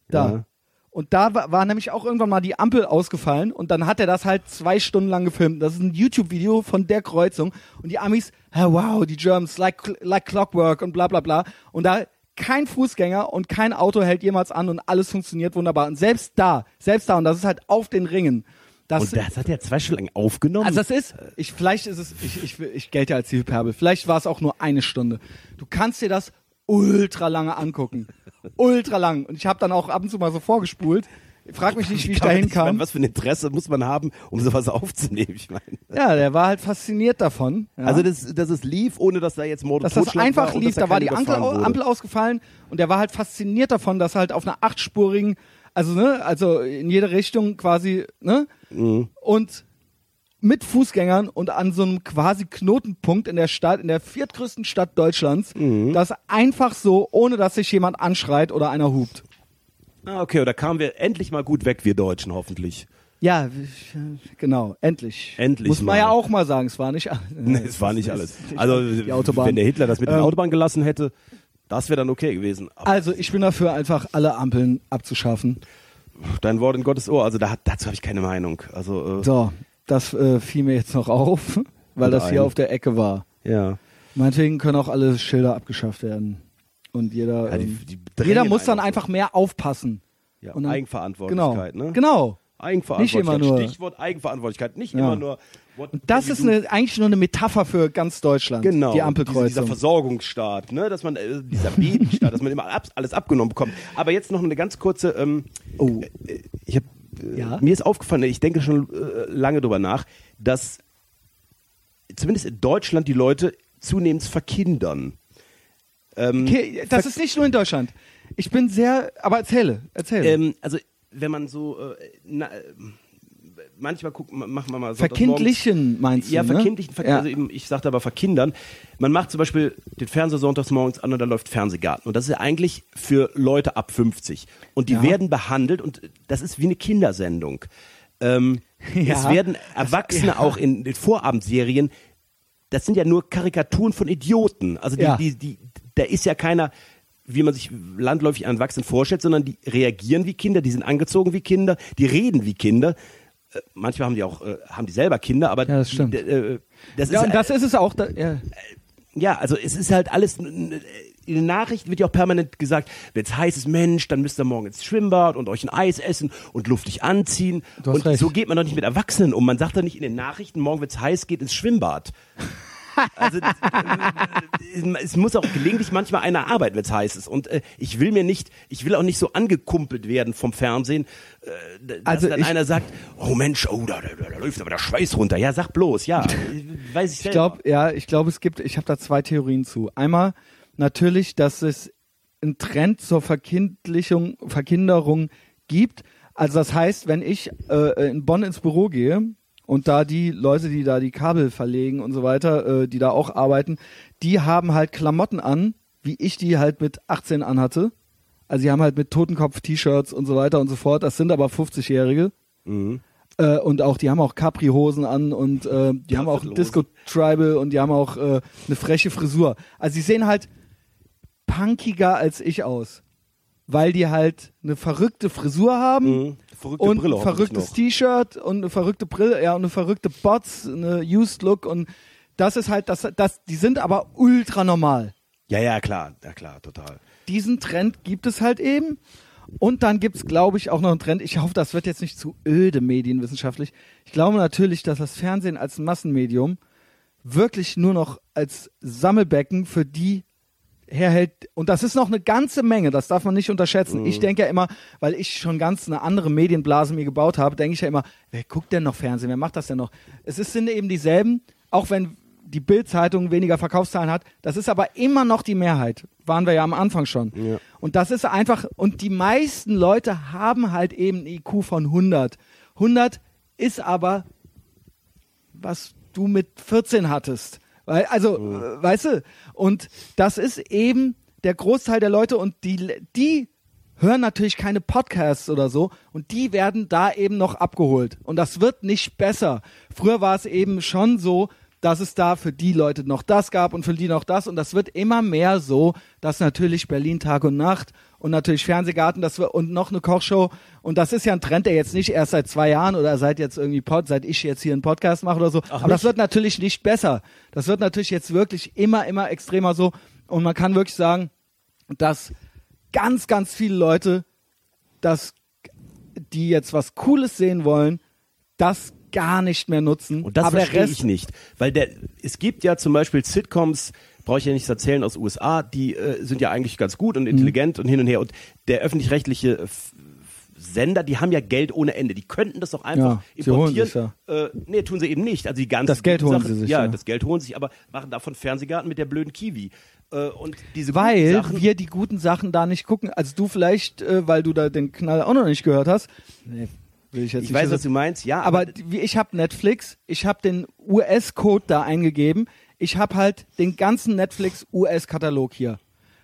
B: Da.
A: Ja.
B: Und da war, war nämlich auch irgendwann mal die Ampel ausgefallen und dann hat er das halt zwei Stunden lang gefilmt. Das ist ein YouTube-Video von der Kreuzung und die Amis, ah, wow, die Germans, like, like clockwork und bla bla bla. Und da kein Fußgänger und kein Auto hält jemals an und alles funktioniert wunderbar. Und selbst da, selbst da, und das ist halt auf den Ringen. Das,
A: Und das hat er zwei Stunden lang aufgenommen?
B: also das ist, ich, vielleicht ist es, ich, ich, ich gelte ja als die Hyperbel, vielleicht war es auch nur eine Stunde. Du kannst dir das ultra lange angucken. Ultra lang. Und ich habe dann auch ab und zu mal so vorgespult. Frag mich nicht, wie ich
A: Kann man
B: dahin
A: nicht- ich meine,
B: kam.
A: Was für ein Interesse muss man haben, um sowas aufzunehmen? Ich meine.
B: Ja, der war halt fasziniert davon. Ja.
A: Also, dass, dass es lief, ohne dass da jetzt Mord
B: dass das einfach
A: war
B: lief, da war die Ampel. Ampel ausgefallen und der war halt fasziniert davon, dass halt auf einer achtspurigen, also ne, also in jede Richtung quasi, ne?
A: Mhm.
B: Und mit Fußgängern und an so einem quasi Knotenpunkt in der Stadt, in der viertgrößten Stadt Deutschlands,
A: Mhm.
B: das einfach so, ohne dass sich jemand anschreit oder einer hupt.
A: Ah, okay, oder kamen wir endlich mal gut weg, wir Deutschen, hoffentlich.
B: Ja, genau, endlich.
A: Endlich
B: Muss man
A: mal.
B: ja auch mal sagen, es war nicht
A: Nee, es war nicht
B: es
A: alles. Also, wenn der Hitler das mit der
B: Ähm,
A: Autobahn gelassen hätte, das wäre dann okay gewesen. Aber
B: Also ich bin dafür, einfach alle Ampeln abzuschaffen.
A: dein Wort in Gottes Ohr, also da, dazu habe ich keine Meinung. Also, äh,
B: So, das äh, fiel mir jetzt noch auf, weil
A: Oder
B: das hier
A: ein.
B: auf der Ecke war.
A: ja.
B: Meinetwegen können auch alle Schilder abgeschafft werden. Und jeder,
A: ja die,
B: ähm,
A: die
B: jeder muss dann einfach mehr aufpassen.
A: Ja,
B: Und dann-
A: Eigenverantwortlichkeit,
B: genau,
A: ne?
B: Genau.
A: Eigenverantwortlichkeit.
B: Nicht immer nur-
A: Stichwort Eigenverantwortlichkeit, nicht
B: Ja.
A: immer nur.
B: Und das ist eine, eigentlich nur eine Metapher für ganz Deutschland.
A: Genau,
B: Die
A: diese, dieser
B: Ampelkreuzung.
A: Versorgungsstaat, ne, dass man äh, dieser Babystaat, dass man immer ab, alles abgenommen bekommt. Aber jetzt noch eine ganz kurze. Ähm,
B: Oh.
A: äh, ich hab, äh,
B: Ja?
A: mir ist aufgefallen, ich denke schon äh, lange drüber nach, dass zumindest in Deutschland die Leute zunehmend verkindern. Ähm,
B: Okay, das ist nicht nur in Deutschland. Ich bin sehr, aber erzähle, erzähle.
A: ähm, also wenn man so äh, na, äh, manchmal guckt, ma- machen wir mal sonntags
B: Verkindlichen meinst
A: Ja,
B: du, ne?
A: verkindlichen, ver
B: Ja.
A: also eben, ich sagte aber verkindern. Man macht zum Beispiel den Fernseher sonntags morgens an und da läuft Fernsehgarten. Und das ist ja eigentlich für Leute ab 50. Und die
B: Ja.
A: werden behandelt und das ist wie eine Kindersendung. Ähm,
B: Ja.
A: Es werden Erwachsene
B: ja.
A: auch in den Vorabendserien, das sind ja nur Karikaturen von Idioten. Also die,
B: Ja.
A: die, die, da ist ja keiner, wie man sich landläufig einen Erwachsenen vorstellt, sondern die reagieren wie Kinder, die sind angezogen wie Kinder, die reden wie Kinder. Äh, Manchmal haben die auch, äh, haben die selber Kinder, aber
B: Ja, das stimmt.
A: äh, das
B: ja,
A: ist,
B: und das ist es auch. Da, ja.
A: ja, also es ist halt alles, in den Nachrichten wird ja auch permanent gesagt, wenn es heiß ist, Mensch, dann müsst ihr morgen ins Schwimmbad und euch ein Eis essen und luftig anziehen. Und
B: recht.
A: so geht man doch nicht mit Erwachsenen um. Man sagt doch nicht in den Nachrichten, morgen wird es heiß, geht ins Schwimmbad. Also äh, es muss auch gelegentlich manchmal einer arbeiten, wenn es heiß ist. Und äh, ich will mir nicht, ich will auch nicht so angekumpelt werden vom Fernsehen, äh, dass
B: Also
A: dann einer sagt, oh Mensch, oh, da, da, da läuft aber der Schweiß runter. Ja, sag bloß, ja. Weiß ich
B: Ich glaube, ja, ich glaube, es gibt, ich habe da zwei Theorien zu. Einmal natürlich, dass es einen Trend zur Verkindlichung, Verkinderung gibt. Also das heißt, wenn ich äh, in Bonn ins Büro gehe und da die Leute, die da die Kabel verlegen und so weiter, äh, die da auch arbeiten, die haben halt Klamotten an, wie ich die halt mit 18 anhatte. Also die haben halt mit Totenkopf-T-Shirts und so weiter und so fort. Das sind aber 50-Jährige.
A: Mhm.
B: Äh, und auch, die haben auch Capri-Hosen an und äh, die haben auch. Disco-Tribal und die haben auch äh, eine freche Frisur. Also sie sehen halt punkiger als ich aus. Weil die halt eine verrückte Frisur haben
A: Mhm. Verrückte
B: und
A: Brille
B: ein verrücktes. T-Shirt und eine verrückte Brille, ja, und eine verrückte Bots, eine Used Look und das ist halt, das, das, die sind aber ultra normal.
A: Ja, ja, klar, ja klar, total.
B: Diesen Trend gibt es halt eben. Und dann gibt's, glaube ich, auch noch einen Trend. Ich hoffe, das wird jetzt nicht zu öde medienwissenschaftlich. Ich glaube natürlich, dass das Fernsehen als Massenmedium wirklich nur noch als Sammelbecken für die herhält. Und das ist noch eine ganze Menge, das darf man nicht unterschätzen. Ich denke ja immer, weil ich schon ganz eine andere Medienblase mir gebaut habe, denke ich ja immer, wer guckt denn noch Fernsehen? Wer macht das denn noch? Es ist, sind eben dieselben, auch wenn die Bild-Zeitung weniger Verkaufszahlen hat. Das ist aber immer noch die Mehrheit. Waren wir ja am Anfang schon.
A: Ja.
B: Und das ist einfach, und die meisten Leute haben halt eben ein IQ von 100. 100 ist aber, was du mit 14 hattest. Weil, also, äh, weißt du, und das ist eben der Großteil der Leute und die, die hören natürlich keine Podcasts oder so und die werden da eben noch abgeholt. Und das wird nicht besser. Früher war es eben schon so, dass es da für die Leute noch das gab und für die noch das und das wird immer mehr so, dass natürlich Berlin Tag und Nacht und natürlich Fernsehgarten das wir, und noch eine Kochshow und das ist ja ein Trend, der jetzt nicht erst seit zwei Jahren oder seit jetzt irgendwie Pod, seit ich jetzt hier einen Podcast mache oder so, aber das wird natürlich nicht besser. Das wird natürlich jetzt wirklich immer, immer extremer so und man kann wirklich sagen, dass ganz, ganz viele Leute, das, die jetzt was Cooles sehen wollen, das gar nicht mehr nutzen.
A: Und das
B: aber
A: verstehe
B: Rest,
A: ich nicht. Weil der, es gibt ja zum Beispiel Sitcoms, brauche ich ja nichts erzählen, aus USA, die äh, sind ja eigentlich ganz gut
B: Mhm.
A: und intelligent und hin und her. Und der öffentlich-rechtliche F- Sender, die haben ja Geld ohne Ende. Die könnten das doch einfach
B: Ja,
A: importieren.
B: sich's
A: Äh, nee, tun sie eben nicht. Also die ganzen
B: Das Geld holen
A: Sachen,
B: sie sich,
A: Ja,
B: ja.
A: das Geld holen sie sich, aber machen davon Fernsehgarten mit der blöden Kiwi. Äh, und diese
B: weil
A: Sachen,
B: wir die guten Sachen da nicht gucken. Also du vielleicht, äh, weil du da den Knall auch noch nicht gehört hast. Nee, will ich jetzt
A: ich
B: nicht
A: weiß, was du meinst, ja,
B: Aber wie- ich habe Netflix, ich habe den US-Code da eingegeben. Ich habe halt den ganzen Netflix-US-Katalog hier.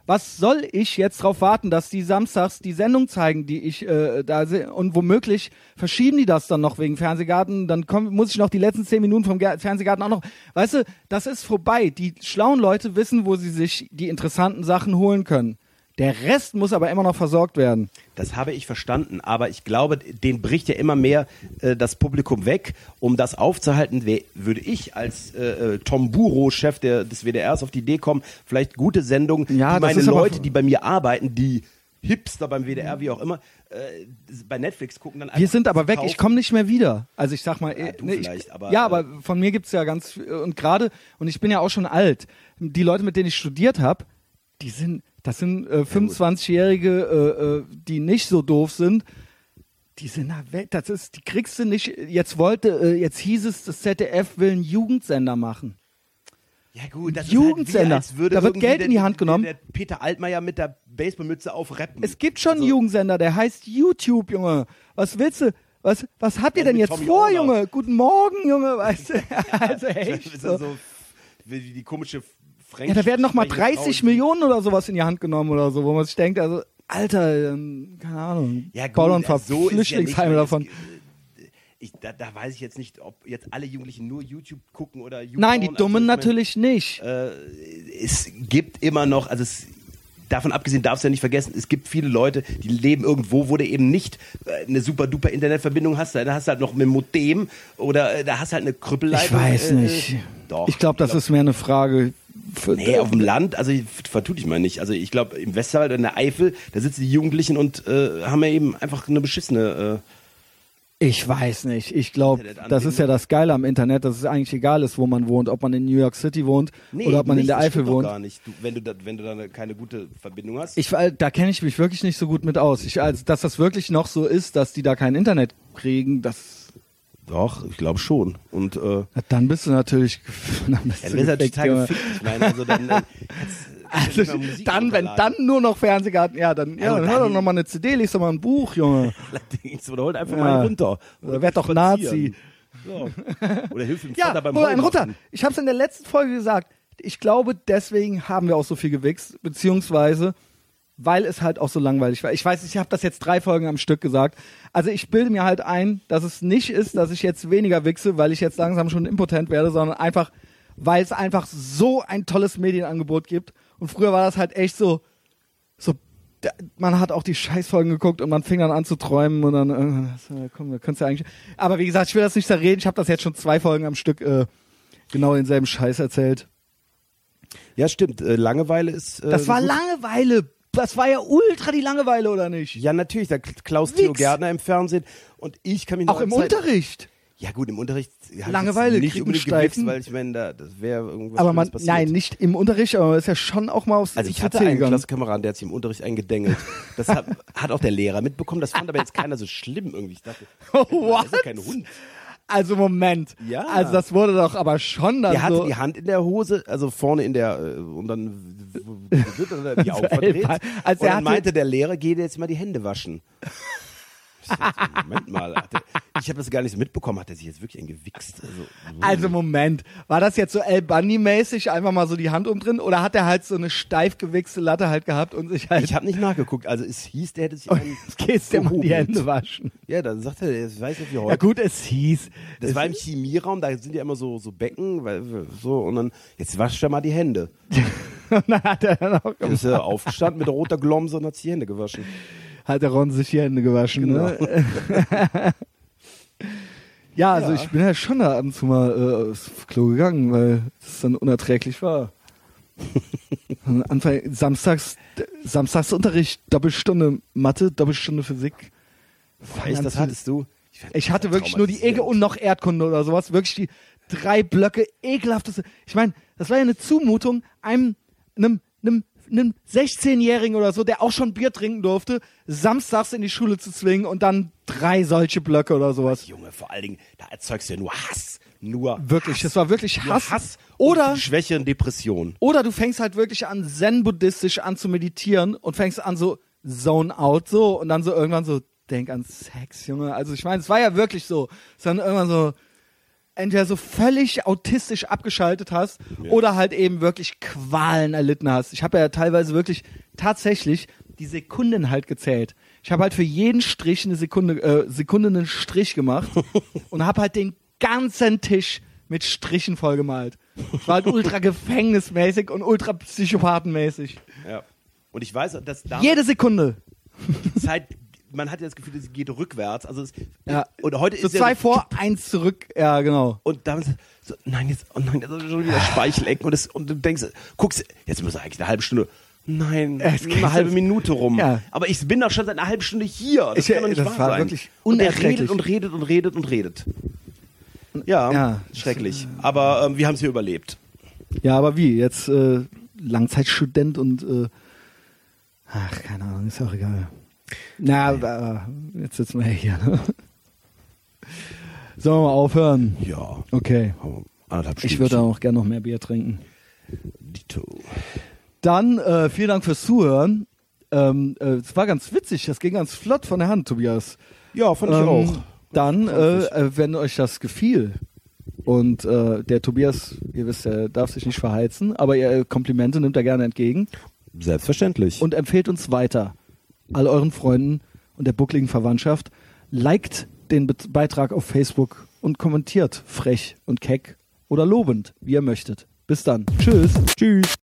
B: Was soll ich jetzt drauf warten, dass die samstags die Sendung zeigen, die ich äh, da sehe? Und womöglich verschieben die das dann noch wegen Fernsehgarten. Dann komm, muss ich noch die letzten zehn Minuten vom Ger Fernsehgarten auch noch. Weißt du, das ist vorbei. Die schlauen Leute wissen, wo sie sich die interessanten Sachen holen können. Der Rest muss aber immer noch versorgt werden.
A: Das habe ich verstanden, aber ich glaube, den bricht ja immer mehr äh, das Publikum weg. Um das aufzuhalten, würde ich als äh, äh, Tom Buro, Chef der, des WDRs, auf die Idee kommen, vielleicht gute Sendungen,
B: Ja,
A: die meine Leute, die bei mir arbeiten, die Hipster beim WDR, wie auch immer, äh, bei Netflix gucken dann einfach.
B: Wir sind aber weg, ich komme nicht mehr wieder. Also ich sag mal,
A: Ja, vielleicht,
B: ich,
A: aber,
B: ja,
A: äh,
B: aber von mir gibt's ja ganz und gerade und ich bin ja auch schon alt. Die Leute, mit denen ich studiert habe, die sind, das sind äh, 25-jährige, äh, äh, die nicht so doof sind. Die sind da weg. Das ist, die kriegst du nicht. Jetzt wollte, äh, jetzt hieß es, das ZDF will einen Jugendsender machen.
A: Ja gut, das
B: Jugendsender.
A: ist halt wie,
B: Da wird Geld in die
A: der,
B: Hand genommen.
A: Der, der Peter Altmaier mit der Baseballmütze auf rappen.
B: Es gibt schon
A: Also-
B: einen Jugendsender, der heißt YouTube, Junge. Was willst du? Was, was habt ihr
A: Ja,
B: denn jetzt
A: Tommy
B: vor. Junge? Guten Morgen, Junge, weißt du? Also echt.
A: Das
B: So.
A: so, wie die komische Fränkisch
B: Ja, da werden noch mal
A: sprechende
B: 30
A: Frau, die-
B: Millionen oder sowas in die Hand genommen oder so, wo man sich denkt, also, Alter, ähm, keine Ahnung,
A: Ja, gut,
B: bau ein paar
A: also so
B: Flüchtlingsheime
A: ja
B: davon.
A: Ich, da, da weiß ich jetzt nicht, ob jetzt alle Jugendlichen nur YouTube gucken oder YouTube.
B: Nein, die Dummen natürlich nicht.
A: Äh, es gibt immer noch, also es, davon abgesehen darfst du ja nicht vergessen, es gibt viele Leute, die leben irgendwo, wo du eben nicht äh, eine super duper Internetverbindung hast. Da hast du halt noch mit Modem oder äh, da hast du halt eine Krüppelleitung.
B: Ich weiß
A: äh,
B: nicht.
A: Doch.
B: ich glaube, das
A: glaub-
B: ist mehr eine Frage für,
A: Nee, auf dem Land, also ich- vertut dich mal nicht. Also ich glaube, im Westerwald, in der Eifel, da sitzen die Jugendlichen und äh, haben ja eben einfach eine beschissene.
B: Ich weiß nicht. Ich glaube, das ist ja das Geile am Internet, dass es eigentlich egal ist, wo man wohnt, ob man in New York City wohnt
A: Äh, nee,
B: oder ob man
A: nicht,
B: in der Eifel wohnt.
A: Gar nicht. Du, wenn, du da, wenn du da eine, keine gute Verbindung hast.
B: Ich, weil da kenne ich mich wirklich nicht so gut mit aus. Ich, also, dass das wirklich noch so ist, dass die da kein Internet kriegen, das,
A: doch, ich glaube schon. Und äh,
B: dann bist du natürlich, dann bist
A: ja,
B: du
A: dann ist er
B: gefickt,
A: total gefickt. Ich meine, also dann. Äh, du
B: Also, dann, wenn dann nur noch Fernsehgarten, ja, dann, ja,
A: Ja,
B: dann
A: und
B: hör doch
A: dann-
B: noch mal eine CD, lies doch mal ein Buch, Junge.
A: Oder holt einfach
B: Ja.
A: mal runter.
B: Oder werd doch. Nazi.
A: So. Oder hilf dem
B: Ja,
A: beim
B: oder ein runter. Ich habe es in der letzten Folge gesagt. Ich glaube, deswegen haben wir auch so viel gewichst, beziehungsweise weil es halt auch so langweilig war. Ich weiß, ich habe das jetzt drei Folgen am Stück gesagt. Also ich bilde mir halt ein, dass es nicht ist, dass ich jetzt weniger wichse, weil ich jetzt langsam schon impotent werde, sondern einfach, weil es einfach so ein tolles Medienangebot gibt. Und früher war das halt echt so, so man hat auch die Scheißfolgen geguckt und man fing dann an zu träumen und dann, äh, komm, da könntest du eigentlich. Aber wie gesagt, ich will das nicht zerreden. Ich habe das jetzt schon zwei Folgen am Stück äh, genau denselben Scheiß erzählt.
A: Ja, stimmt. Äh, Langeweile ist. Äh,
B: Das war Langeweile. Das war ja ultra die Langeweile, oder nicht?
A: Ja, natürlich. Da Klaus Theo. Gärtner im Fernsehen und ich kann mich noch
B: Auch
A: an
B: im
A: Zeit-
B: Unterricht.
A: Ja gut, im Unterricht hab ich
B: Langeweile,
A: jetzt nicht
B: kriegen
A: unbedingt
B: Steifen.
A: gewichst, weil ich meine, da, das wäre irgendwas
B: Aber man,
A: Schlimmes passiert.
B: nein, nicht im Unterricht, aber man ist ja schon auch mal aufs
A: Also ich hatte einen. Klassenkameraden, der hat sich im Unterricht eingedengelt. Das hat, hat auch der Lehrer mitbekommen. Das fand aber jetzt keiner so schlimm irgendwie. Ich dachte,
B: Oh,
A: das ist ja kein Hund.
B: Also Moment.
A: Ja.
B: Also das wurde doch aber schon dann
A: Der hatte
B: so.
A: die Hand in der Hose, also vorne in der, äh, und dann die Augen verdreht.
B: Also
A: und
B: er
A: dann
B: hatte-
A: meinte der Lehrer, geh dir jetzt mal die Hände waschen. Moment mal, der, ich habe das gar nicht so mitbekommen, hat er sich jetzt wirklich eingewichst? Also,
B: Also Moment, war das jetzt so El Bunny-mäßig, einfach mal so die Hand umdrehen oder hat er halt so eine steif gewichste Latte halt gehabt und sich halt
A: ich habe nicht nachgeguckt, also es hieß, der hätte sich einen
B: jetzt gehst du mal die. Hände waschen.
A: Ja, dann sagte er, ich weiß nicht wie heute.
B: Ja gut, es hieß.
A: Das
B: es,
A: war im Chemieraum, da sind ja immer so, so Becken, weil, so, und dann, jetzt wasch er mal die Hände.
B: und dann hat er dann auch
A: Dann ist er aufgestanden mit roter Glomse und hat sich die Hände gewaschen.
B: Hat der Ron sich die Hände gewaschen. Ne? ja, also
A: Ja.
B: ich bin ja schon da ab und zu mal äh, aufs Klo gegangen, weil es dann unerträglich war. Anfang samstags Samstagsunterricht, Doppelstunde Mathe, Doppelstunde Physik.
A: Echt, das hattest du?
B: Ich hatte wirklich nur die Ege und noch Erdkunde oder sowas. Wirklich die drei Blöcke ekelhafteste. Ich meine, das war ja eine Zumutung, einem, einem, einem, einem 16-Jährigen oder so, der auch schon Bier trinken durfte, samstags in die Schule zu zwingen und dann drei solche Blöcke oder sowas.
A: Junge, vor allen Dingen, da erzeugst du ja nur Hass. Nur
B: Wirklich,
A: Hass.
B: das war wirklich
A: Nur
B: Hass.
A: Hass
B: Oder,
A: Schwäche und Depression.
B: oder du fängst halt wirklich an, zen-buddhistisch an zu meditieren und fängst an so zone out so und dann so irgendwann so, denk an Sex, Junge. Also ich meine, es war ja wirklich so. Es dann irgendwann so, entweder so völlig autistisch abgeschaltet hast oder halt eben wirklich Qualen erlitten hast. Ich habe ja teilweise wirklich tatsächlich die Sekunden halt gezählt. Ich habe halt für jeden Strich eine Sekunde, äh, Sekunde einen Strich gemacht und habe halt den ganzen Tisch mit Strichen vollgemalt. Es war halt ultra gefängnismäßig und ultra psychopathenmäßig.
A: Ja. Und ich weiß, dass da
B: Jede Sekunde.
A: die Zeit, man hat ja das Gefühl, es geht rückwärts. Also es,
B: Ja.
A: und heute
B: So
A: ist
B: zwei
A: ja
B: vor, eins zurück. Ja, genau.
A: und dann so, nein, jetzt, oh nein, jetzt ist schon wieder Speichelecken und, das, und du denkst, guckst, jetzt muss eigentlich eine halbe Stunde. Nein,
B: Es geht-
A: eine halbe Minute rum.
B: Ja.
A: Aber ich bin doch schon seit einer halben Stunde hier. Das
B: Ich-
A: kann doch nicht
B: das
A: wahr
B: war
A: sein.
B: wirklich
A: und er redet und redet und redet und redet. Ja,
B: Ja.
A: schrecklich. Aber ähm, wir haben es hier überlebt.
B: Ja, aber wie? Jetzt äh, Langzeitstudent und äh, ach, keine Ahnung, ist auch egal. Na, aber jetzt sitzen wir hier. Ne? Sollen wir mal aufhören?
A: Ja,
B: Okay. Ich würde auch gerne noch mehr Bier trinken.
A: Dito.
B: Dann äh, vielen Dank fürs Zuhören. Ähm, äh, es war ganz witzig, das ging ganz flott von der Hand, Tobias.
A: Ja, fand ich
B: Ähm,
A: auch.
B: Dann, äh,
A: ich.
B: äh, wenn euch das gefiel und äh, der Tobias, ihr wisst, er darf sich nicht verheizen, aber ihr Komplimente nimmt er gerne entgegen
A: Selbstverständlich.
B: und empfehlt uns weiter, all euren Freunden und der buckligen Verwandtschaft. Liked den Be Beitrag auf Facebook und kommentiert frech und keck oder lobend, wie ihr möchtet. Bis dann. Tschüss.
A: Tschüss.